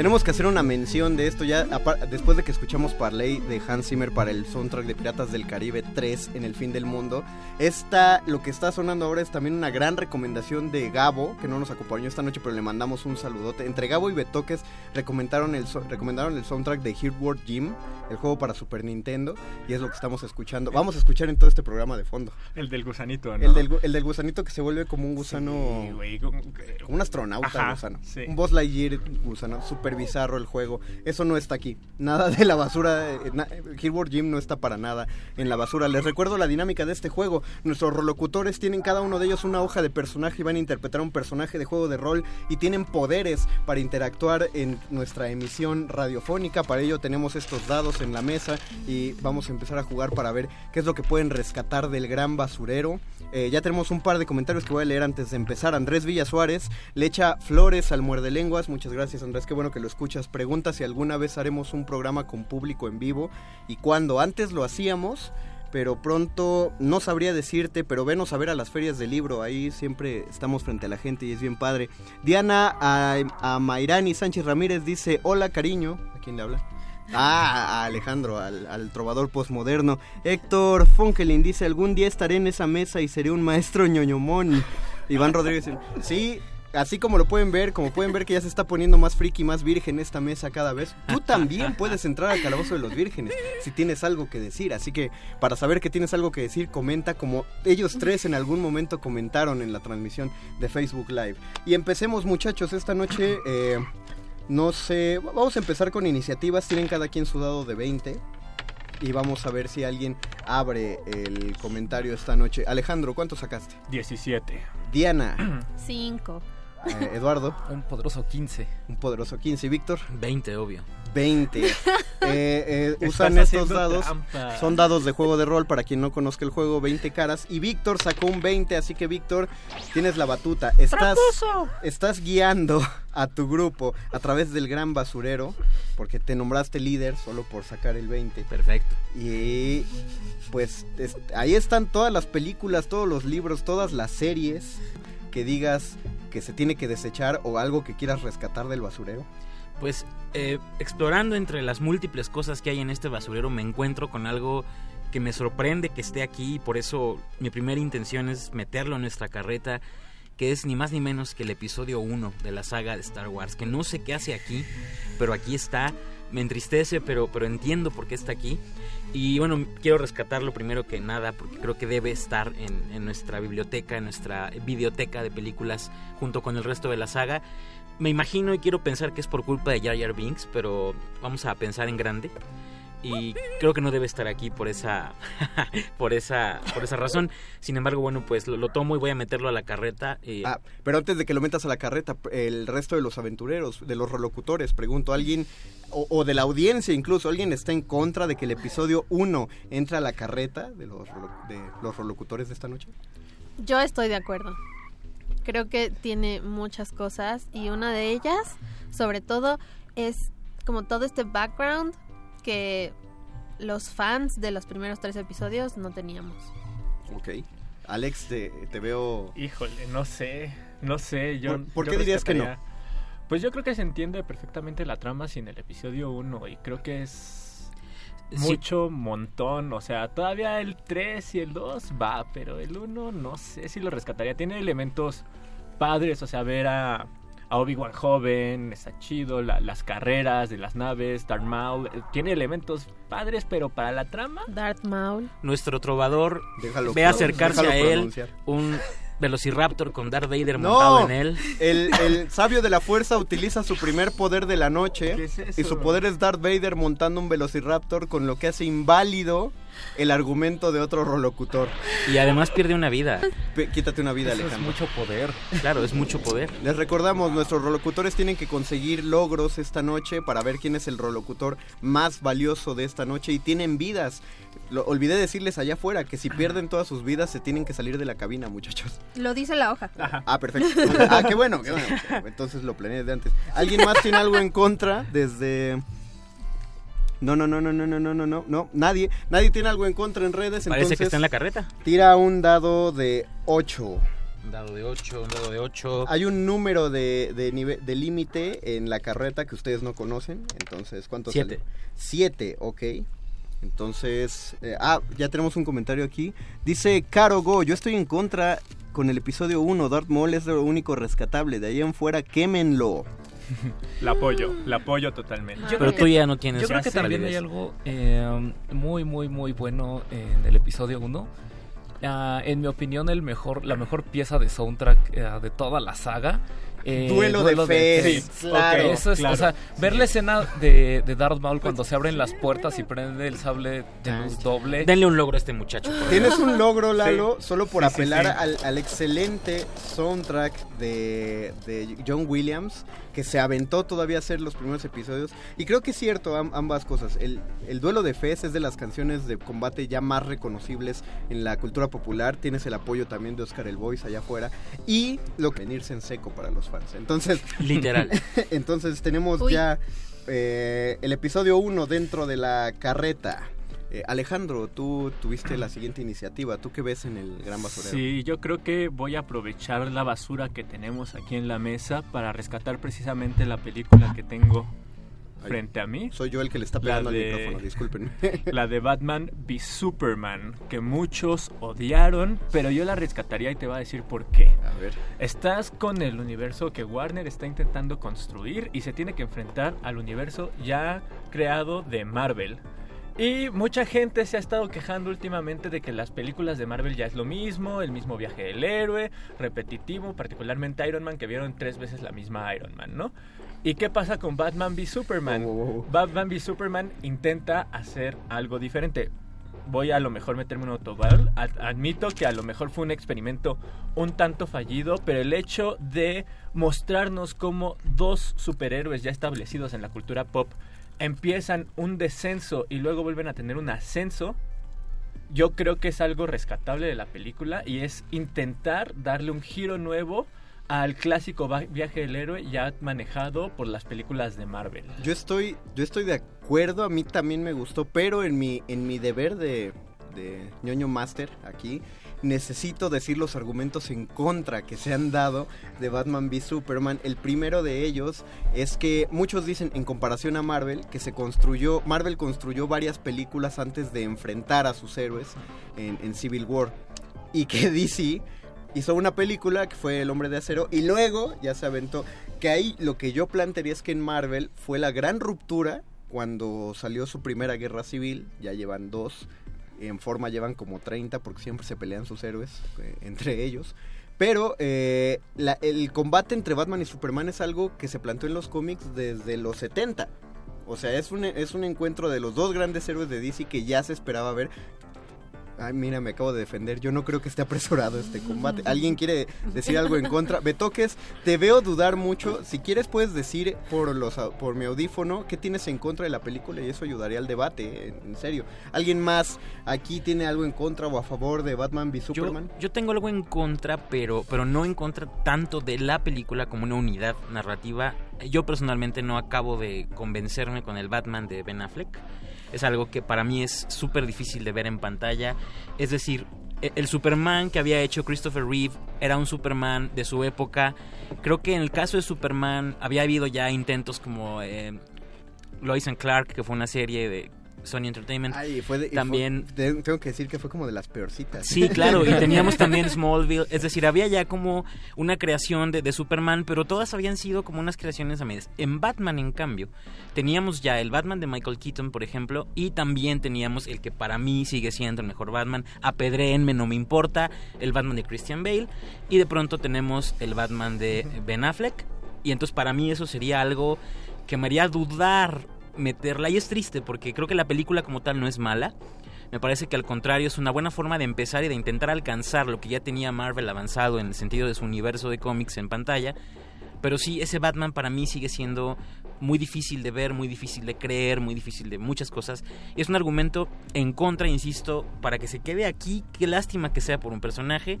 Tenemos que hacer una mención de esto ya después de que escuchamos Parley de Hans Zimmer para el soundtrack de Piratas del Caribe 3 en el fin del mundo. Esta, lo que está sonando ahora es también una gran recomendación de Gabo, que no nos acompañó esta noche, pero le mandamos un saludote. Entre Gabo y Betoques recomendaron el, recomendaron el soundtrack de Heartwork Gym, el juego para Super Nintendo, y es lo que estamos escuchando. Vamos a escuchar en todo este programa de fondo. El del gusanito, ¿no? El del, el del gusanito que se vuelve como un gusano. Sí, güey, como- como un astronauta Ajá, gusano. sí. Un Buzz Lightyear gusano. Bizarro el juego. Eso no está aquí. Nada de la basura. eh, na- Heartwork Gym no está para nada en la basura. Les recuerdo la dinámica de este juego. Nuestros rolocutores tienen cada uno de ellos una hoja de personaje y van a interpretar un personaje de juego de rol y tienen poderes para interactuar en nuestra emisión radiofónica. Para ello tenemos estos dados en la mesa y vamos a empezar a jugar para ver qué es lo que pueden rescatar del gran basurero. Eh, ya tenemos un par de comentarios que voy a leer antes de empezar. Andrés Villa Suárez le echa flores al muerde lenguas. Muchas gracias Andrés, qué bueno que lo escuchas. Pregunta si alguna vez haremos un programa con público en vivo y cuándo. Antes lo hacíamos, pero pronto no sabría decirte, pero venos a ver a las ferias del libro. Ahí siempre estamos frente a la gente y es bien padre. Diana a, a Mayrani Sánchez Ramírez dice, hola cariño. ¿A quién le habla? Ah, a Alejandro, al, al trovador posmoderno. Héctor Fonkelin dice, algún día estaré en esa mesa y seré un maestro ñoñomón. Iván Rodríguez, sí, así como lo pueden ver, como pueden ver que ya se está poniendo más friki, más virgen esta mesa cada vez, tú también puedes entrar al calabozo de los vírgenes si tienes algo que decir. Así que para saber que tienes algo que decir, comenta como ellos tres en algún momento comentaron en la transmisión de Facebook Live. Y empecemos muchachos, esta noche... eh, no sé, vamos a empezar con iniciativas, tienen cada quien su dado de 20 y vamos a ver si alguien abre el comentario esta noche. Alejandro, ¿cuánto sacaste? 17. Diana, Cinco. Eh, Eduardo, Un poderoso 15. un poderoso 15 y Víctor, 20, obvio. 20. Eh, eh, usan estos dados, trampa. son dados de juego de rol para quien no conozca el juego, 20 caras y Víctor sacó un 20, así que Víctor, tienes la batuta. Estás, estás guiando a tu grupo a través del gran basurero, porque te nombraste líder solo por sacar el 20. Perfecto. Y pues es- ahí están todas las películas, todos los libros, todas las series que digas que se tiene que desechar o algo que quieras rescatar del basurero. Pues eh, explorando entre las múltiples cosas que hay en este basurero me encuentro con algo que me sorprende que esté aquí y por eso mi primera intención es meterlo en nuestra carreta que es ni más ni menos que el episodio 1 de la saga de Star Wars, que no sé qué hace aquí, pero aquí está, me entristece, pero, pero entiendo por qué está aquí. Y bueno, quiero rescatarlo primero que nada, porque creo que debe estar en, nuestra biblioteca, en nuestra videoteca de películas, junto con el resto de la saga. Me imagino y quiero pensar que es por culpa de Jar Jar Binks, pero vamos a pensar en grande. Y creo que no debe estar aquí por esa, por esa, por esa razón. Sin embargo, bueno, pues lo, lo tomo y voy a meterlo a la carreta. eh, Ah, pero antes de que lo metas a la carreta, el resto de los aventureros, de los relocutores, pregunto, ¿alguien, o, o de la audiencia incluso, alguien está en contra de que el episodio 1 entre a la carreta de los, relo- de los relocutores de esta noche? Yo estoy de acuerdo. Creo que tiene muchas cosas y una de ellas, sobre todo, es como todo este background que los fans de los primeros tres episodios no teníamos. Ok. Alex, te, te veo... Híjole, no sé, no sé. Yo, ¿Por- por yo qué dirías que no? Pues yo creo que se entiende perfectamente la trama sin el episodio 1 y creo que es Sí. mucho montón. O sea, todavía el 3 y el 2 va, pero el 1 no sé si lo rescataría. Tiene elementos padres, o sea, ver a, a Obi-Wan joven, está chido, la- las carreras de las naves, Darth Maul, eh, tiene elementos padres, pero para la trama... Darth Maul. nuestro trovador Déjalo ve acercarse a él un Velociraptor con Darth Vader montado en él. el, el sabio de la fuerza utiliza su primer poder de la noche ¿Qué es eso? y su poder es Darth Vader montando un velociraptor con lo que hace inválido el argumento de otro rolocutor. Y además pierde una vida. Quítate una vida, Eso es Alejandro. mucho poder. Claro, es mucho poder. Les recordamos, nuestros rolocutores tienen que conseguir logros esta noche para ver quién es el rolocutor más valioso de esta noche y tienen vidas. Lo, olvidé decirles allá afuera que si pierden todas sus vidas se tienen que salir de la cabina, muchachos. Lo dice la hoja. Ah, perfecto. Ah, qué bueno, qué bueno. Entonces lo planeé de antes. ¿Alguien más tiene algo en contra desde No, no, no, no, no, no, no, no, no, no. Nadie, nadie tiene algo en contra en redes. Parece entonces que está en la carreta. Tira un dado de 8. Un dado de 8, un dado de 8. Hay un número de, de, nive- de límite en la carreta que ustedes no conocen. Entonces, ¿cuánto Siete. sale? Siete, ok. Entonces, eh, ah, ya tenemos un comentario aquí. Dice Caro Go, yo estoy en contra con el episodio 1. Darth Maul es lo único rescatable. De ahí en fuera, quémenlo. La apoyo, la apoyo totalmente. Yo Pero tú que- ya no tienes Yo creo que también hay algo eh, muy, muy, muy bueno en el episodio 1. Ah, en mi opinión, el mejor, la mejor pieza de soundtrack eh, de toda la saga. eh, Duelo de Fez, Sí, claro, ok, eso es, claro. O sea, ver la escena de, de Darth Maul cuando se abren las puertas y prende el sable de luz doble. Denle un logro a este muchacho. Tienes un logro, Lalo, solo por Sí, sí, apelar sí. Al, al excelente soundtrack de, de John Williams, que se aventó todavía a hacer los primeros episodios. Y creo que es cierto am- ambas cosas. El, el duelo de Fez es de las canciones de combate ya más reconocibles en la cultura popular. Tienes el apoyo también de Oscar El Voice allá afuera. Y lo que venirse en seco para los fans. Entonces, Literal. entonces tenemos Uy. ya eh, el episodio 1 dentro de la carreta. Eh, Alejandro, tú tuviste la siguiente iniciativa. ¿Tú qué ves en el Gran Basurero? Sí, yo creo que voy a aprovechar la basura que tenemos aquí en la mesa para rescatar precisamente la película que tengo frente a mí. Soy yo el que le está pegando al de- micrófono, disculpen. La de Batman v Superman, que muchos odiaron, pero yo la rescataría y te voy a decir por qué. A ver. Estás con el universo que Warner está intentando construir y se tiene que enfrentar al universo ya creado de Marvel. Y mucha gente se ha estado quejando últimamente de que las películas de Marvel ya es lo mismo, el mismo viaje del héroe, repetitivo, particularmente Iron Man, que vieron tres veces la misma Iron Man, ¿no? ¿Y qué pasa con Batman v Superman? Batman v Superman intenta hacer algo diferente. Voy a lo mejor meterme un autogol. Ad- Admito que a lo mejor fue un experimento un tanto fallido, pero el hecho de mostrarnos cómo dos superhéroes ya establecidos en la cultura pop empiezan un descenso y luego vuelven a tener un ascenso, yo creo que es algo rescatable de la película y es intentar darle un giro nuevo al clásico viaje del héroe ya manejado por las películas de Marvel. Yo estoy, yo estoy de acuerdo, a mí también me gustó, pero en mi, en mi deber de, de ñoño master aquí, necesito decir los argumentos en contra que se han dado de Batman v Superman. El primero de ellos es que muchos dicen en comparación a Marvel que se construyó, Marvel construyó varias películas antes de enfrentar a sus héroes en, en Civil War y que DC hizo una película que fue El Hombre de Acero y luego ya se aventó. Que ahí lo que yo plantearía es que en Marvel fue la gran ruptura cuando salió su primera guerra civil, ya llevan dos, en forma llevan como 30 porque siempre se pelean sus héroes eh, entre ellos. Pero eh, el combate entre Batman y Superman es algo que se planteó en los cómics desde los 70. O sea, es un, es un encuentro de los dos grandes héroes de DC que ya se esperaba ver. Ay, mira, me acabo de defender. Yo no creo que esté apresurado este combate. ¿Alguien quiere decir algo en contra? Betoques, te veo dudar mucho. Si quieres, puedes decir por, los, por mi audífono qué tienes en contra de la película y eso ayudaría al debate, en, en serio. ¿Alguien más aquí tiene algo en contra o a favor de Batman v Yo, Superman? yo tengo algo en contra, pero, pero no en contra tanto de la película como una unidad narrativa. Yo personalmente no acabo de convencerme con el Batman de Ben Affleck. Es algo que para mí es súper difícil de ver en pantalla. Es decir, e- el Superman que había hecho Christopher Reeve era un Superman de su época. Creo que en el caso de Superman había habido ya intentos como eh, Lois and Clark, que fue una serie de Sony Entertainment. Fue de- y fue- También te- tengo que decir que fue como de las peorcitas. Sí, claro, y teníamos también Smallville, es decir, había ya como una creación de, de Superman, pero todas habían sido como unas creaciones a medias. En Batman, en cambio, teníamos ya el Batman de Michael Keaton, por ejemplo, y también teníamos el que para mí sigue siendo el mejor Batman, apedréenme, no me importa, el Batman de Christian Bale, y de pronto tenemos el Batman de Ben Affleck, y entonces para mí eso sería algo que me haría dudar meterla, y es triste porque creo que la película como tal no es mala, me parece que al contrario es una buena forma de empezar y de intentar alcanzar lo que ya tenía Marvel avanzado en el sentido de su universo de cómics en pantalla. Pero sí, ese Batman para mí sigue siendo muy difícil de ver, muy difícil de creer, muy difícil de muchas cosas. Es un argumento en contra, insisto, para que se quede aquí. Qué lástima que sea por un personaje.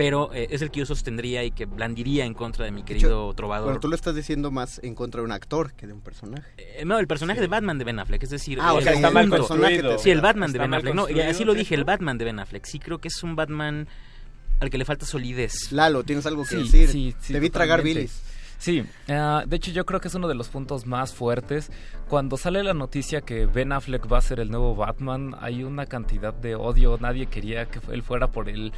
Pero eh, es el que yo sostendría y que blandiría en contra de mi querido trovador. Bueno, tú lo estás diciendo más en contra de un actor que de un personaje. Eh, no, el personaje de Batman de Ben Affleck, es decir, Ah, o el sea, está mal construido. Sí, el Batman de Ben Affleck. No, así lo dije, el Batman de Ben Affleck. Sí, creo que es un Batman al que le falta solidez. Lalo, ¿tienes algo que Sí, decir? sí, sí, Te vi tragar bilis. Sí, ah, de hecho yo creo que es uno de los puntos más fuertes. Cuando sale la noticia que Ben Affleck va a ser el nuevo Batman, hay una cantidad de odio. Nadie quería que él fuera por el...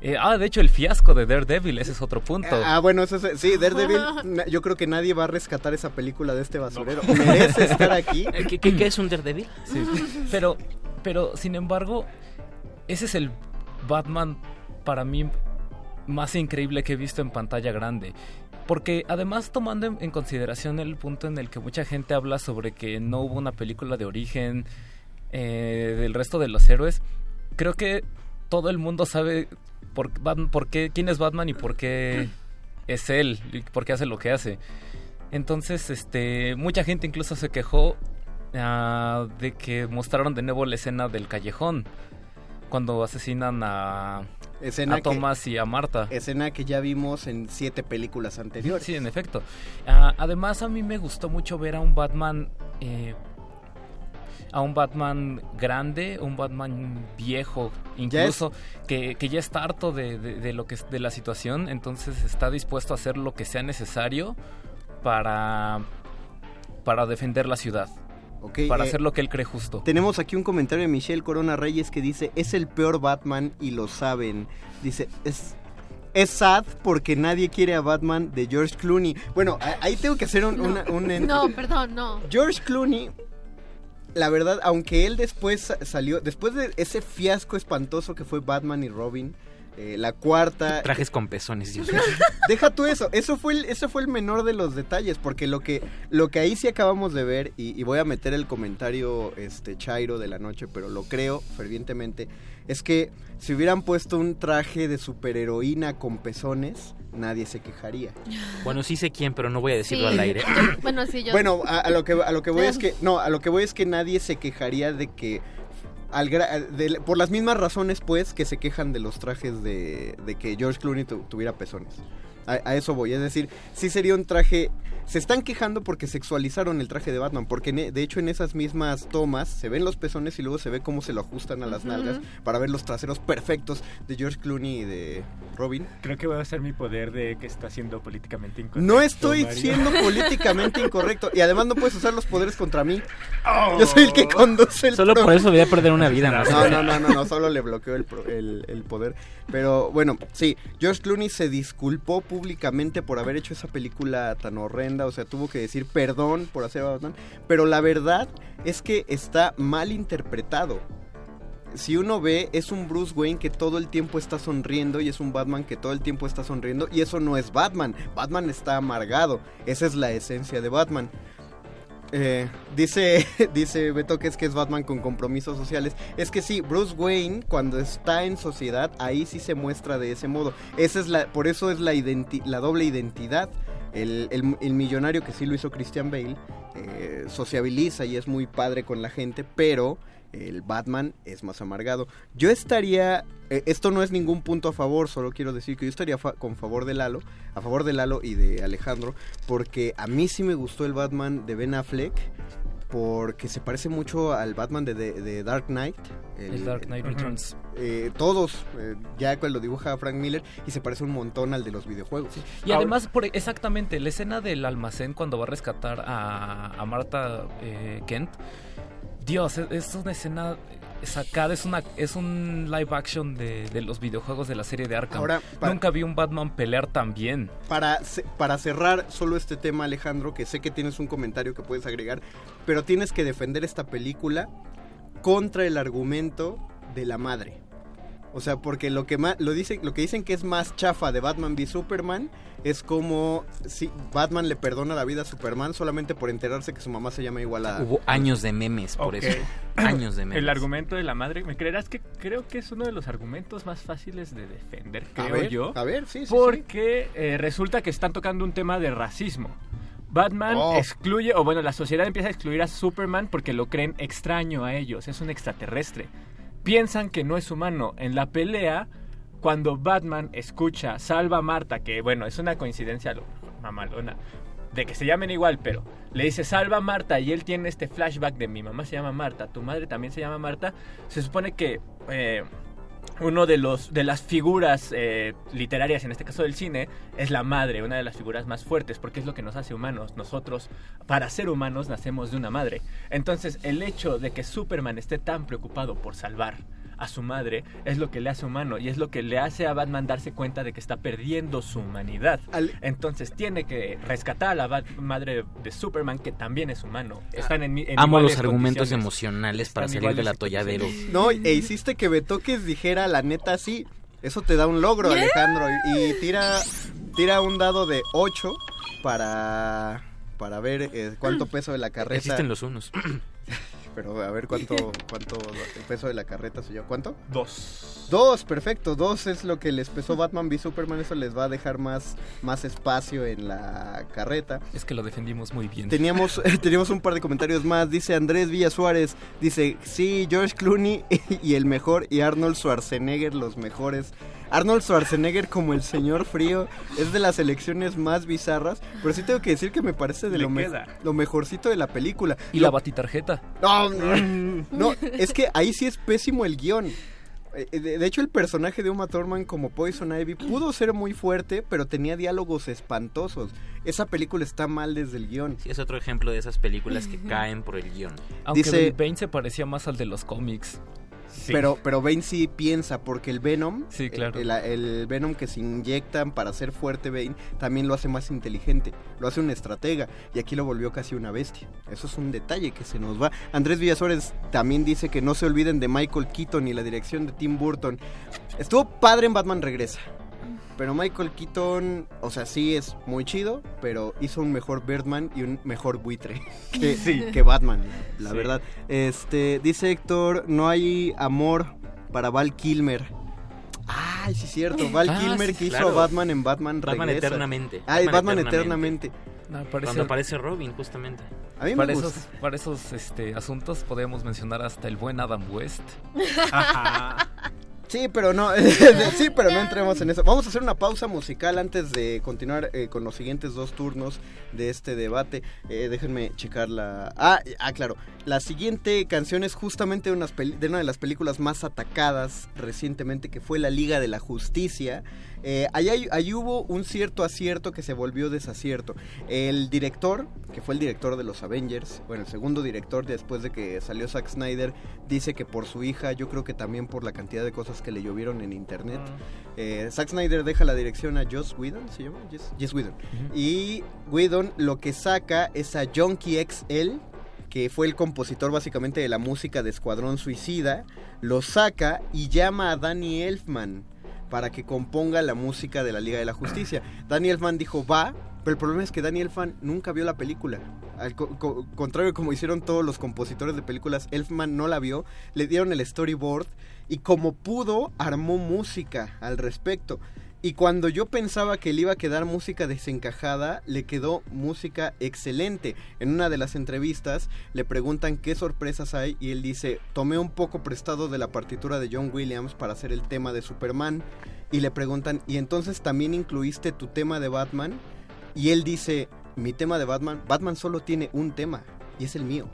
eh, ah, de hecho el fiasco de Daredevil, ese es otro punto. Ah, bueno, eso es, sí, Daredevil, yo creo que nadie va a rescatar esa película de este basurero. Merece estar aquí. ¿Qué, qué- qué es un Daredevil? Sí, pero, pero sin embargo, ese es el Batman para mí más increíble que he visto en pantalla grande. Porque además tomando en, en consideración el punto en el que mucha gente habla sobre que no hubo una película de origen eh, del resto de los héroes, creo que todo el mundo sabe por, qué, quién es Batman y por qué es él, y por qué hace lo que hace. Entonces, este, mucha gente incluso se quejó ah, de que mostraron de nuevo la escena del callejón cuando asesinan a, Escena a que- Thomas y a Marta. Escena que ya vimos en siete películas anteriores. Sí, en efecto. Ah, además, a mí me gustó mucho ver a un Batman. eh, a un Batman grande, un Batman viejo, incluso que, que ya está harto de, de- de lo que es- de la situación, entonces está dispuesto a hacer lo que sea necesario para para defender la ciudad, Ok, para eh, hacer lo que él cree justo. Tenemos aquí un comentario de Michelle Corona Reyes que dice, es el peor Batman y lo saben. Dice, es... Es sad porque nadie quiere a Batman de George Clooney. Bueno, a- ahí tengo que hacer un... una- un- No, perdón, no. George Clooney, la verdad, aunque él después sa- salió, después de ese fiasco espantoso que fue Batman y Robin, eh, la cuarta... Trajes con pezones, Dios mío. Deja tú eso, eso fue el, eso fue el menor de los detalles, porque lo que, lo que ahí sí acabamos de ver, y, y voy a meter el comentario este Chairo de la noche, pero lo creo fervientemente, es que si hubieran puesto un traje de superheroína con pezones, nadie se quejaría. Bueno, sí sé quién, pero no voy a decirlo Sí. al aire. Bueno, sí, yo. Bueno, a, a lo que a lo que voy es que no, a lo que voy es que nadie se quejaría de que al gra- de- por las mismas razones pues que se quejan de los trajes de, de que George Clooney tu- tuviera pezones. A, a eso voy, es decir, sí sería un traje se están quejando porque sexualizaron el traje de Batman, porque e- de hecho en esas mismas tomas se ven los pezones y luego se ve cómo se lo ajustan a las nalgas para ver los traseros perfectos de George Clooney y de Robin. Creo que voy a usar mi poder de que está siendo políticamente incorrecto. No estoy Mario. siendo políticamente incorrecto. Y además no puedes usar los poderes contra mí. Yo soy el que conduce el Solo por eso voy a perder una vida. No, no, no, no, no, solo le bloqueó el, pro- el, el poder. Pero bueno, sí, George Clooney se disculpó públicamente por haber hecho esa película tan horrenda. O sea, tuvo que decir perdón por hacer a Batman. Pero la verdad es que está mal interpretado. Si uno ve, es un Bruce Wayne que todo el tiempo está sonriendo y es un Batman que todo el tiempo está sonriendo. Y eso no es Batman. Batman está amargado. Esa es la esencia de Batman. Eh, dice, dice Beto que es que es Batman con compromisos sociales. Es que sí, Bruce Wayne cuando está en sociedad, ahí sí se muestra de ese modo. Esa es la, por eso es la, identi- la doble identidad. El, el- millonario que sí lo hizo Christian Bale eh, sociabiliza y es muy padre con la gente, pero el Batman es más amargado. Yo estaría, eh, esto no es ningún punto a favor, solo quiero decir que yo estaría con favor de Lalo, a favor de Lalo y de Alejandro, porque a mí sí me gustó el Batman de Ben Affleck, porque se parece mucho al Batman de, de- de Dark Knight. El Dark Knight Returns. Eh, todos, eh, ya cuando lo dibuja Frank Miller, y se parece un montón al de los videojuegos. Y además, por, exactamente, la escena del almacén cuando va a rescatar a, a Marta eh, Kent. Dios, es, es una escena sacada, es una es un live action de, de los videojuegos de la serie de Arkham. Ahora, para- Nunca vi un Batman pelear tan bien. Para, para cerrar solo este tema, Alejandro, que sé que tienes un comentario que puedes agregar, pero tienes que defender esta película contra el argumento de la madre. O sea, porque lo que lo dicen, lo que dicen que es más chafa de Batman v Superman es como si Batman le perdona la vida a Superman solamente por enterarse que su mamá se llama igual a Hubo años de memes por eso. Años de memes. El argumento de la madre, ¿me creerás que creo que es uno de los argumentos más fáciles de defender, A creo ver, yo? a ver, sí, sí, sí. Porque eh, resulta que están tocando un tema de racismo. Batman Oh. excluye, o bueno, la sociedad empieza a excluir a Superman porque lo creen extraño a ellos, es un extraterrestre. Piensan que no es humano. En la pelea, cuando Batman escucha Salva a Marta, que bueno, es una coincidencia lo- mamalona, de que se llamen igual, pero le dice Salva a Marta y él tiene este flashback de mi mamá se llama Marta, tu madre también se llama Marta, se supone que... eh, uno de los de las figuras eh, literarias en este caso del cine es la madre una de las figuras más fuertes porque es lo que nos hace humanos. Nosotros para ser humanos nacemos de una madre. Entonces el hecho de que Superman esté tan preocupado por salvar a su madre es lo que le hace humano y es lo que le hace a Batman darse cuenta de que está perdiendo su humanidad entonces tiene que rescatar a la Bat- madre de Superman que también es humano están en, en Amo los argumentos emocionales para salir del atolladero. No, e hiciste que Betoques dijera la neta sí. Eso te da un logro, Yeah. Alejandro. Y tira, tira un dado de 8 para, para ver eh, cuánto peso de la carreta. Existen los unos. Pero a ver cuánto, cuánto el peso de la carreta soy yo. ¿Cuánto? Dos. Dos, perfecto. Dos es lo que les pesó Batman v Superman. Eso les va a dejar más, más espacio en la carreta. Es que lo defendimos muy bien. Teníamos, teníamos un par de comentarios más. Dice Andrés Villa Suárez. Dice, sí, George Clooney y el mejor. Y Arnold Schwarzenegger los mejores. Arnold Schwarzenegger como el señor frío es de las elecciones más bizarras. Pero sí tengo que decir que me parece de lo, me- queda. lo mejorcito de la película. Y la batitarjeta. No, no, no, es que ahí sí es pésimo el guion. Eh, De, de hecho, el personaje de Uma Thurman como Poison Ivy pudo ser muy fuerte, pero tenía diálogos espantosos. Esa película está mal desde el guion. Sí, es otro ejemplo de esas películas que caen por el guion. Aunque Dice- Bane se parecía más al de los cómics. Pero, pero Bane sí piensa, porque el Venom, Sí, claro. el, el Venom que se inyectan para hacer fuerte Bane, también lo hace más inteligente, lo hace un estratega, y aquí lo volvió casi una bestia. Eso es un detalle que se nos va. Andrés Villasores también dice que no se olviden de Michael Keaton y la dirección de Tim Burton. Estuvo padre en Batman Regresa. Pero Michael Keaton, o sea, sí es muy chido, pero hizo un mejor Birdman y un mejor buitre que, Sí. que Batman, la Sí. verdad. Este, dice Héctor, no hay amor para Val Kilmer. Ay, sí es cierto, Val Ah, Kilmer sí, que hizo claro. a Batman en Batman Batman Regresa. Eternamente. Ay, Batman, Batman Eternamente. No, parece- Cuando aparece Robin, justamente. A mí me para gusta. esos, para esos este, asuntos podemos mencionar hasta el buen Adam West. Sí, pero no, sí, pero no entremos en eso. Vamos a hacer una pausa musical antes de continuar eh, con los siguientes dos turnos de este debate. Eh, déjenme checar la... Ah, ah, claro. La siguiente canción es justamente de, una de las películas más atacadas recientemente, que fue La Liga de la Justicia. Eh, ahí, hubo un cierto acierto que se volvió desacierto. El director, que fue el director de los Avengers, bueno, el segundo director después de que salió Zack Snyder, dice que por su hija, yo creo que también por la cantidad de cosas que le llovieron en internet, eh, Zack Snyder deja la dirección a Joss Whedon, ¿se llama? Joss Whedon. Y Whedon lo que saca es a Junkie XL, que fue el compositor básicamente de la música de Escuadrón Suicida, lo saca y llama a Danny Elfman para que componga la música de la Liga de la Justicia. Danny Elfman dijo, va, pero el problema es que Danny Elfman nunca vio la película. Al co- contrario como hicieron todos los compositores de películas, Elfman no la vio, le dieron el storyboard y como pudo armó música al respecto. Y cuando yo pensaba que le iba a quedar música desencajada, le quedó música excelente. En una de las entrevistas le preguntan qué sorpresas hay y él dice, tomé un poco prestado de la partitura de John Williams para hacer el tema de Superman. Y le preguntan, ¿y entonces también incluiste tu tema de Batman? Y él dice, mi tema de Batman, Batman solo tiene un tema y es el mío.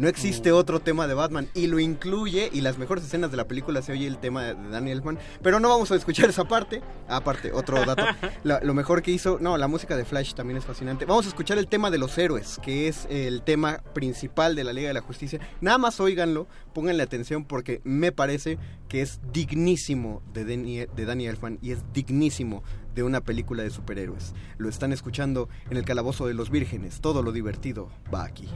No existe otro tema de Batman y lo incluye y las mejores escenas de la película se oye el tema de Danny Elfman, pero no vamos a escuchar esa parte. Aparte, otro dato, La- lo mejor que hizo, no, la música de Flash también es fascinante. Vamos a escuchar el tema de los héroes, que es el tema principal de la Liga de la Justicia. Nada más óiganlo, pónganle atención porque me parece que es dignísimo de Danny, de Danny Elfman y es dignísimo de una película de superhéroes. Lo están escuchando en el Calabozo de los Vírgenes. Todo lo divertido va aquí.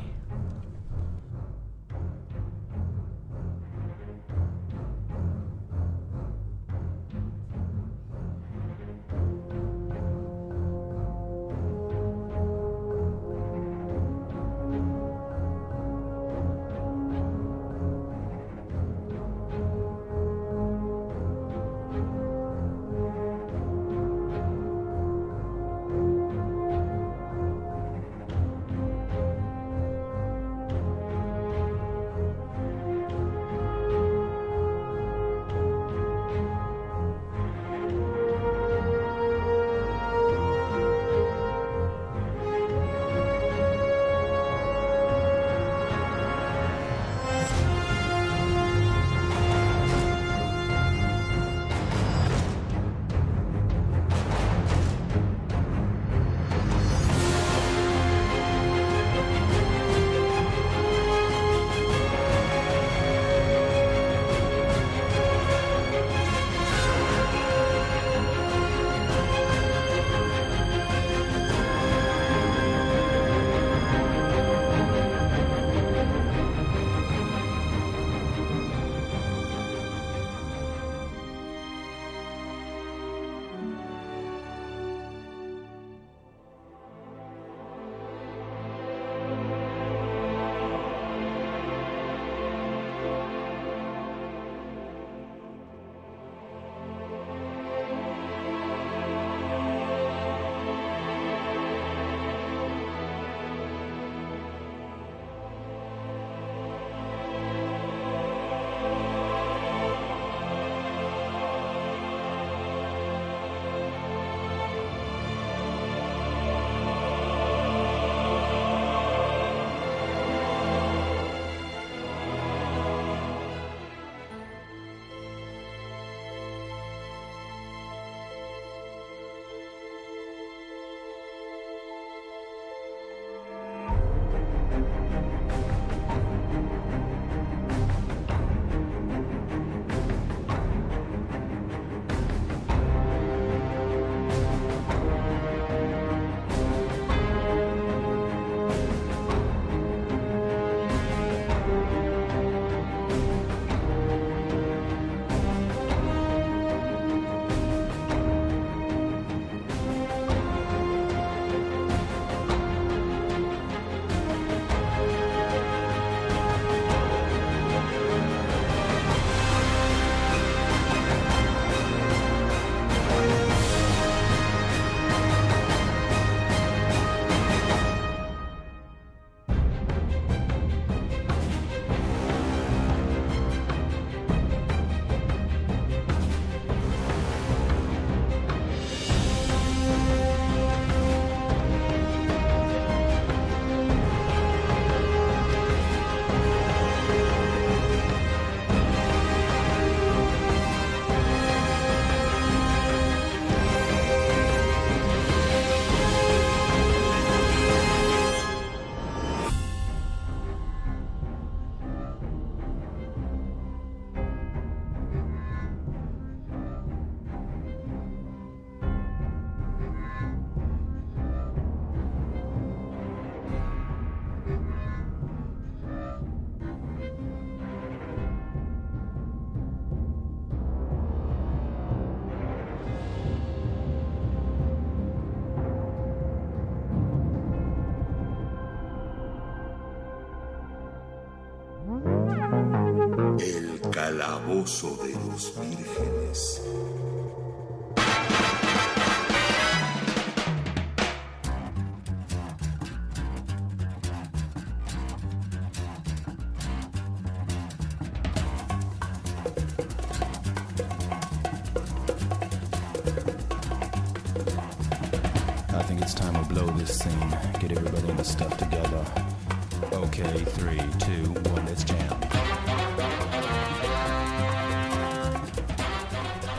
Calabozo de los Vírgenes.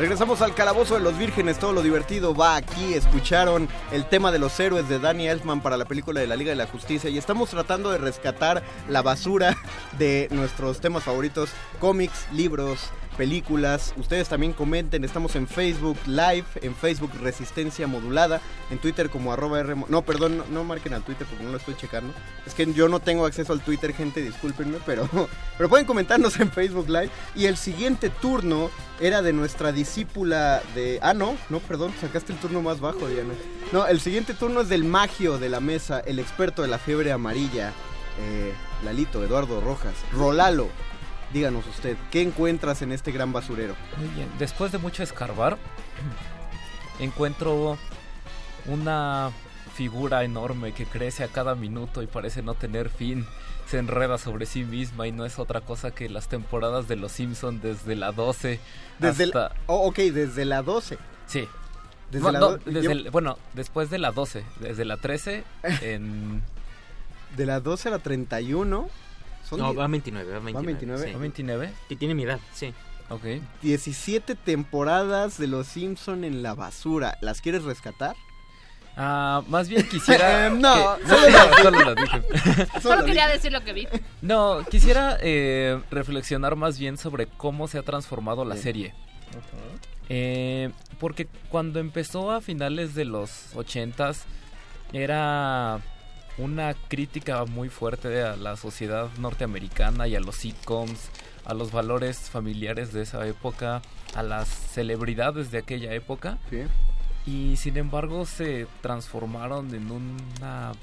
Regresamos al calabozo de los vírgenes, todo lo divertido va aquí. Escucharon el tema de los héroes de Danny Elfman para la película de la Liga de la Justicia y estamos tratando de rescatar la basura de nuestros temas favoritos, cómics, libros, películas. Ustedes también comenten, estamos en Facebook Live, en Facebook Resistencia Modulada, en Twitter como arroba R... No, perdón, no, marquen al Twitter porque no lo estoy checando. Es que yo no tengo acceso al Twitter, gente, discúlpenme, pero, pero pueden comentarnos en Facebook Live. Y el siguiente turno era de nuestra discípula de... Ah, no, no, perdón, sacaste el turno más bajo, Diana. No, el siguiente turno es del magio de la mesa, el experto de la fiebre amarilla, eh, Lalito, Eduardo Rojas, Rolalo. Díganos usted, ¿qué encuentras en este gran basurero? Muy bien, después de mucho escarbar, encuentro una figura enorme que crece a cada minuto y parece no tener fin. Se enreda sobre sí misma y no es otra cosa que las temporadas de Los Simpson desde la 12 Desde hasta... la, oh, ok, desde la 12. Sí. Desde No, la no, desde yo- el- bueno, después de la 12, desde la 13 en... De la 12 a la 31. Son No, va 29, va 29. 29. sí. ¿Va 29? Y tiene mi edad, sí. Ok. 17 temporadas de Los Simpson en la basura. ¿Las quieres rescatar? Ah, más bien quisiera... Eh, no, que- solo no, lo- solo lo dije. Solo quería decir lo que vi. No, quisiera eh, reflexionar más bien sobre cómo se ha transformado la serie. Eh, porque cuando empezó a finales de los ochentas era una crítica muy fuerte a la sociedad norteamericana y a los sitcoms, a los valores familiares de esa época, a las celebridades de aquella época. Y sin embargo se transformaron en una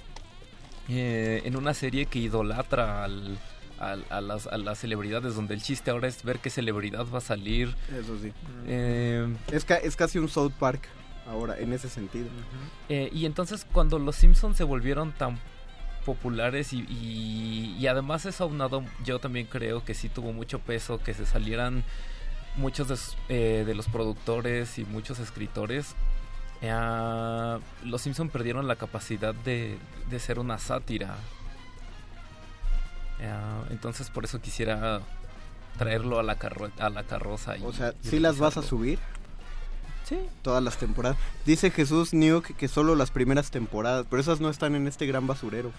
eh, en una serie que idolatra al- al- a, las, a las celebridades, donde el chiste ahora es ver qué celebridad va a salir. Eso sí. Eh, Es, ca- es casi un South Park ahora, en ese sentido. eh, y entonces cuando los Simpsons se volvieron tan populares y, y- y además eso aunado yo también creo que sí tuvo mucho peso que se salieran muchos de, eh, de los productores y muchos escritores eh, los Simpson perdieron la capacidad de, de ser una sátira entonces por eso quisiera traerlo a la, carro a la carroza y, O sea, y ¿sí las vas a subir? Sí. Todas las temporadas. Dice Jesús Nuke que solo las primeras temporadas, pero esas no están en este gran basurero.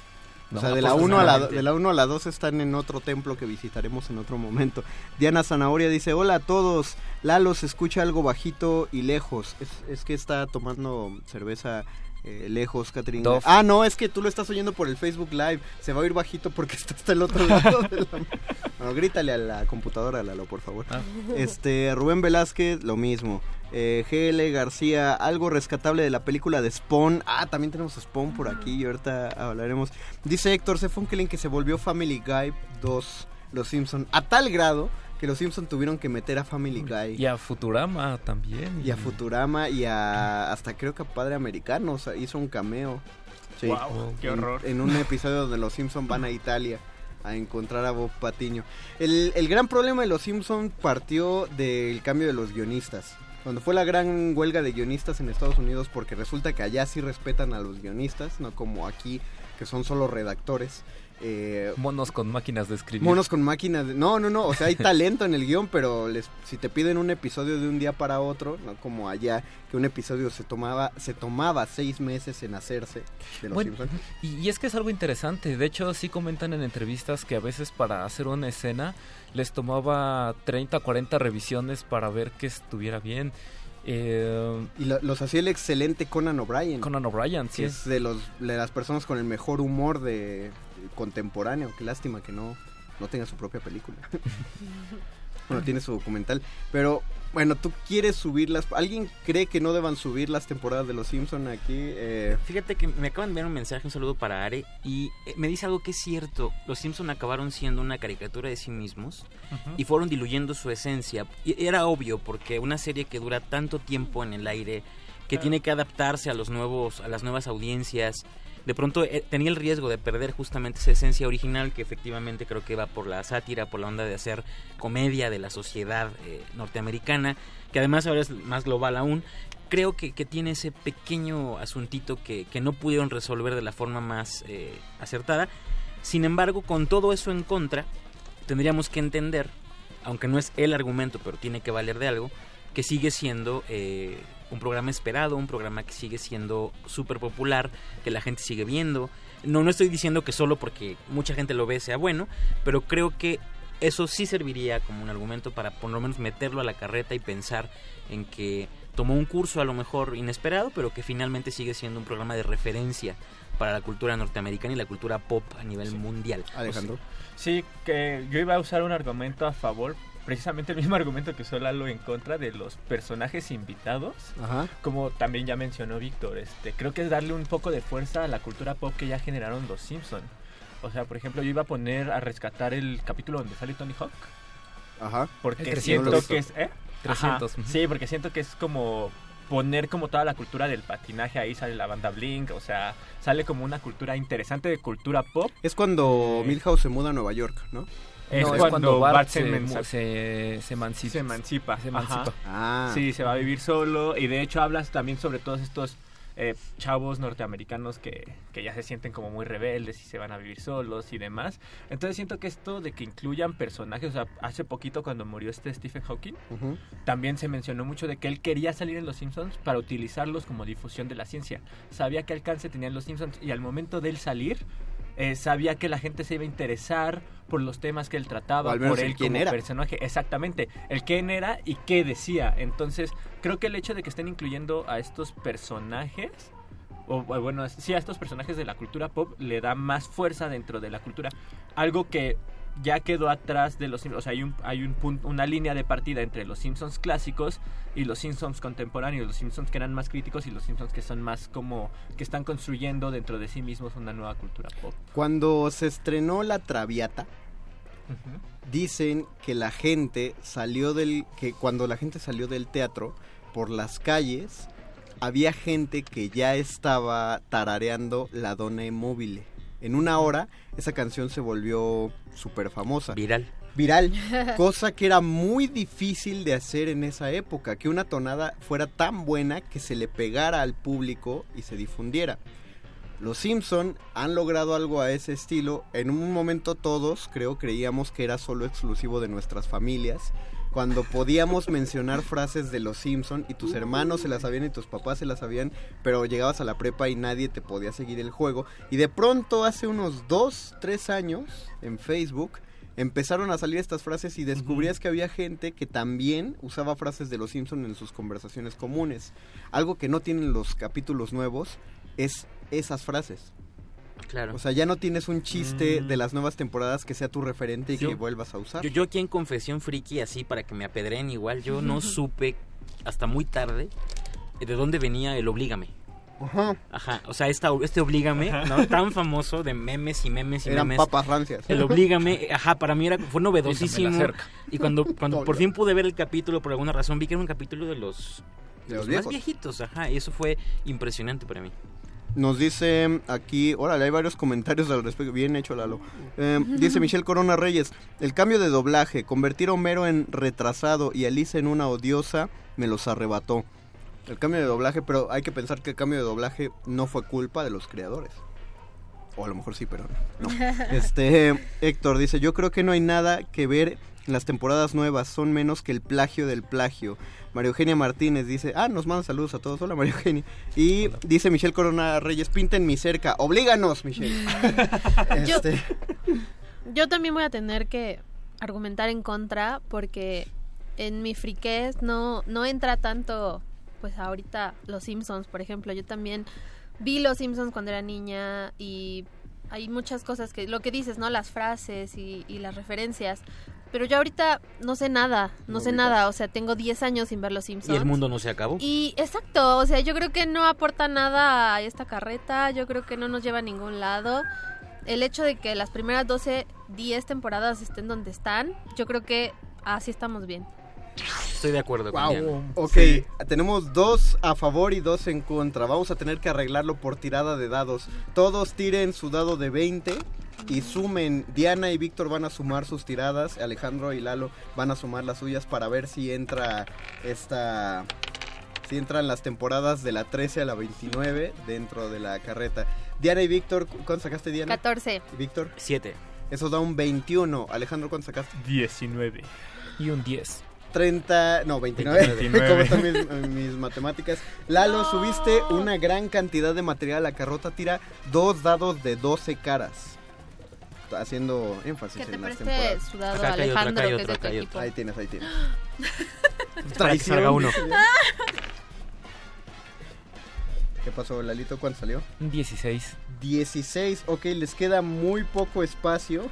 O No, sea, de la, 1 a la, de la 1 a la 2 están en otro templo que visitaremos en otro momento. Diana Zanahoria dice, hola a todos. Lalo se escucha algo bajito y lejos. Es, es que está tomando cerveza eh, lejos, Catherine. Ah, no, es que tú lo estás oyendo por el Facebook Live. Se va a oír bajito porque está hasta el otro lado de la... Bueno, grítale a la computadora, Lalo, por favor. Ah. Este, Rubén Velázquez, lo mismo. Eh, GL García, algo rescatable de la película de Spawn. Ah, también tenemos a Spawn por aquí y ahorita hablaremos. Dice Héctor C. Funkelin que se volvió Family Guy 2, Los Simpson a tal grado que Los Simpson tuvieron que meter a Family Guy. Y a Futurama también. Y a Futurama y a hasta creo que a Padre Americano, o sea, hizo un cameo. Guau, qué En- horror. En, un episodio donde los Simpson van a Italia a encontrar a Bob Patiño. El, el gran problema de los Simpson partió del cambio de los guionistas. Cuando fue la gran huelga de guionistas en Estados Unidos, porque resulta que allá sí respetan a los guionistas, no como aquí, que son solo redactores. Eh, Monos con máquinas de escribir. Monos con máquinas. de- No, no, no. O sea, hay talento en el guion, pero les, si te piden un episodio de un día para otro, no como allá, que un episodio se tomaba, se tomaba seis meses en hacerse de los Bueno, y es que es algo interesante. De hecho, sí comentan en entrevistas que a veces para hacer una escena les tomaba 30, 40 revisiones para ver que estuviera bien. Eh, Y lo- los hacía el excelente Conan O'Brien. Conan O'Brien, sí. que es de, los, de las personas con el mejor humor de contemporáneo. Qué lástima que no, no tenga su propia película. Bueno, tiene su documental. Pero bueno, tú quieres subirlas. ¿Alguien cree que no deban subir las temporadas de Los Simpson aquí? Eh, Fíjate que me acaban de enviar un mensaje, un saludo para Are, y eh, me dice algo que es cierto. Los Simpson acabaron siendo una caricatura de sí mismos y fueron diluyendo su esencia. Y era obvio porque una serie que dura tanto tiempo en el aire, que Claro. tiene que adaptarse a los nuevos, a las nuevas audiencias, de pronto eh, tenía el riesgo de perder justamente esa esencia original que efectivamente creo que va por la sátira, por la onda de hacer comedia de la sociedad eh, norteamericana, que además ahora es más global aún. Creo que, que tiene ese pequeño asuntito que, que no pudieron resolver de la forma más eh, acertada. Sin embargo, con todo eso en contra, tendríamos que entender, aunque no es el argumento, pero tiene que valer de algo, que sigue siendo eh, un programa esperado, un programa que sigue siendo súper popular, que la gente sigue viendo. No, no estoy diciendo que solo porque mucha gente lo ve sea bueno, pero creo que eso sí serviría como un argumento para por lo menos meterlo a la carreta y pensar en que tomó un curso a lo mejor inesperado, pero que finalmente sigue siendo un programa de referencia para la cultura norteamericana y la cultura pop a nivel mundial. Alejandro. Sí, que yo iba a usar un argumento a favor, precisamente el mismo argumento que usó Lalo en contra de los personajes invitados. Ajá. Como también ya mencionó Víctor, este, creo que es darle un poco de fuerza a la cultura pop que ya generaron los Simpson. O sea, por ejemplo, yo iba a poner a rescatar el capítulo donde sale Tony Hawk. Ajá. Porque El 300. siento que es... ¿eh? 300, Ajá. ujú. Sí, porque siento que es como poner como toda la cultura del patinaje ahí sale la banda Blink, o sea, sale como una cultura interesante de cultura pop. Es cuando Eh, Milhouse se muda a Nueva York, ¿no? Es, No, cuando, Bart, se, se, se, se emancipa. se emancipa. Se emancipa. Ah. Sí, se va a vivir solo y de hecho hablas también sobre todos estos eh, chavos norteamericanos que, que ya se sienten como muy rebeldes y se van a vivir solos y demás. Entonces siento que esto de que incluyan personajes, o sea, hace poquito cuando murió este Stephen Hawking, también se mencionó mucho de que él quería salir en Los Simpsons para utilizarlos como difusión de la ciencia. Sabía qué alcance tenían Los Simpsons y al momento de él salir, eh, sabía que la gente se iba a interesar por los temas que él O trataba, al menos por el él quién como era. personaje. Exactamente, el quién era y qué decía. Entonces, creo que el hecho de que estén incluyendo a estos personajes o o bueno, sí a estos personajes de la cultura pop le da más fuerza dentro de la cultura. Algo que ya quedó atrás de los Simpsons. O sea, hay, un, hay un punto, una línea de partida entre los Simpsons clásicos y los Simpsons contemporáneos. Los Simpsons que eran más críticos y los Simpsons que son más como. que están construyendo dentro de sí mismos una nueva cultura pop. Cuando se estrenó La Traviata, dicen que la gente salió del que cuando la gente salió del teatro por las calles había gente que ya estaba tarareando La Donna Immobile. En una hora esa canción se volvió súper famosa. Viral. Viral, cosa que era muy difícil de hacer en esa época, que una tonada fuera tan buena que se le pegara al público y se difundiera. Los Simpson han logrado algo a ese estilo. En un momento todos, creo, creíamos que era solo exclusivo de nuestras familias. Cuando podíamos mencionar frases de los Simpson y tus hermanos se las sabían y tus papás se las sabían, pero llegabas a la prepa y nadie te podía seguir el juego. Y de pronto, hace unos dos, tres años, en Facebook, empezaron a salir estas frases y descubrías que había gente que también usaba frases de los Simpson en sus conversaciones comunes. Algo que no tienen los capítulos nuevos es esas frases. Claro. O sea, ya no tienes un chiste Mm. de las nuevas temporadas que sea tu referente y Yo- que vuelvas a usar. Yo, yo aquí en Confesión Friki, así para que me apedreen igual, yo no supe hasta muy tarde de dónde venía el Oblígame. Ajá. Ajá, o sea, esta, este Oblígame, ¿no? Tan famoso de memes y memes y Eran memes. papas rancias. El Oblígame, ajá, para mí era, fue novedosísimo. Y cuando, cuando por fin pude ver el capítulo, por alguna razón, vi que era un capítulo de los, De los más viejitos, ajá, y eso fue impresionante para mí. Nos dice aquí, órale, hay varios comentarios al respecto. Bien hecho, Lalo. Eh, dice Michelle Corona Reyes: El cambio de doblaje, convertir a Homero en retrasado y a Lisa en una odiosa, me los arrebató. El cambio de doblaje, pero hay que pensar que el cambio de doblaje no fue culpa de los creadores. O a lo mejor sí, pero no. Este, Héctor dice: Yo creo que no hay nada que ver en las temporadas nuevas, son menos que el plagio del plagio. María Eugenia Martínez dice, ah, nos manda saludos a todos. Hola María Eugenia. Y dice Michelle Corona Reyes, pinten mi cerca. Oblíganos, Michelle. Yo- Este, Yo también voy a tener que argumentar en contra porque en mi friquez no, no entra tanto, pues ahorita los Simpsons, por ejemplo. Yo también vi los Simpsons cuando era niña y hay muchas cosas que, lo que dices, ¿no? Las frases y, y las referencias. Pero yo ahorita no sé nada, no, No sé nada, o sea, tengo 10 años sin ver Los Simpsons. Y el mundo no se acabó. Y exacto, o sea, yo creo que no aporta nada a esta carreta, yo creo que no nos lleva a ningún lado. El hecho de que las primeras 12, 10 temporadas estén donde están, yo creo que así estamos bien. Estoy de acuerdo con Diana. Ok, tenemos dos a favor y dos en contra. Vamos a tener que arreglarlo por tirada de dados. Todos tiren su dado de 20 y sumen. Diana y Víctor van a sumar sus tiradas. Alejandro y Lalo van a sumar las suyas para ver si entra esta. Si entran las temporadas de la 13 a la 29 dentro de la carreta. Diana y Víctor, ¿cuánto sacaste Diana? 14. ¿Y Víctor? 7. Eso da un 21. Alejandro, ¿cuánto sacaste? 19. Y un 10. 30, no, 29. 29. ¿Cómo están mis, mis matemáticas? Lalo, subiste una gran cantidad de material. La carrota tira dos dados de 12 caras. Haciendo énfasis Que te en las temporadas. su dado, Acá hay otro, Alejandro, acá hay que es de otro, tu acá hay equipo. Ahí tienes, ahí tienes. Para que salga uno. ¿Qué pasó, Lalito? ¿Cuánto salió? 16. 16, ok, les queda muy poco espacio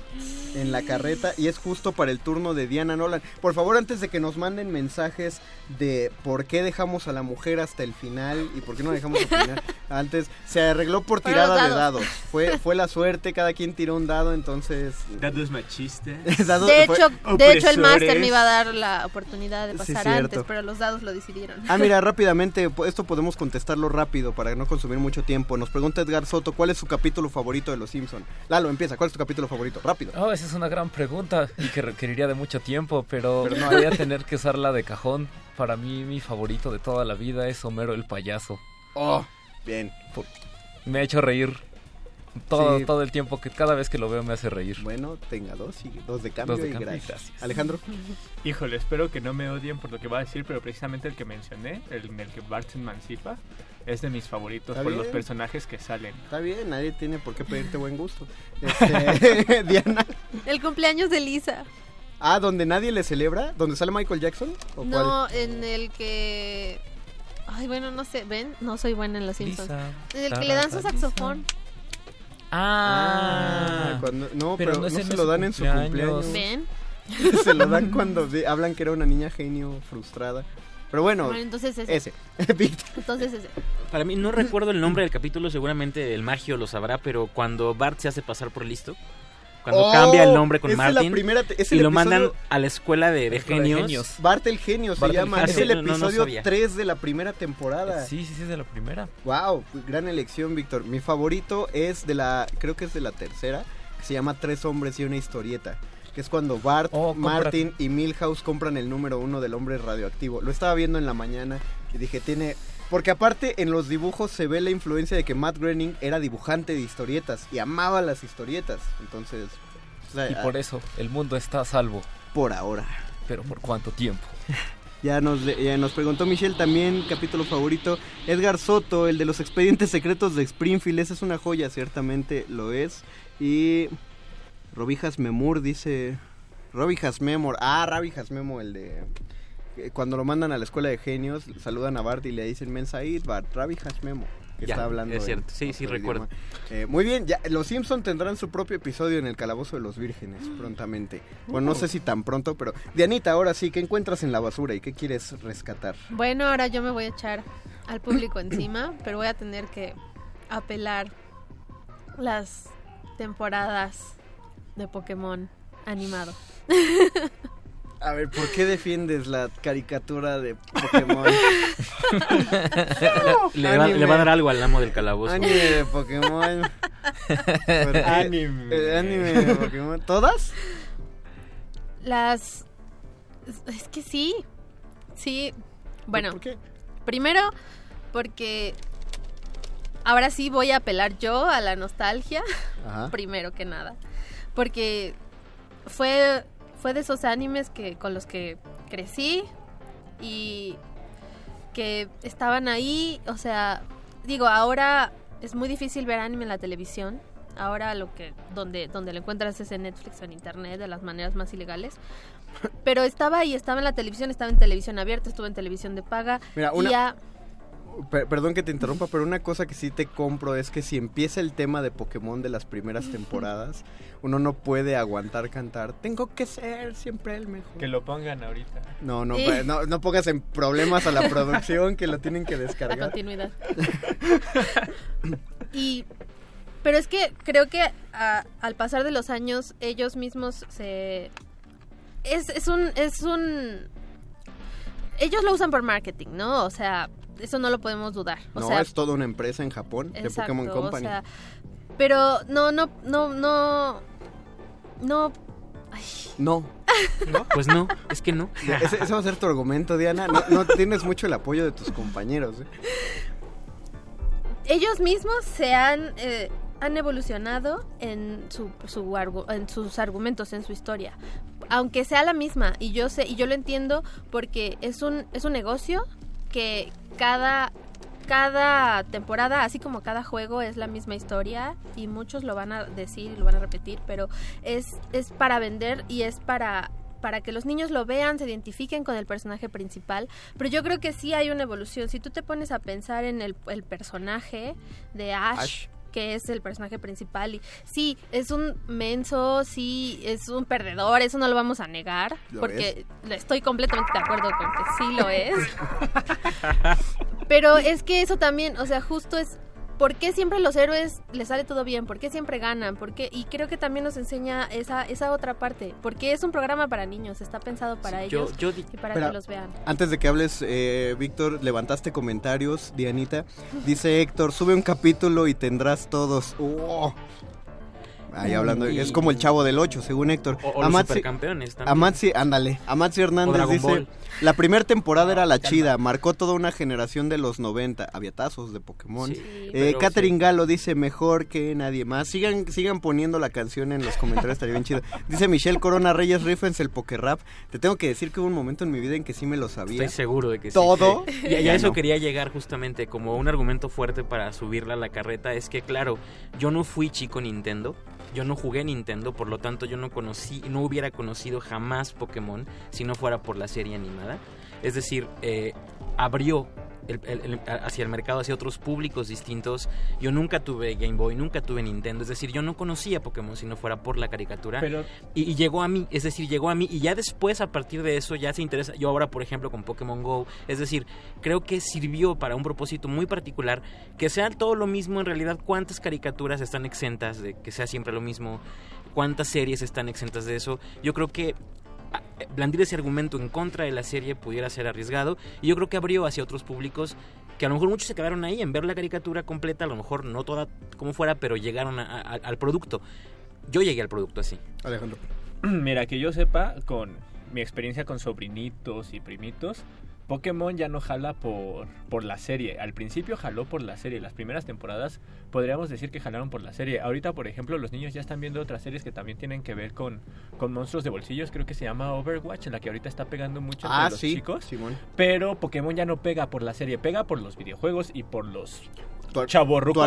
en la carreta y es justo para el turno de Diana Nolan. Por favor, antes de que nos manden mensajes de por qué dejamos a la mujer hasta el final y por qué no dejamos al final antes, se arregló por tirada de dados. Fue, fue la suerte, cada quien tiró un dado, entonces... Dados machistas. Dados- De fue- hecho, de hecho el máster me iba a dar la oportunidad de pasar antes, pero los dados lo decidieron. Ah, mira, rápidamente, esto podemos contestarlo rápido para no consumir mucho tiempo. Nos pregunta Edgar Soto, ¿cuál es su capítulo favorito de Los Simpson? Lalo, empieza, ¿cuál es tu capítulo favorito? Rápido. Oh, esa es una gran pregunta y que requeriría de mucho tiempo, pero, Pero no voy a tener que usarla de cajón. Para mí, mi favorito de toda la vida es Homero el payaso. Oh, bien. Me ha hecho reír todo, Sí. todo el tiempo, que cada vez que lo veo me hace reír. Bueno, tenga dos y dos de cambio Dos de y cambio gracias. gracias. Alejandro. Híjole, espero que no me odien por lo que va a decir, pero precisamente el que mencioné, el en el que Bart se emancipa, es de mis favoritos por los bien. personajes que salen. Está bien, nadie tiene por qué pedirte buen gusto. Este, Diana. El cumpleaños de Lisa. Ah, donde nadie le celebra, donde sale Michael Jackson. ¿O No, en el que... Ay, bueno, no sé, ¿ven? No soy buena en los Simpsons. Lisa, En el que le dan su Lisa. saxofón. Ah, cuando- no, pero, pero no, no es en se lo dan en su cumpleaños. cumpleaños. ¿Ven? se lo dan cuando de- hablan que era una niña genio frustrada. Pero bueno, Bueno, entonces ese. ese. Víctor. Entonces ese. Para mí, no recuerdo el nombre del capítulo, seguramente el magio lo sabrá, pero cuando Bart se hace pasar por listo, cuando Oh, cambia el nombre con esa es la Martin primera y lo mandan a la escuela de, de Escuela de genios. Bart el genio se Bart llama. genio. Es el No, no, no episodio sabía. 3 de la primera temporada. Sí, sí, sí, es de la primera. Wow, gran elección, Víctor. Mi favorito es de la, creo que es de la tercera, que se llama Tres hombres y una historieta. Que es cuando Bart, Oh, Martin y Milhouse compran el número uno del hombre radioactivo. Lo estaba viendo en la mañana y dije, tiene... Porque aparte en los dibujos se ve la influencia de que Matt Groening era dibujante de historietas y amaba las historietas. Entonces... o sea, Y por eso el mundo está a salvo. Por ahora. Pero ¿por cuánto tiempo? Ya nos, ya nos preguntó Michelle también, capítulo favorito. Edgar Soto, el de los expedientes secretos de Springfield. Esa es una joya, ciertamente lo es. Y Robijas Memur dice... Robijas Memor. Ah, Robijas Memo, el de... que Cuando lo mandan a la escuela de genios, saludan a Bart y le dicen Mensaid, Bart, Rabijas Memo. Que Ya, está hablando. es cierto. Sí, sí, recuerdo. Eh, muy bien, ya, los Simpson tendrán su propio episodio en el Calabozo de los Vírgenes prontamente. Bueno, no sé si tan pronto, pero Dianita, ahora sí, ¿qué encuentras en la basura y qué quieres rescatar? Bueno, ahora yo me voy a echar al público encima, pero voy a tener que apelar las temporadas de Pokémon animado. A ver, ¿por qué defiendes la caricatura de Pokémon? Le va, le va a dar algo al amo del calabozo. Anime de Pokémon. ¿Por qué? Anime. El anime de Pokémon. ¿Todas? Las... es- Es que sí. Sí. Bueno. ¿Por qué? Primero, porque ahora sí voy a apelar yo a la nostalgia. Ajá. Primero que nada. Porque fue, fue de esos animes que, con los que crecí y que estaban ahí. O sea, digo, ahora es muy difícil ver anime en la televisión. Ahora lo que donde donde lo encuentras es en Netflix o en internet de las maneras más ilegales. Pero estaba ahí, estaba en la televisión, estaba en televisión abierta, estuvo en televisión de paga. Mira, y una- ya- Per- perdón que te interrumpa, pero una cosa que sí te compro es que si empieza el tema de Pokémon de las primeras temporadas, uno no puede aguantar cantar. Tengo que ser siempre el mejor. Que lo pongan ahorita. No, no, Sí. no, no pongas en problemas a la producción que lo tienen que La descargar. continuidad. y pero es que creo que a- al pasar de los años ellos mismos se es, es un es un ellos lo usan por marketing, ¿no? O sea, eso no lo podemos dudar. O no, sea, es toda una empresa en Japón de exacto, Pokémon o Company. sea, pero no no no no no no. Pues no, es que no. Ese, ese va a ser tu argumento, Diana. No, no tienes mucho el apoyo de tus compañeros. ¿eh? ellos mismos se han eh, han evolucionado en su, su argu- en sus argumentos en su historia aunque sea la misma y yo sé y yo lo entiendo porque es un es un negocio que cada cada temporada así como cada juego es la misma historia y muchos lo van a decir y lo van a repetir pero es es para vender y es para para que los niños lo vean, se identifiquen con el personaje principal, pero yo creo que sí hay una evolución. Si tú te pones a pensar en el, personaje de Ash. Que es el personaje principal, y sí, es un menso, sí, es un perdedor, eso no lo vamos a negar, porque estoy completamente de acuerdo con que sí lo es. Pero es que eso también, o sea, justo es ¿por qué siempre los héroes les sale todo bien? ¿Por qué siempre ganan? ¿Por qué? Y creo que también nos enseña esa esa otra parte, porque es un programa para niños, está pensado para ellos yo di- y para Espera, que los vean. Antes de que hables, eh, Víctor, levantaste comentarios, Dianita. Dice Héctor, sube un capítulo y tendrás todos. Oh. Ahí hablando, Y- es como el chavo del 8, según Héctor. O- o los supercampeones también. Amatsi, ándale. Amatsi Hernández dice, Ball. la primera temporada era la chida, marcó toda una generación de los 90, aviatazos de Pokémon. Sí, eh, pero Catherine Galo dice, mejor que nadie más. Sigan sigan poniendo la canción en los comentarios, estaría bien chido. Dice Michelle Corona Reyes Riffens, el Pokerrap. Te tengo que decir que hubo un momento en mi vida en que sí me lo sabía. Estoy seguro de que sí. Todo. Y, y a Ya eso no. quería llegar justamente como un argumento fuerte para subirla a la carreta. Es que, claro, yo no fui chico Nintendo. Yo no jugué Nintendo, por lo tanto yo no conocí, no hubiera conocido jamás Pokémon si no fuera por la serie animada. Es decir, eh, abrió el- el- el- hacia el mercado, hacia otros públicos distintos. Yo nunca tuve Game Boy, nunca tuve Nintendo. Es decir, yo no conocía Pokémon si no fuera por la caricatura. Pero- y, y llegó a mí, es decir, llegó a mí. Y ya después, a partir de eso, ya se interesa. Yo ahora, por ejemplo, con Pokémon Go. Es decir, creo que sirvió para un propósito muy particular. Que sea todo lo mismo, en realidad, cuántas caricaturas están exentas de que sea siempre lo mismo. Cuántas series están exentas de eso. Yo creo que blandir ese argumento en contra de la serie pudiera ser arriesgado y yo creo que abrió hacia otros públicos que a lo mejor muchos se quedaron ahí en ver la caricatura completa, a lo mejor no toda como fuera, pero llegaron a- a- al producto. Yo llegué al producto así. Alejandro. Mira, que yo sepa, con mi experiencia con sobrinitos y primitos, Pokémon ya no jala por, por la serie. Al principio jaló por la serie. Las primeras temporadas podríamos decir que jalaron por la serie. Ahorita, por ejemplo, los niños ya están viendo otras series que también tienen que ver con, con monstruos de bolsillos. Creo que se llama Overwatch, en la que ahorita está pegando mucho entre Ah, los sí, chicos. Simón. Pero Pokémon ya no pega por la serie, pega por los videojuegos y por los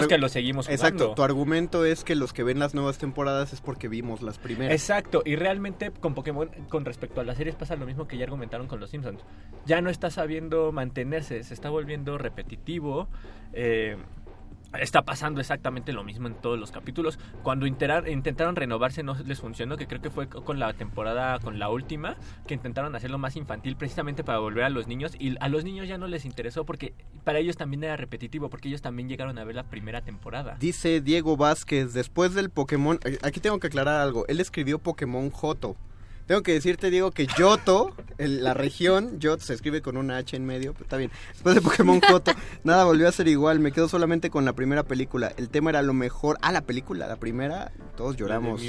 Ar- que los seguimos jugando. Exacto, tu argumento es que los que ven las nuevas temporadas es porque vimos las primeras. Exacto, y realmente con Pokémon, con respecto a las series, pasa lo mismo que ya argumentaron con los Simpsons. Ya no está sabiendo mantenerse, se está volviendo repetitivo. eh, está pasando exactamente lo mismo en todos los capítulos. Cuando intentaron renovarse no les funcionó, que creo que fue con la temporada, con la última, que intentaron hacerlo más infantil precisamente para volver a los niños. Y a los niños ya no les interesó porque para ellos también era repetitivo, porque ellos también llegaron a ver la primera temporada. Dice Diego Vázquez, después del Pokémon, eh, aquí tengo que aclarar algo, él escribió Pokémon Joto. Tengo que decirte, Diego, que Yoto, el- la región, Yoto se escribe con una H en medio, pero está bien. Después de Pokémon Joto, nada volvió a ser igual, me quedo solamente con la primera película. El tema era lo mejor. Ah, la película, la primera, todos lloramos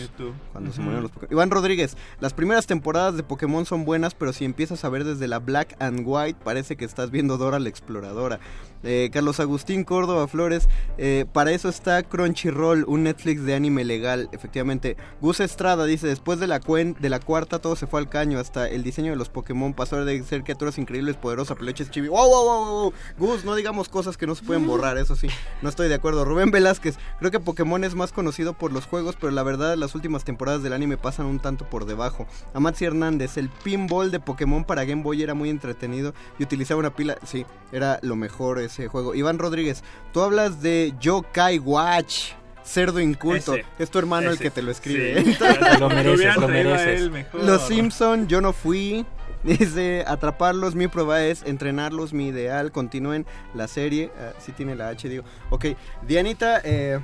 cuando se Ujú. murieron los Pokémon. Iván Rodríguez, las primeras temporadas de Pokémon son buenas, pero si empiezas a ver desde la Black and White, parece que estás viendo Dora la Exploradora. Eh, Carlos Agustín Córdoba Flores, eh, para eso está Crunchyroll, un Netflix de anime legal, efectivamente. Gus Estrada dice, después de la, cuen- de la cuarta cuarta todo se fue al caño, hasta el diseño de los Pokémon pasó de ser criaturas increíbles, poderosas, peluches chibi. ¡Wow, wow, wow, wow! Gus, no digamos cosas que no se pueden borrar, eso sí, no estoy de acuerdo. Rubén Velázquez, creo que Pokémon es más conocido por los juegos, pero la verdad las últimas temporadas del anime pasan un tanto por debajo. Amatsi Hernández, el pinball de Pokémon para Game Boy era muy entretenido y utilizaba una pila, sí, era lo mejor ese juego. Iván Rodríguez, tú hablas de Yokai Watch. Cerdo inculto. Ese, es tu hermano el que te lo escribe. Sí. Lo mereces, lo mereces. Los Simpson, yo no fui. Dice, atraparlos, mi prueba es entrenarlos, mi ideal. Continúen la serie. Ah, sí tiene la H, digo. Ok, Dianita, eh,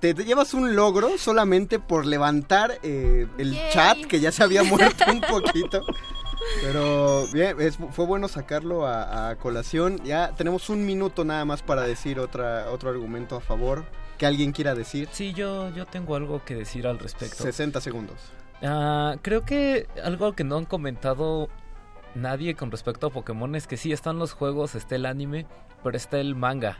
te, te llevas un logro solamente por levantar eh, el Yay. chat, que ya se había muerto un poquito. Pero bien, es- fue bueno sacarlo a, a colación. Ya tenemos un minuto nada más para decir otra, otro argumento a favor. Que alguien quiera decir. Sí, yo, yo tengo algo que decir al respecto. 60 segundos. Ah, creo que algo que no han comentado nadie con respecto a Pokémon es que sí están los juegos, está el anime, pero está el manga.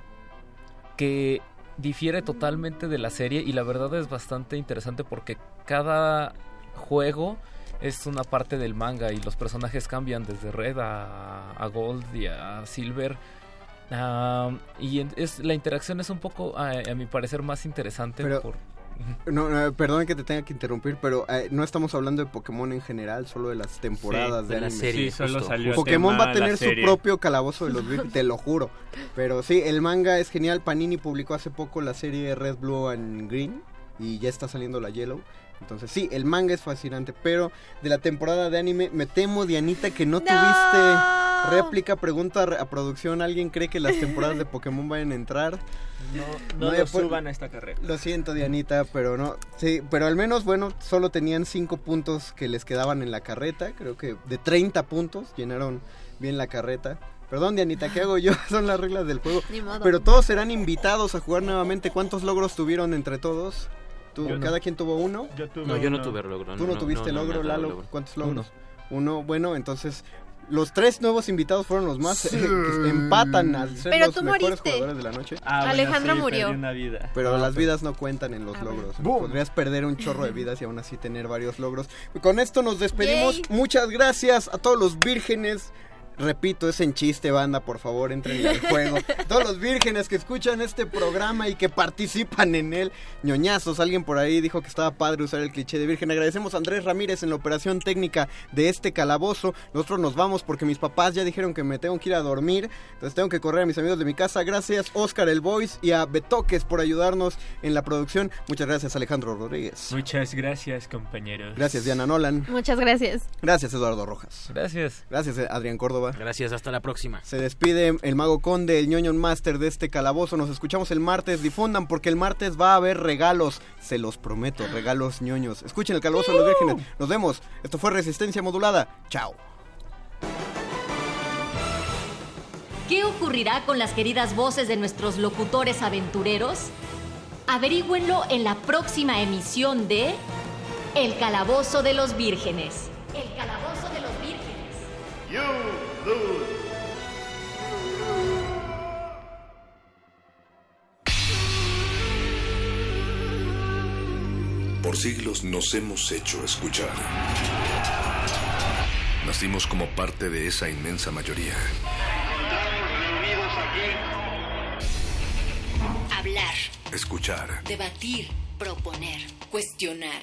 Que difiere totalmente de la serie y la verdad es bastante interesante porque cada juego es una parte del manga y los personajes cambian desde Red a, a Gold y a Silver. Ah, y en- es, la interacción es un poco, a, a mi parecer, más interesante. Pero- por, No, no, perdón que te tenga que interrumpir, pero eh, no estamos hablando de Pokémon en general, solo de las temporadas Sí, de, de la anime. serie, Sí, solo justo, salió el Pokémon tema va a tener su propio calabozo de los Virgen, te lo juro. Pero sí, el manga es genial. Panini publicó hace poco la serie Red, Blue and Green y ya está saliendo la Yellow. Entonces sí, el manga es fascinante, pero de la temporada de anime me temo, Dianita, que no, tuviste réplica, pregunta a, a producción, ¿alguien cree que las temporadas de Pokémon vayan a entrar? No, no lo fue- suban a esta carrera. Lo siento, Dianita, pero no. Sí, pero al menos, bueno, solo tenían 5 puntos que les quedaban en la carreta. Creo que de 30 puntos llenaron bien la carreta. Perdón, Dianita, ¿qué hago yo? Son las reglas del juego. Ni modo. Pero todos serán invitados a jugar nuevamente. ¿Cuántos logros tuvieron entre todos? ¿Tú, Yo no. ¿Cada quien tuvo uno? Yo tuve No, yo no uno. tuve logro. ¿Tú no, no, tuviste no, no, logro, Lalo? logro. ¿Cuántos logros? Uno. Bueno, entonces los tres nuevos invitados fueron los más eh, que empatan al ser Pero los tú mejores moriste. jugadores de la noche. Ah, bueno, Alejandro sí, murió. una vida. Pero Ah, las vidas no cuentan en los Ah, logros. Podrías perder un chorro de vidas y aún así tener varios logros. Con esto nos despedimos. Yay. Muchas gracias a todos los vírgenes. Repito, es en chiste, banda, por favor, entren al juego. Todos los vírgenes que escuchan este programa y que participan en él. ñoñazos, alguien por ahí dijo que estaba padre usar el cliché de virgen. Agradecemos a Andrés Ramírez en la operación técnica de este calabozo. Nosotros nos vamos porque mis papás ya dijeron que me tengo que ir a dormir. Entonces tengo que correr a mis amigos de mi casa. Gracias, Oscar el Voice y a Betoques por ayudarnos en la producción. Muchas gracias, Alejandro Rodríguez. Muchas gracias, compañeros. Gracias, Diana Nolan. Muchas gracias. Gracias, Eduardo Rojas. Gracias. Gracias, Adrián Córdoba. Gracias, hasta la próxima. Se despide el Mago Conde, el ñoño master de este calabozo. Nos escuchamos el martes. Difundan porque el martes va a haber regalos. Se los prometo, regalos ñoños. Escuchen el calabozo de los vírgenes. Nos vemos. Esto fue Resistencia Modulada. Chao. ¿Qué ocurrirá con las queridas voces de nuestros locutores aventureros? Averígüenlo en la próxima emisión de El Calabozo de los Vírgenes. El Calabozo de los Vírgenes. Por siglos nos hemos hecho escuchar. Nacimos como parte de esa inmensa mayoría. Hablar, Escuchar. debatir, proponer, cuestionar.